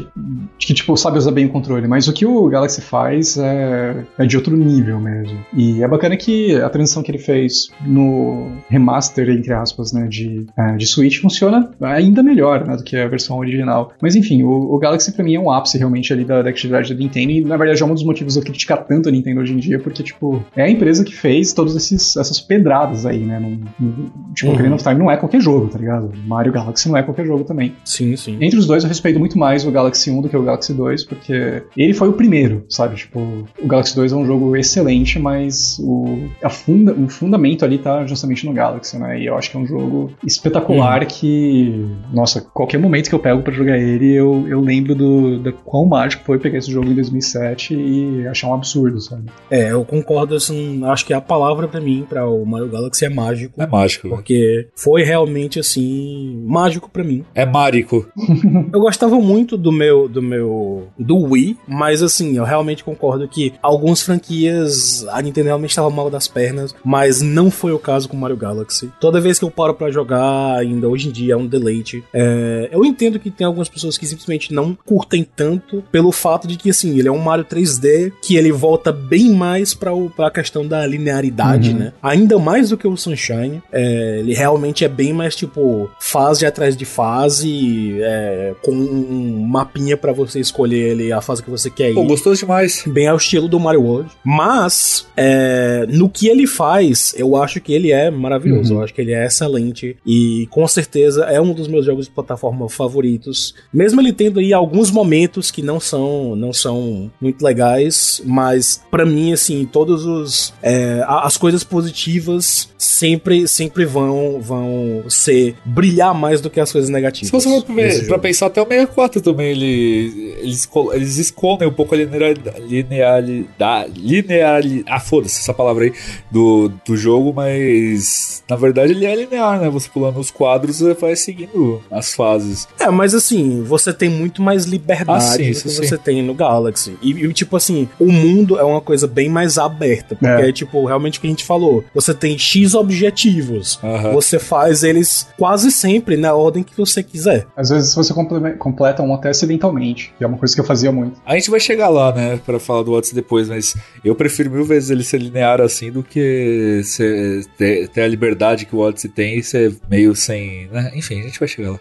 que, tipo, sabe usar bem o controle, mas o que o Galaxy faz é, é de outro nível mesmo. E é bacana que a transição que ele fez no remaster, entre aspas, né, de, é, de Switch funciona ainda melhor né, do que a versão original. Mas enfim, o, o Galaxy pra mim é um ápice realmente ali da, da atividade da Nintendo e na verdade é um dos motivos de eu criticar tanto a Nintendo hoje em dia, porque, tipo, é a empresa que fez todas essas pedradas aí, né? Tipo, uhum. Ocarina of Time não é qualquer jogo, tá ligado? Mario Galaxy não é qualquer jogo também. Sim, sim. Entre os dois eu respeito muito mais o Galaxy 1 do que o Galaxy 2, porque ele foi o primeiro, sabe? Tipo, o Galaxy 2 é um jogo excelente, mas o, a funda, o fundamento ali tá justamente no Galaxy, né? E eu acho que é um jogo espetacular uhum. que, nossa, qualquer momento que eu pego para jogar ele, eu, eu lembro do, do quão mágico foi pegar esse jogo em 2007 e achar um absurdo, sabe? É, eu concordo, assim, acho que a palavra para mim, para o Mario Galaxy é mágico. É mágico. Porque foi realmente, assim, mágico para mim. É mágico. eu gostava muito do meu, do meu, do Wii, mas assim, eu realmente concordo que algumas franquias a Nintendo realmente estava mal das pernas, mas não foi o caso com Mario Galaxy. Toda vez que eu paro para jogar, ainda hoje em dia é um deleite. É, eu entendo que tem algumas pessoas que simplesmente não curtem tanto pelo fato de que, assim, ele é um Mario 3D que ele volta bem mais para a questão da linearidade, uhum. né? Ainda mais do que o Sunshine. É, ele realmente é bem mais, tipo, fase atrás de fase, é, com um mapinha para você escolher ele, a fase que você quer ir. Pô, gostoso demais. Bem ao estilo do Mario World. Mas, é, no que ele faz, eu acho que ele é maravilhoso. Uhum. Eu acho que ele é excelente. E com certeza é um dos meus jogos de plataforma favoritos. Mesmo ele tendo aí alguns momentos que não são, não são muito legais, mas para mim, assim, todos os. É, as coisas positivas sempre, sempre vão, vão ser brilhar mais do que as coisas negativas. Se você for pra, pra pensar, até o 64 também, ele, eles, eles escondem um pouco a linearidade, linearidade, linearidade ah, foda-se essa palavra aí, do, do jogo, mas na verdade ele é linear, né? Você pulando os quadros e vai seguindo as fases. É, mas assim, você tem muito mais liberdade ah, sim, do que sim. você tem no Galaxy. E, e, tipo assim, o mundo é uma coisa bem mais aberta, porque é, tipo, realmente o que a gente falou, você tem X objetivos, uhum. você faz eles quase sempre na ordem que você quiser. Às vezes você completa um até acidentalmente, que é uma coisa que eu fazia muito. A gente vai chegar lá, né, para falar do Odyssey depois, mas eu prefiro mil vezes ele ser linear assim do que ser, ter, ter a liberdade que o Odyssey tem e ser meio sem. Né? Enfim, a gente vai chegar lá.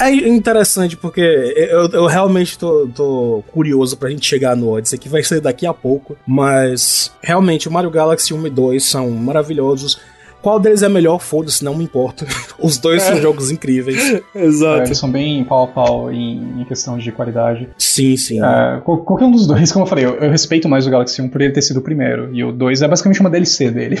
É interessante porque eu, eu realmente tô, tô curioso pra gente chegar no Odyssey, que vai ser daqui a pouco, mas realmente o Mario Galaxy 1 e 2 são maravilhosos. Qual deles é melhor? Foda-se, não me importa. Os dois são jogos incríveis. Exato. É, eles são bem pau a pau em, em questão de qualidade. Sim, sim. É, qualquer um dos dois, como eu falei, eu, eu, respeito mais o Galaxy 1 por ele ter sido o primeiro. E o 2 é basicamente uma DLC dele.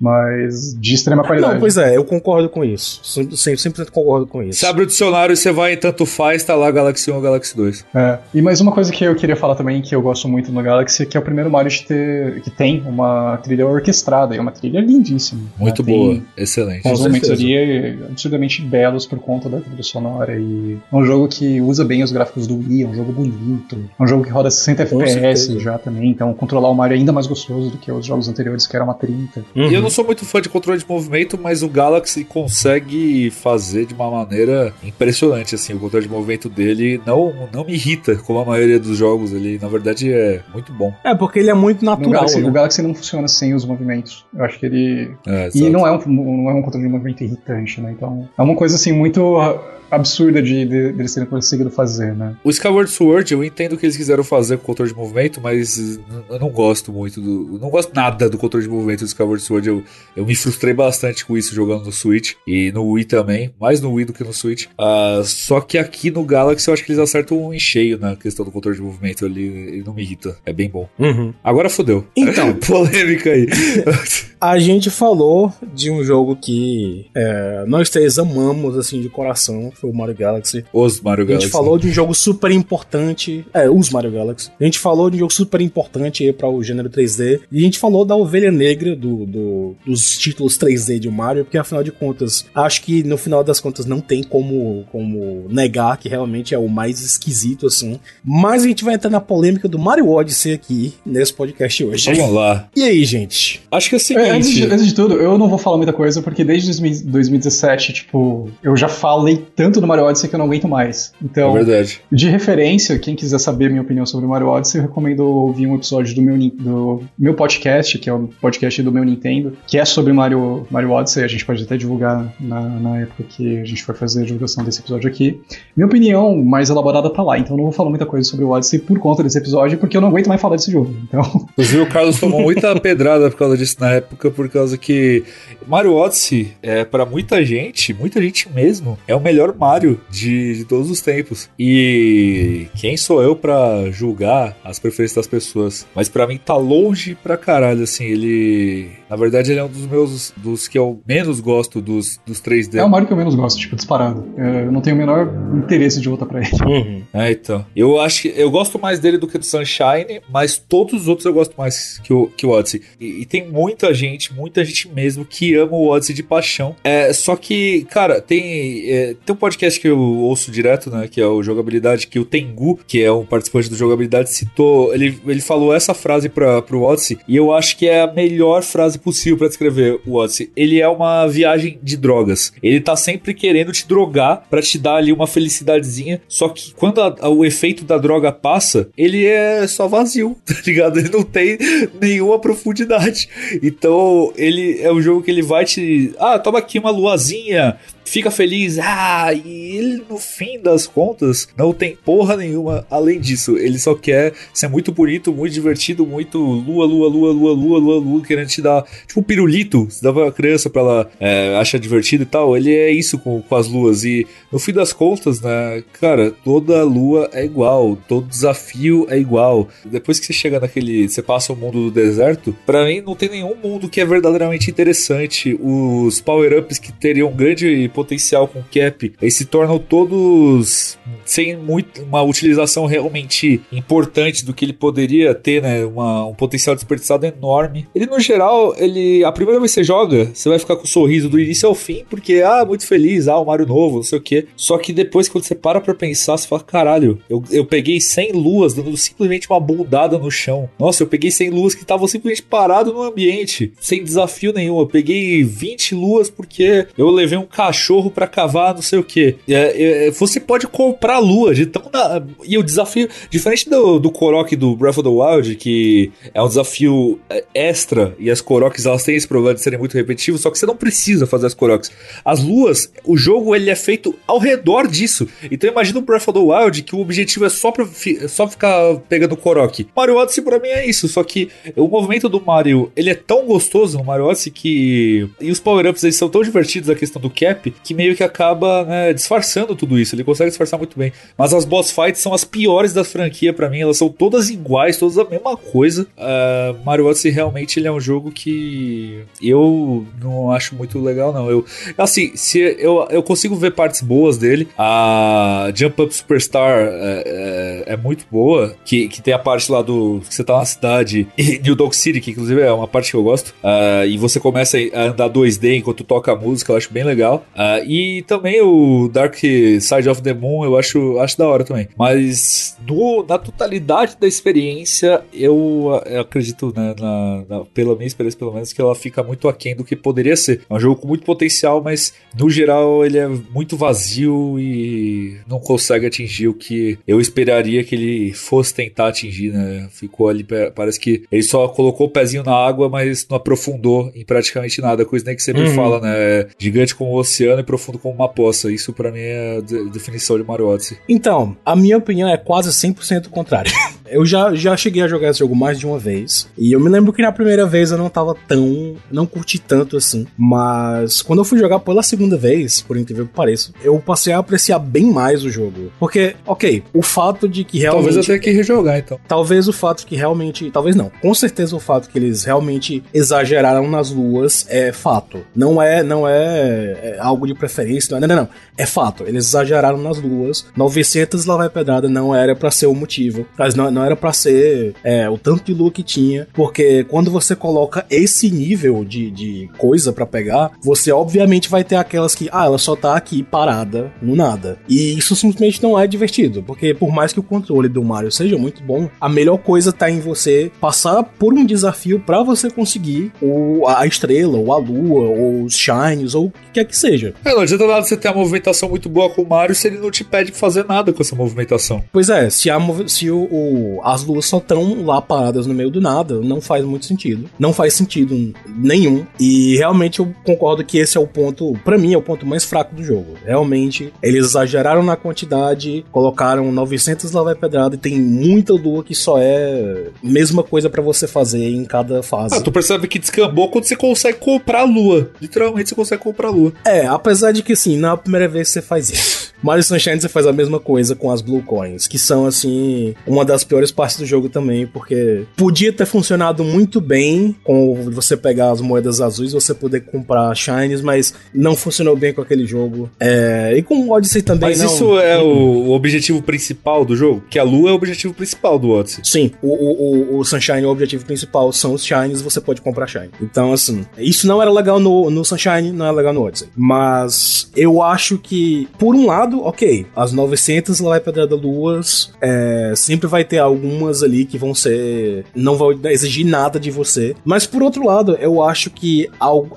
Mas de extrema qualidade. Não, pois é, eu concordo com isso. Sempre, sempre concordo com isso. Você abre o dicionário e você vai em tanto faz, tá lá Galaxy 1 ou Galaxy 2. É. E mais uma coisa que eu queria falar também, que eu gosto muito no Galaxy, que é o primeiro Mario de ter, que tem uma trilha orquestrada. E é uma trilha lindíssima. Muito né? boa. Excelente. Com os momentos ali absurdamente belos por conta da trilha sonora. E é um jogo que usa bem os gráficos do Wii, é um jogo bonito. É um jogo que roda 60 Com FPS certeza. já também. Então controlar o Mario é ainda mais gostoso do que os jogos anteriores, que eram a 30. Uhum. E eu não sou muito fã de controle de movimento, mas o Galaxy consegue fazer de uma maneira impressionante. Assim, o controle de movimento dele não, não me irrita, como a maioria dos jogos. Ele, na verdade, é muito bom. É, porque ele é muito natural. Galaxy, né? O Galaxy não funciona sem os movimentos. Eu acho que ele. É, e não é um não é um controle de movimento irritante, né? Então é uma coisa assim muito absurda de, de, de eles terem conseguido fazer, né? O Skyward Sword, eu entendo o que eles quiseram fazer com o controle de movimento, mas eu não gosto muito do. Eu não gosto nada do controle de movimento do Skyward Sword. Eu, eu me frustrei bastante com isso jogando no Switch e no Wii também, mais no Wii do que no Switch. Uh, só que aqui no Galaxy eu acho que eles acertam um em cheio na questão do controle de movimento ali. Ele não me irrita. É bem bom. Uhum. Agora fodeu. Então, polêmica aí. a gente falou de um jogo que é, nós três amamos assim de coração foi o Mario Galaxy. Os Mario Galaxy. A gente falou de um jogo super importante. É, os Mario Galaxy. A gente falou de um jogo super importante para o gênero 3D. E a gente falou da ovelha negra do, do, dos títulos 3D de Mario, porque afinal de contas, acho que no final das contas não tem como, como negar que realmente é o mais esquisito assim. Mas a gente vai entrar na polêmica do Mario Odyssey aqui nesse podcast hoje. Vamos lá. E aí, gente? Acho que é o seguinte. É, antes, de, antes de tudo, eu não vou falar muita coisa, porque desde 2017, tipo, eu já falei tanto tanto do Mario Odyssey que eu não aguento mais. Então, é verdade. de referência, quem quiser saber minha opinião sobre o Mario Odyssey, eu recomendo ouvir um episódio do meu, do meu podcast, que é o podcast do meu Nintendo, que é sobre Mario, Mario Odyssey. A gente pode até divulgar na, na época que a gente for fazer a divulgação desse episódio aqui. Minha opinião mais elaborada tá lá, então eu não vou falar muita coisa sobre o Odyssey por conta desse episódio, porque eu não aguento mais falar desse jogo. Então... Inclusive, o Carlos tomou muita pedrada por causa disso na época, por causa que Mario Odyssey, é, para muita gente, muita gente mesmo, é o melhor Mario de, de todos os tempos. E quem sou eu para julgar as preferências das pessoas? Mas para mim tá longe pra caralho, assim, ele... Na verdade, ele é um dos meus, dos que eu menos gosto dos, dos 3D. É o Mario que eu menos gosto, tipo, disparado. É, eu não tenho o menor interesse de voltar pra ele. Uhum. É, então. Eu acho que eu gosto mais dele do que do Sunshine, mas todos os outros eu gosto mais que o, que o Odyssey. E, e tem muita gente, muita gente mesmo, que ama o Odyssey de paixão. É, só que, cara, tem, é, tem um podcast que eu ouço direto, né? Que é o Jogabilidade, que o Tengu, que é um participante do Jogabilidade, citou. Ele, ele falou essa frase pra, pro Odyssey, e eu acho que é a melhor frase possível para descrever o Odyssey. Ele é uma viagem de drogas. Ele tá sempre querendo te drogar para te dar ali uma felicidadezinha. Só que quando a, a, o efeito da droga passa, ele é só vazio, tá ligado? Ele não tem nenhuma profundidade. Então, ele é um jogo que ele vai te. Ah, toma aqui uma luazinha fica feliz, ah, e ele no fim das contas não tem porra nenhuma além disso. Ele só quer ser muito bonito, muito divertido, muito lua, lua, lua, lua, lua, lua, lua, querendo te dar tipo um pirulito, você dava pra criança pra ela é, achar divertido e tal. Ele é isso com, com as luas. E no fim das contas, né, cara, toda lua é igual, todo desafio é igual. Depois que você chega naquele. Você passa o mundo do deserto, para mim não tem nenhum mundo que é verdadeiramente interessante. Os power-ups que teriam grande potencial com cap, eles se tornam todos sem muito, uma utilização realmente importante do que ele poderia ter, né? Uma, um potencial desperdiçado enorme. Ele, no geral, ele. A primeira vez que você joga, você vai ficar com o um sorriso do início ao fim, porque, ah, muito feliz, ah, o Mario novo, não sei o quê. Só que depois, quando você para pra pensar, você fala, caralho, eu, eu peguei 100 luas dando simplesmente uma bundada no chão. Nossa, eu peguei 100 luas que estavam simplesmente parado no ambiente, sem desafio nenhum. Eu peguei 20 luas porque eu levei um cachorro para cavar, não sei o que. É, é, você pode comprar lua de tão. Na... E o desafio, diferente do, do Korok do Breath of the Wild, que é um desafio é, extra, e as Koroks elas têm esse problema de serem muito repetitivos, só que você não precisa fazer as Koroks. As luas, o jogo ele é feito ao redor disso. Então imagina o Breath of the Wild que o objetivo é só, pra, só ficar pegando Korok. Mario Odyssey pra mim é isso, só que o movimento do Mario, ele é tão gostoso no Mario Odyssey que... E os power-ups, eles são tão divertidos, a questão do cap, que meio que acaba né, disfarçando tudo isso. Ele consegue disfarçar muito bem. Mas as boss fights são as piores da franquia para mim, elas são todas iguais, todas a mesma coisa. Uh, Mario Odyssey realmente ele é um jogo que eu não acho muito legal, não. Eu, assim, se eu, eu consigo ver partes boas dele. A Jump Up Superstar é, é, é muito boa, que, que tem a parte lá do que você tá na cidade, New Dog City, que inclusive é uma parte que eu gosto, uh, e você começa a andar 2D enquanto toca a música, eu acho bem legal. Uh, e também o Dark Side of the Moon, eu acho, acho da hora também. Mas no, na totalidade da experiência, eu, eu acredito, né, na, na, pela minha experiência, pelo menos, que ela fica muito aquém do que poderia ser. É um jogo com muito potencial, mas no geral ele é muito vazio e não consegue atingir o que eu esperaria que ele fosse tentar atingir, né? Ficou ali, parece que ele só colocou o pezinho na água, mas não aprofundou em praticamente nada. Coisa nem que sempre uhum. fala, né? Gigante como o oceano e profundo como uma poça. Isso para mim é a definição de Mario Odyssey. Então, a minha opinião é quase 100% contrária. Eu já, já cheguei a jogar esse jogo mais de uma vez. E eu me lembro que na primeira vez eu não tava tão. Não curti tanto assim. Mas quando eu fui jogar pela segunda vez, por incrível que pareça, eu passei a apreciar bem mais o jogo. Porque, ok, o fato de que realmente. Talvez eu tenha que rejogar então. Talvez o fato que realmente. Talvez não. Com certeza o fato que eles realmente exageraram nas luas é fato. Não é, não é, é algo de preferência. Não, é, não, não, não. É fato. Eles exageraram nas luas. 900 lá vai pedrada não era para ser o motivo. Mas não, não era para ser é, o tanto de lua que tinha, porque quando você coloca esse nível de, de coisa para pegar, você obviamente vai ter aquelas que, ah, ela só tá aqui parada no nada. E isso simplesmente não é divertido, porque por mais que o controle do Mario seja muito bom, a melhor coisa tá em você passar por um desafio para você conseguir o, a estrela, ou a lua, ou os shines, ou o que quer que seja. É, não adianta nada você ter uma movimentação muito boa com o Mario se ele não te pede fazer nada com essa movimentação. Pois é, se, a, se o, o as luas só estão lá paradas no meio do nada, não faz muito sentido. Não faz sentido nenhum. E realmente eu concordo que esse é o ponto, para mim, é o ponto mais fraco do jogo. Realmente, eles exageraram na quantidade, colocaram 900 lá vai pedrada e tem muita lua que só é mesma coisa para você fazer em cada fase. Ah, tu percebe que descambou quando você consegue comprar a lua. Literalmente você consegue comprar a lua. É, apesar de que assim, na primeira vez que você faz isso. Mario Sunshine você faz a mesma coisa com as Blue Coins, que são assim, uma das piores partes do jogo também, porque podia ter funcionado muito bem com você pegar as moedas azuis você poder comprar shines, mas não funcionou bem com aquele jogo. É, e com o Odyssey também Mas não. isso é o, objetivo principal do jogo? Que a lua é o objetivo principal do Odyssey. Sim, o, o, o Sunshine é o objetivo principal, são os shines, você pode comprar shine. Então, assim, isso não era legal no, no Sunshine, não é legal no Odyssey. Mas eu acho que, por um lado, ok, as 900 lá é da Luas, é, sempre vai ter algumas ali que vão ser. não vão exigir nada de você. Mas por outro lado, eu acho que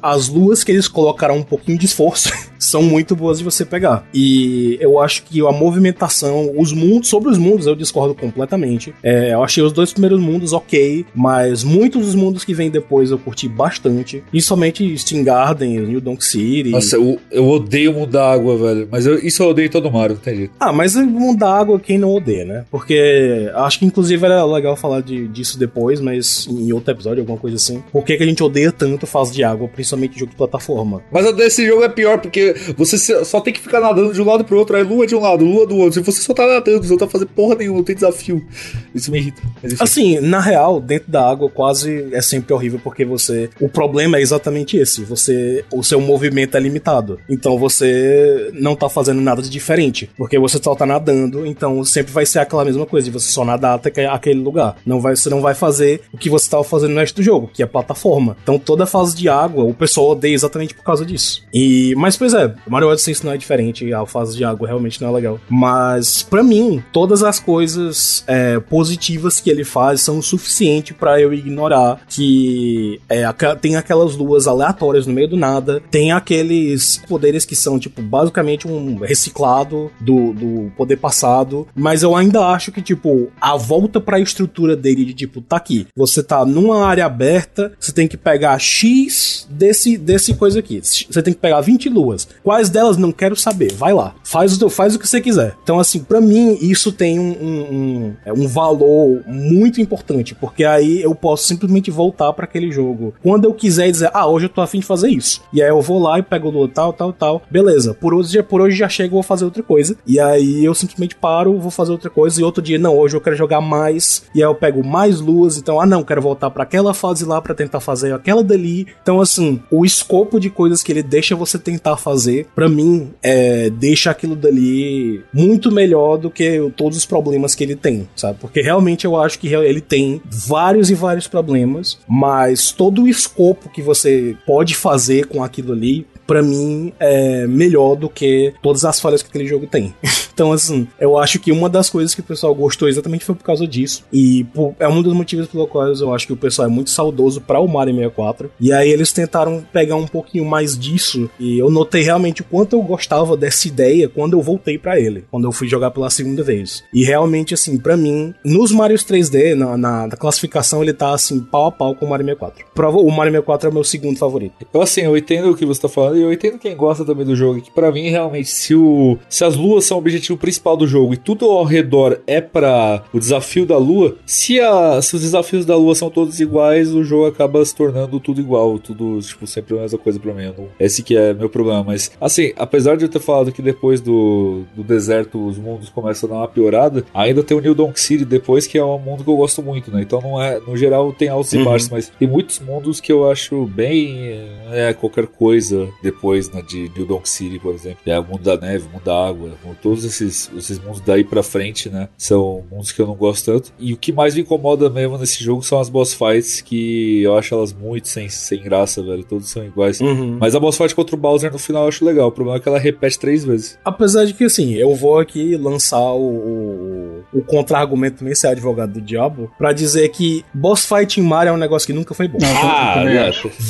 as luas que eles colocaram um pouquinho de esforço são muito boas de você pegar. E eu acho que a movimentação, os mundos, sobre os mundos eu discordo completamente. É, eu achei os dois primeiros mundos ok, mas muitos dos mundos que vêm depois eu curti bastante. Principalmente Steam Garden, New Donk City. Nossa, eu, eu odeio o mundo da água, velho. Mas eu, isso eu odeio todo Mario, não tem jeito. Ah, mas o mundo da água quem não odeia, né? Porque acho que inclusive era legal falar de, disso depois, mas em outro episódio, alguma coisa assim. Por que, que a gente odeia tanto fase de água, principalmente jogo de plataforma? Mas desse jogo é pior, porque você só tem que ficar nadando de um lado pro outro, aí lua de um lado, lua do outro. Se você só tá nadando, você não tá fazendo porra nenhuma, não tem desafio. Isso me irrita. Assim, na real, dentro da água quase é sempre horrível, porque você. O problema é exatamente esse. Você. O seu movimento é limitado. Então você não tá fazendo nada de diferente. Porque você só tá nadando, então sempre vai ser aquela mesma coisa, de você só nadar até aquele lugar. Não vai, você não vai fazer o que você tava fazendo no resto do jogo, que é plataforma. Então toda fase de água, o pessoal odeia exatamente por causa disso. E. Mas, pois é, Mario Odyssey isso não é diferente, a fase de água realmente não é legal. Mas, para mim, todas as coisas é, positivas que ele faz são o suficiente para eu ignorar que é, tem aquelas luas aleatórias no meio do nada, tem aqueles poderes que são, tipo, basicamente um reciclado do, do poder passado, mas eu ainda acho que, tipo, a volta para a estrutura dele de, tipo, tá aqui, você tá numa área aberta, você tem que pegar X desse, desse coisa aqui, você tem que pegar 20 luas, quais delas não quero saber, vai lá, faz o, faz o que você quiser. Então, assim, para mim, isso tem um, um, um, é um valor muito importante, porque aí eu posso simplesmente voltar para aquele jogo quando eu quiser dizer, ah, hoje eu tô afim de fazer isso. E aí eu vou lá e pego o tal, tal, tal. Beleza, por hoje, por hoje já chego, vou fazer outra coisa. E aí eu simplesmente paro, vou fazer outra coisa. E outro dia, não, hoje eu quero jogar mais. E aí eu pego mais luas. Então, ah, não, quero voltar para aquela fase lá para tentar fazer aquela dali. Então, assim, o escopo de coisas que ele deixa você tentar fazer, para mim, é, deixa aquilo dali muito melhor do que todos os problemas que ele tem, sabe? Porque realmente eu acho que ele tem vários e vários problemas, mas todo o escopo que você pode fazer com aquilo ali para mim, é melhor do que todas as falhas que aquele jogo tem. então, assim, eu acho que uma das coisas que o pessoal gostou exatamente foi por causa disso. E por, é um dos motivos pelo quais eu acho que o pessoal é muito saudoso para o Mario 64. E aí eles tentaram pegar um pouquinho mais disso. E eu notei realmente o quanto eu gostava dessa ideia quando eu voltei para ele, quando eu fui jogar pela segunda vez. E realmente, assim, para mim, nos Marios 3D, na, na, na, classificação, ele tá assim, pau a pau com o Mario 64. O Mario 64 é o meu segundo favorito. Então, assim, eu entendo o que você tá falando eu entendo quem gosta também do jogo, que para mim realmente se o se as luas são o objetivo principal do jogo e tudo ao redor é para o desafio da lua, se, a, se os desafios da lua são todos iguais, o jogo acaba se tornando tudo igual, tudo tipo sempre a mesma coisa para mim. Não, esse que é meu problema, mas assim, apesar de eu ter falado que depois do, do deserto os mundos começam a dar uma piorada, ainda tem o New Donk City depois que é um mundo que eu gosto muito, né? Então não é, no geral tem altos uhum. e baixos, mas tem muitos mundos que eu acho bem é qualquer coisa depois né, de New Donk City, por exemplo. É o mundo da neve, o mundo da água. Todos esses, esses mundos daí pra frente, né? São mundos que eu não gosto tanto. E o que mais me incomoda mesmo nesse jogo são as boss fights, que eu acho elas muito sem, sem graça, velho. Todos são iguais. Uhum. Mas a boss fight contra o Bowser no final eu acho legal. O problema é que ela repete três vezes. Apesar de que, assim, eu vou aqui lançar o, o, o contra-argumento nem ser advogado do diabo pra dizer que boss fight em Mario é um negócio que nunca foi bom. Ah,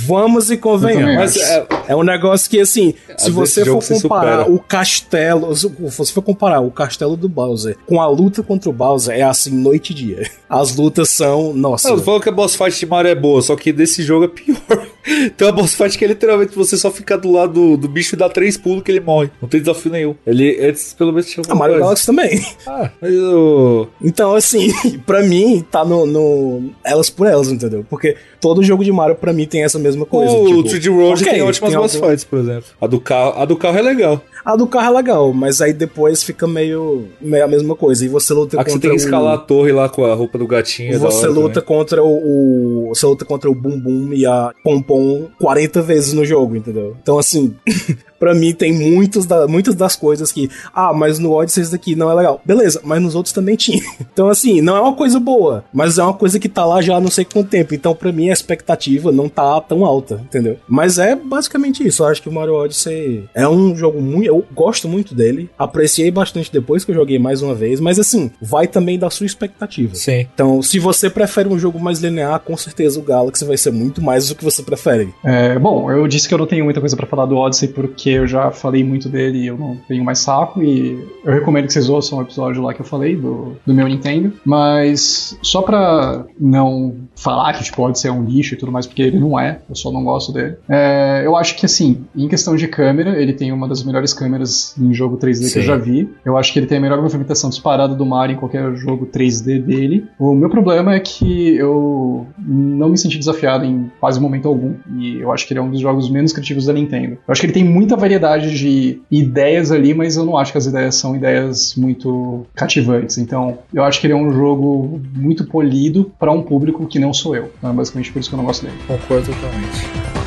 Vamos e convenhamos. Mas é, é um negócio que, assim, se você for comparar o castelo, se você for comparar o castelo do Bowser com a luta contra o Bowser, é assim, noite e dia. As lutas são, nossa. Não, eu falo que a boss fight de Mario é boa, só que desse jogo é pior. Tem uma boss fight que é literalmente você só fica do lado do, do bicho e dá três pulos que ele morre. Não tem desafio nenhum. Ele, antes, pelo menos, tinha A Mario Galaxy também. Ah, mas eu... Então, assim, pra mim, tá no, no, Elas por elas, entendeu? Porque todo jogo de Mario, pra mim, tem essa mesma coisa. O tipo, 3D World okay, tem ótimas tem boss algum... fights, por exemplo. A do carro, a do carro é legal. A do carro é legal, mas aí depois fica meio, meio a mesma coisa. E você luta a contra. Você tem que escalar o... a torre lá com a roupa do gatinho. Você luta também. contra o, o, Você luta contra o Bum Bum e a Pompom 40 vezes no jogo, entendeu? Então, assim. para mim tem muitos da, muitas das coisas que, ah, mas no Odyssey isso daqui não é legal. Beleza, mas nos outros também tinha. Então, assim, não é uma coisa boa, mas é uma coisa que tá lá já há não sei quanto tempo. Então, para mim, a expectativa não tá tão alta, entendeu? Mas é basicamente isso. Eu acho que o Mario Odyssey é um jogo muito. Eu gosto muito dele. Apreciei bastante depois que eu joguei mais uma vez, mas assim, vai também da sua expectativa. Sim. Então, se você prefere um jogo mais linear, com certeza o Galaxy vai ser muito mais do que você prefere Fere. É, bom, eu disse que eu não tenho muita coisa para falar do Odyssey porque eu já falei muito dele e eu não tenho mais saco. E eu recomendo que vocês ouçam o episódio lá que eu falei do, do meu Nintendo. Mas só pra não falar que tipo, Odyssey é um lixo e tudo mais, porque ele não é, eu só não gosto dele. É, eu acho que assim, em questão de câmera, ele tem uma das melhores câmeras em jogo 3D Sim. que eu já vi. Eu acho que ele tem a melhor movimentação disparada do Mario em qualquer jogo 3D dele. O meu problema é que eu não me senti desafiado em quase momento algum. E eu acho que ele é um dos jogos menos criativos da Nintendo. Eu acho que ele tem muita variedade de ideias ali, mas eu não acho que as ideias são ideias muito cativantes. Então, eu acho que ele é um jogo muito polido para um público que não sou eu. Então, é basicamente por isso que eu não gosto dele. Concordo totalmente.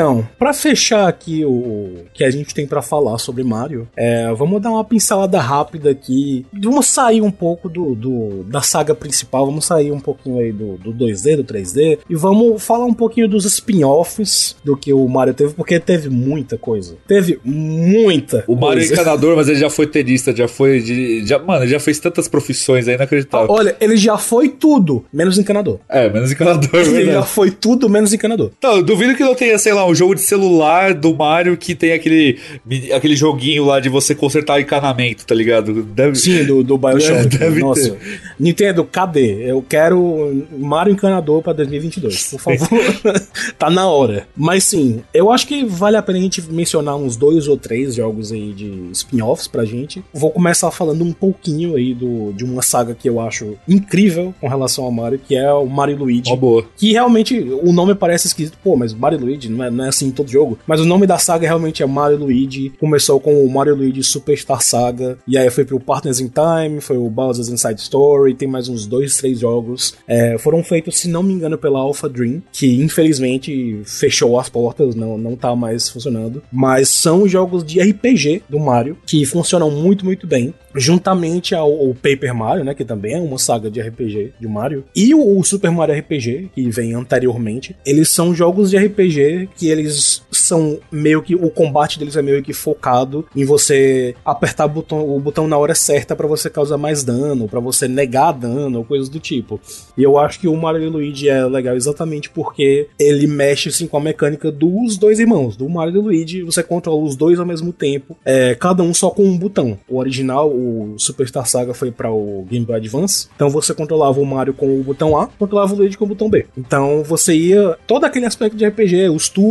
Então, para fechar aqui o que a gente tem para falar sobre Mario, é, vamos dar uma pincelada rápida aqui. Vamos sair um pouco do, do, da saga principal, vamos sair um pouquinho aí do, do 2D, do 3D, e vamos falar um pouquinho dos spin-offs do que o Mario teve, porque teve muita coisa. Teve muita. O Mario é encanador, mas ele já foi tenista, já foi. De, já, mano, ele já fez tantas profissões aí inacreditável. Olha, ele já foi tudo, menos encanador. É, menos encanador. Ele já foi tudo, menos encanador. Não, eu duvido que não tenha, sei lá, um jogo de celular do Mario que tem aquele, aquele joguinho lá de você consertar encanamento, tá ligado? Deve... Sim, do, do Bioshock. Deve Nossa. Ter. Nintendo, cadê? Eu quero Mario encanador pra 2022, por favor. tá na hora. Mas sim, eu acho que vale a pena a gente mencionar uns dois ou três jogos aí de spin-offs pra gente. Vou começar falando um pouquinho aí do, de uma saga que eu acho incrível com relação ao Mario, que é o Mario Luigi. Oh, boa. Que realmente o nome parece esquisito, pô, mas Mario Luigi não é não é assim em todo jogo. Mas o nome da saga realmente é Mario Luigi. Começou com o Mario Luigi Superstar Saga. E aí foi pro Partners in Time, foi o Bowser's Inside Story. Tem mais uns dois, três jogos. É, foram feitos, se não me engano, pela Alpha Dream, que infelizmente fechou as portas, não, não tá mais funcionando. Mas são jogos de RPG do Mario que funcionam muito, muito bem juntamente ao, ao, Paper Mario, né, que também é uma saga de RPG de Mario, e o, o, Super Mario RPG, que vem anteriormente, eles são jogos de RPG que eles são meio que o combate deles é meio que focado em você apertar o botão, o botão na hora certa para você causar mais dano, para você negar dano, coisas do tipo. E eu acho que o Mario Luigi é legal exatamente porque ele mexe assim com a mecânica dos dois irmãos, do Mario e do Luigi, você controla os dois ao mesmo tempo, é, cada um só com um botão. O original, o Superstar Saga foi para o Game Boy Advance. Então você controlava o Mario com o botão A, controlava o Luigi com o botão B. Então você ia todo aquele aspecto de RPG, os turnos,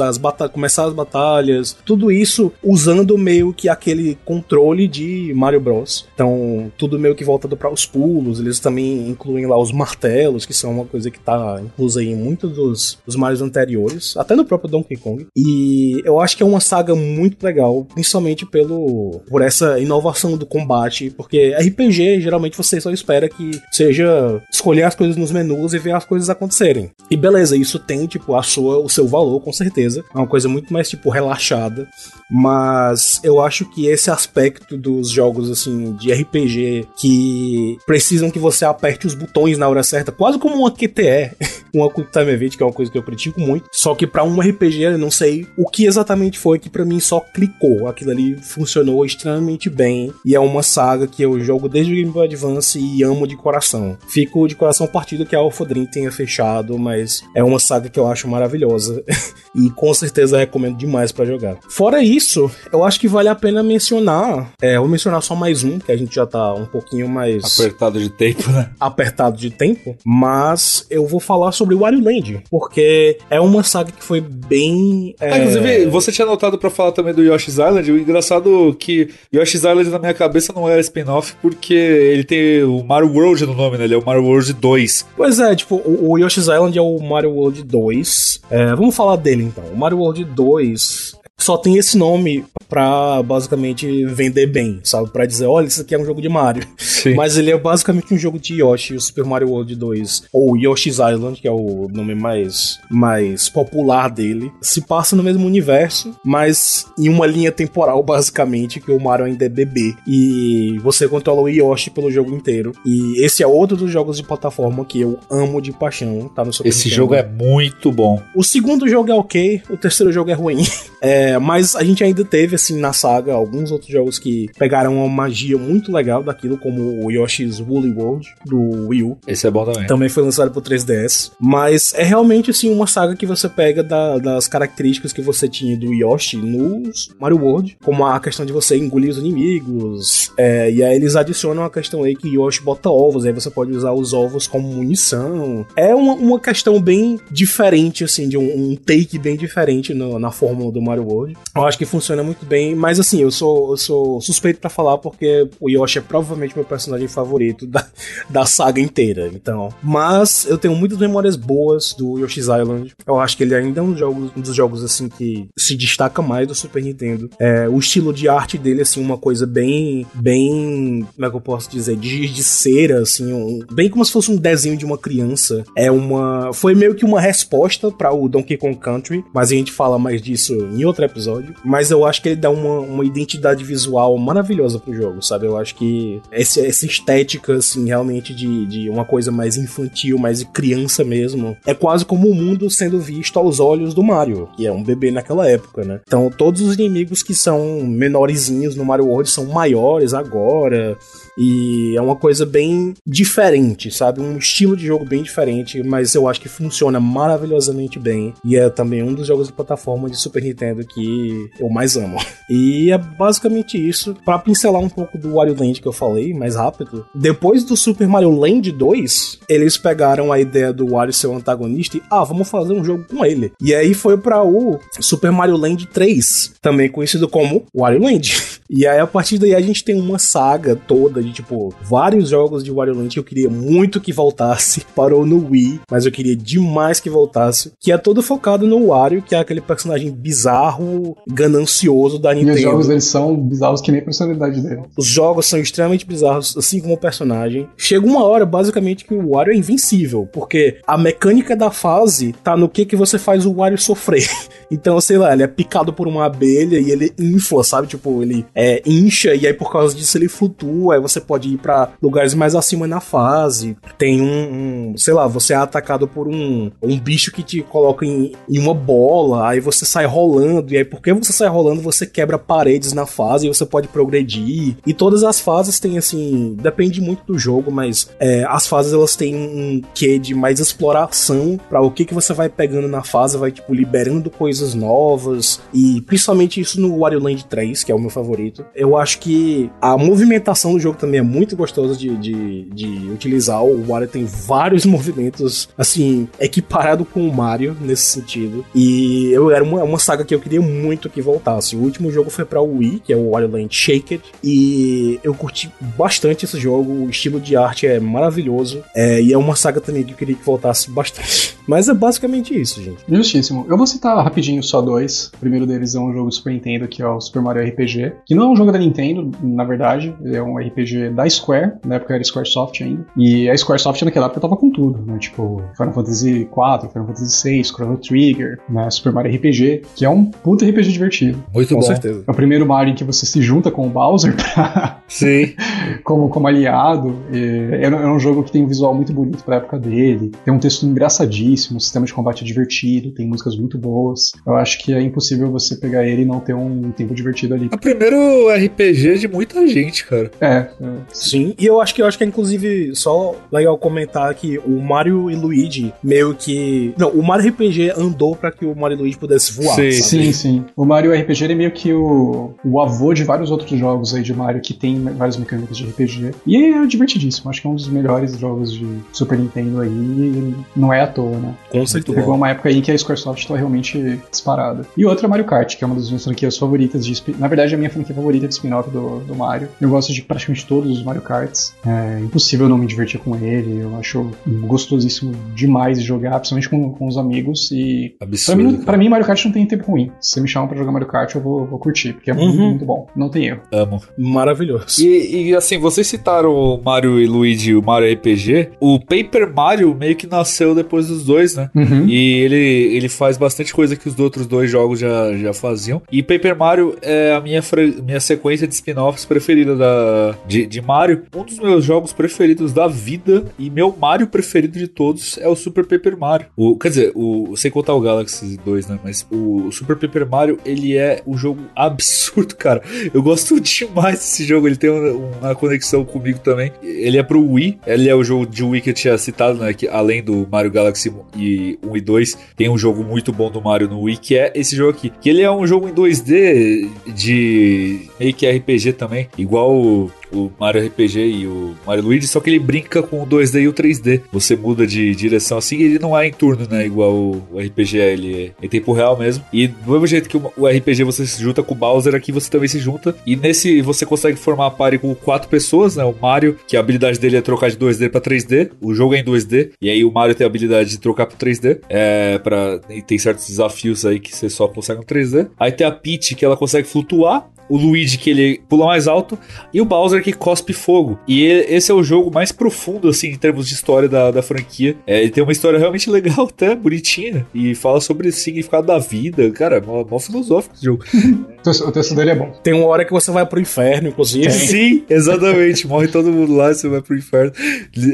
as começar as batalhas, tudo isso usando meio que aquele controle de Mario Bros. Então tudo meio que voltado para os pulos. Eles também incluem lá os martelos, que são uma coisa que tá inclusa em muitos dos, dos Marios anteriores, até no próprio Donkey Kong. E eu acho que é uma saga muito legal, principalmente pelo por essa inovação do combate, porque RPG geralmente você só espera que seja escolher as coisas nos menus e ver as coisas acontecerem. E beleza, isso tem tipo a sua o seu valor com certeza, é uma coisa muito mais tipo relaxada, mas eu acho que esse aspecto dos jogos assim de RPG que precisam que você aperte os botões na hora certa, quase como uma QTE, uma Quick Time Event, que é uma coisa que eu critico muito, só que para um RPG eu não sei o que exatamente foi que para mim só clicou, aquilo ali funcionou extremamente bem. E é uma saga que eu jogo desde o Game Boy Advance e amo de coração. Fico de coração partido que a Alpha Dream tenha fechado, mas é uma saga que eu acho maravilhosa e com certeza recomendo demais para jogar. Fora isso, eu acho que vale a pena mencionar, é, vou mencionar só mais um, que a gente já tá um pouquinho mais apertado de tempo, né? Apertado de tempo, mas eu vou falar sobre Wario Land, porque é uma saga que foi bem é... Ah, inclusive, você tinha notado para falar também do Yoshi's Island, o engraçado que Yoshi's Island na minha cabeça não era spin-off porque ele tem o Mario World no nome, né? Ele é o Mario World 2. Pois é, tipo, o, o Yoshi's Island é o Mario World 2. É, vamos falar dele então. O Mario World 2 só tem esse nome pra basicamente vender bem, sabe? Pra dizer, olha, isso aqui é um jogo de Mario. Sim. Mas ele é basicamente um jogo de Yoshi, o Super Mario World 2, ou Yoshi's Island, que é o nome mais, mais popular dele. Se passa no mesmo universo, mas em uma linha temporal, basicamente, que o Mario ainda é bebê. E você controla o Yoshi pelo jogo inteiro. E esse é outro dos jogos de plataforma que eu amo de paixão, tá no Super Esse Nintendo. jogo é muito bom. O segundo jogo é ok, o terceiro jogo é ruim. É, É, mas a gente ainda teve, assim, na saga, alguns outros jogos que pegaram uma magia muito legal daquilo, como o Yoshi's Woolly World, do Wii U. Esse é bom também. Também foi lançado pro 3DS. Mas é realmente, assim, uma saga que você pega da, das características que você tinha do Yoshi no Mario World, como a questão de você engolir os inimigos. É, e aí eles adicionam a questão aí que Yoshi bota ovos, aí você pode usar os ovos como munição. É uma, uma questão bem diferente, assim, de um, um take bem diferente no, na fórmula do Mario World. Eu acho que funciona muito bem, mas assim, eu sou, eu sou suspeito para falar porque o Yoshi é provavelmente meu personagem favorito da, da saga inteira. Então, mas eu tenho muitas memórias boas do Yoshi's Island. Eu acho que ele ainda é um, um dos jogos assim que se destaca mais do Super Nintendo. É, o estilo de arte dele assim, uma coisa bem bem, como é que eu posso dizer, de, de cera assim, um, bem como se fosse um desenho de uma criança. É uma foi meio que uma resposta para o Donkey Kong Country, mas a gente fala mais disso em episódio. Mas eu acho que ele dá uma, uma identidade visual maravilhosa pro jogo, sabe? Eu acho que esse, essa estética, assim, realmente de, de uma coisa mais infantil, mais criança mesmo, é quase como o mundo sendo visto aos olhos do Mario, que é um bebê naquela época, né? Então todos os inimigos que são menorzinhos no Mario World são maiores agora. E é uma coisa bem diferente, sabe? Um estilo de jogo bem diferente, mas eu acho que funciona maravilhosamente bem. E é também um dos jogos de plataforma de Super Nintendo que eu mais amo. E é basicamente isso. Para pincelar um pouco do Wario Land que eu falei, mais rápido. Depois do Super Mario Land 2, eles pegaram a ideia do Wario ser o antagonista e, ah, vamos fazer um jogo com ele. E aí foi para o Super Mario Land 3, também conhecido como Wario Land. E aí, a partir daí, a gente tem uma saga toda de, tipo, vários jogos de Wario Land que eu queria muito que voltasse. Parou no Wii, mas eu queria demais que voltasse. Que é todo focado no Wario, que é aquele personagem bizarro, ganancioso da Nintendo. E os jogos deles são bizarros que nem a personalidade dele. Os jogos são extremamente bizarros, assim como o personagem. Chega uma hora, basicamente, que o Wario é invencível, porque a mecânica da fase tá no que que você faz o Wario sofrer. Então, sei lá, ele é picado por uma abelha e ele infla, sabe? Tipo, ele é, incha e aí por causa disso ele flutua. Aí você pode ir para lugares mais acima na fase. Tem um, um, sei lá, você é atacado por um, um bicho que te coloca em, em uma bola. Aí você sai rolando. E aí, porque você sai rolando, você quebra paredes na fase e você pode progredir. E todas as fases têm assim. Depende muito do jogo, mas é, as fases elas têm um quê de mais exploração para o que, que você vai pegando na fase, vai tipo liberando coisas novas. E principalmente isso no Wario Land 3, que é o meu favorito. Eu acho que a movimentação do jogo também é muito gostosa de, de, de utilizar. O Wario tem vários movimentos, assim, equiparado com o Mario nesse sentido. E eu era uma, uma saga que eu queria muito que voltasse. O último jogo foi para o Wii, que é o Wario Land Shake It, e eu curti bastante esse jogo. O estilo de arte é maravilhoso. É, e é uma saga também que eu queria que voltasse bastante. Mas é basicamente isso, gente. Justíssimo. Eu vou citar rapidinho só dois. O primeiro deles é um jogo Super Nintendo, que é o Super Mario RPG, que não é um jogo da Nintendo, na verdade, é um RPG da Square, na época era Squaresoft ainda. E a Squaresoft naquela época tava com tudo, né? Tipo, Final Fantasy IV, Final Fantasy VI, Chrono Trigger, né? Super Mario RPG, que é um puta RPG divertido. Muito Com bom. certeza. É o primeiro Mario em que você se junta com o Bowser pra, Sim. como, como aliado. É, é um jogo que tem um visual muito bonito pra época dele. Tem um texto engraçadíssimo, um sistema de combate divertido, tem músicas muito boas. Eu acho que é impossível você pegar ele e não ter um tempo divertido ali. É o primeiro RPG de muita gente, cara. É. Sim, e eu acho que eu acho que é inclusive só legal comentar que o Mario e Luigi meio que. Não, o Mario RPG andou pra que o Mario e Luigi pudesse voar. Sim. sabe? Sim, sim. O Mario RPG é meio que o, o avô de vários outros jogos aí de Mario que tem várias mecânicas de RPG. E é divertidíssimo. Acho que é um dos melhores jogos de Super Nintendo aí. E não é à toa, né? Com certeza. Pegou uma época aí que a Squaresoft estava realmente disparada. E outra é Mario Kart, que é uma das minhas franquias favoritas de Na verdade, é a minha franquia favorita de spin-off do, do Mario. Eu gosto de praticamente todos os Mario Karts. É impossível não me divertir com ele. Eu acho gostosíssimo demais de jogar, principalmente com, com os amigos. E Pra Absurdo. mim, cara. pra mim, Mario Kart não tem tempo ruim. Se você me chamar pra jogar Mario Kart, eu vou, vou curtir, porque é muito, Uhum. muito bom. Não tem erro. Amo. Maravilhoso. E, e, assim, vocês citaram o Mario e Luigi e o Mario RPG. O Paper Mario meio que nasceu depois dos dois, né? Uhum. E ele, ele faz bastante coisa que os outros dois jogos já, já faziam. E Paper Mario é a minha, minha sequência de spin-offs preferida da, de, de Mario. Um dos meus jogos preferidos da vida e meu Mario preferido de todos é o Super Paper Mario. O, quer dizer, o, sem contar o Galaxy 2, né? Mas o Super Paper Mario, ele é um jogo absurdo, cara. Eu gosto demais desse jogo. Ele tem uma, uma conexão comigo também. Ele é pro Wii. Ele é o jogo de Wii que eu tinha citado, né? Que além do Mario Galaxy e 1 e 2, tem um jogo muito bom do Mario no Wii, que é esse jogo aqui. Que ele é um jogo em 2D de meio que RPG também, igual o, Mario RPG e o Mario Luigi, só que ele brinca com o 2D e o 3D. Você muda de direção assim, ele não é em turno, né? Igual o, RPG ele é em tempo real mesmo. E do mesmo jeito que o, RPG você se junta com o Bowser, aqui você também se junta. E nesse você consegue formar a party com quatro pessoas, né? O Mario, que a habilidade dele é trocar de 2D para 3D. O jogo é em 2D. E aí o Mario tem a habilidade de trocar para 3D. É, pra, e tem certos desafios aí que você só consegue no 3D. Aí tem a Peach, que ela consegue flutuar o Luigi que ele pula mais alto e o Bowser que cospe fogo. E esse é o jogo mais profundo, assim, em termos de história da, da franquia. É, ele tem uma história realmente legal, até bonitinha, e fala sobre o significado da vida. Cara, mó, mó filosófico esse jogo. o texto dele é bom. Tem uma hora que você vai pro inferno, inclusive. Sim, exatamente. Morre todo mundo lá e você vai pro inferno.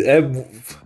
É,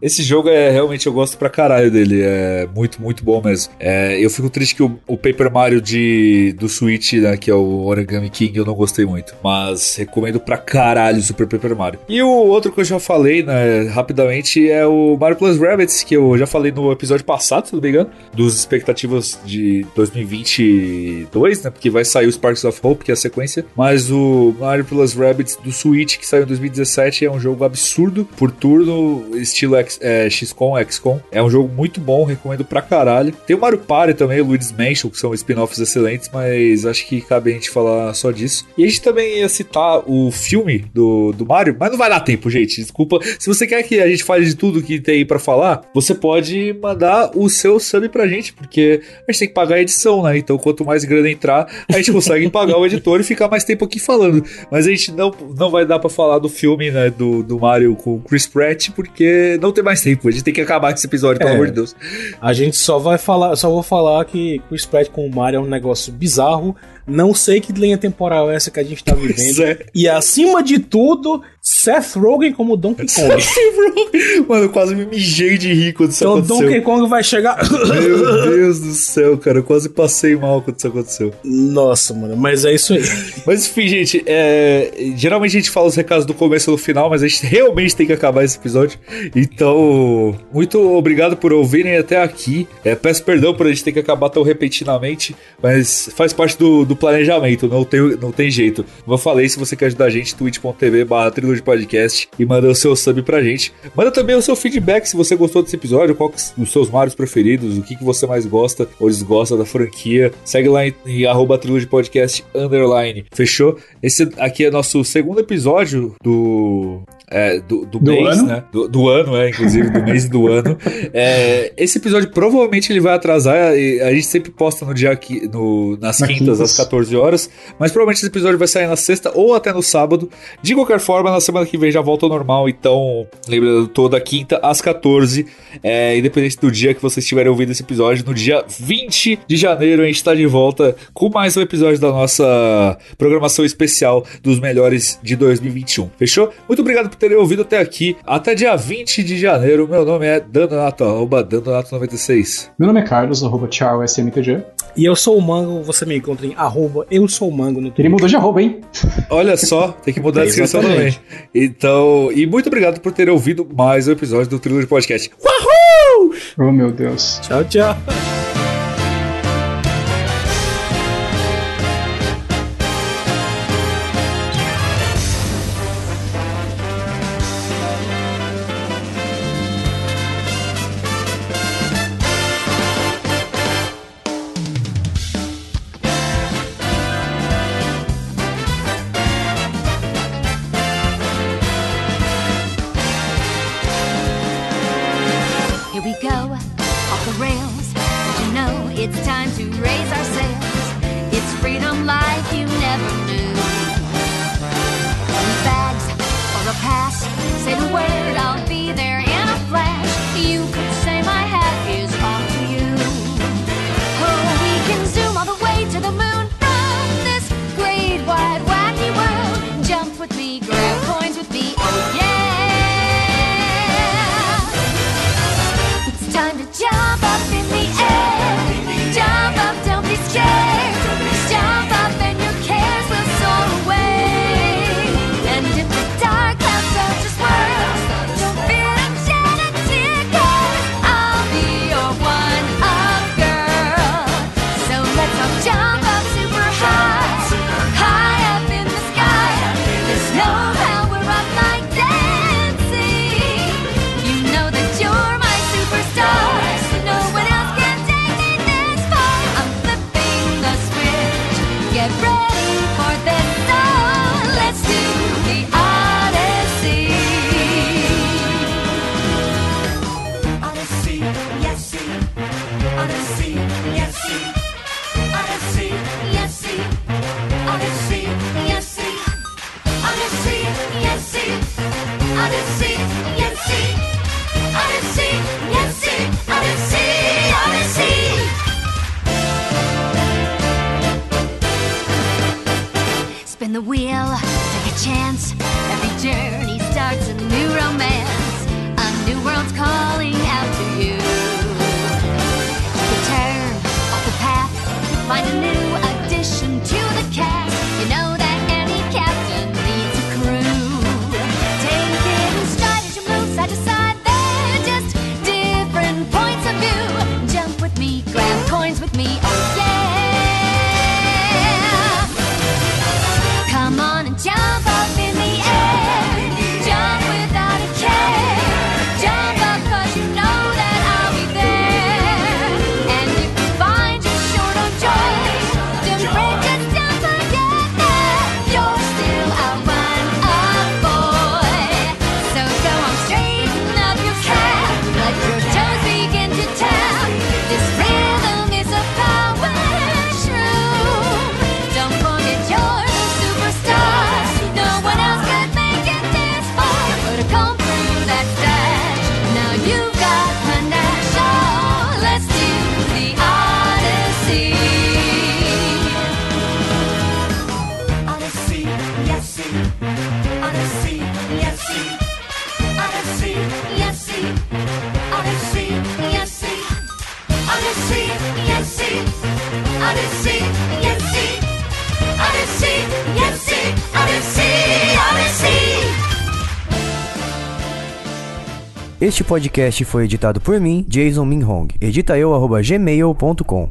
esse jogo é realmente, eu gosto pra caralho dele. É muito, muito bom mesmo. É, eu fico triste que o, o Paper Mario de, do Switch, né, que é o Origami King, eu não gostei muito. Mas recomendo pra caralho Super Paper Mario. E o outro que eu já falei, né, rapidamente, é o Mario Plus Rabbits, que eu já falei no episódio passado, se não me engano, dos expectativas de 2022, né, porque vai sair o Sparks of Hope, que é a sequência. Mas o Mario Plus Rabbits do Switch, que saiu em 2017, é um jogo absurdo, por turno, estilo X, é, XCOM, XCOM. É um jogo muito bom, recomendo pra caralho. Tem o Mario Party também, o Luigi's Mansion, que são spin-offs excelentes, mas acho que cabe a gente falar só disso disso. E a gente também ia citar o filme do, do Mario, mas não vai dar tempo, gente. Desculpa. Se você quer que a gente fale de tudo que tem aí pra falar, você pode mandar o seu sub pra gente, porque a gente tem que pagar a edição, né? Então, quanto mais grana entrar, a gente consegue pagar o editor e ficar mais tempo aqui falando. Mas a gente não, não vai dar pra falar do filme, né? Do, do Mario com o Chris Pratt, porque não tem mais tempo. A gente tem que acabar com esse episódio, pelo é, amor de Deus. A gente só vai falar, só vou falar que Chris Pratt com o Mario é um negócio bizarro não sei que linha temporal é essa que a gente tá vivendo. É. E acima de tudo, Seth Rogen como Donkey Kong. Mano, eu quase me mijei de rir quando isso então, aconteceu. Então Donkey Kong vai chegar. Meu Deus do céu, cara. Eu quase passei mal quando isso aconteceu. Nossa, mano, mas é isso aí. Mas enfim, gente, é... geralmente a gente fala os recados do começo e do final, mas a gente realmente tem que acabar esse episódio. Então, muito obrigado por ouvirem até aqui. É, peço perdão por a gente ter que acabar tão repentinamente, mas faz parte do, do do planejamento, não tem, não tem jeito. Como eu falei, se você quer ajudar a gente, twitch.tv barra de podcast e manda o seu sub pra gente. Manda também o seu feedback se você gostou desse episódio, qual os seus Marios preferidos, o que, que você mais gosta ou desgosta da franquia. Segue lá em, em arroba podcast underline. Fechou? Esse aqui é nosso segundo episódio do é, do, do, do, mês, ano? né? Do, do, ano, é, inclusive, do mês e do ano. É, esse episódio provavelmente ele vai atrasar. A gente sempre posta no dia aqui, no, nas Na quintas, quintas, às 14 horas. Mas provavelmente esse episódio vai sair na sexta ou até no sábado. De qualquer forma, na semana que vem já volta ao normal. Então, lembrando, toda quinta às 14. É, independente do dia que vocês estiverem ouvindo esse episódio, no dia 20 de janeiro a gente está de volta com mais um episódio da nossa programação especial dos melhores de 2021. Fechou? Muito obrigado por terem ouvido até aqui. Até dia 20 de janeiro. Meu nome é Dandonato, arroba Dandonato96. Meu nome é Carlos, arroba tchau SMTG. E eu sou o Mango, você me encontra em arroba eu sou o Mango no Twitter. Ele mudou de arroba, hein? Olha só, tem que mudar a descrição também. Então, e muito obrigado por ter ouvido mais um episódio do Trilho de Podcast. Wahoo! Oh, meu Deus. Tchau, tchau. Este podcast foi editado por mim, Jason Minhong. Edita eu, arroba gmail.com.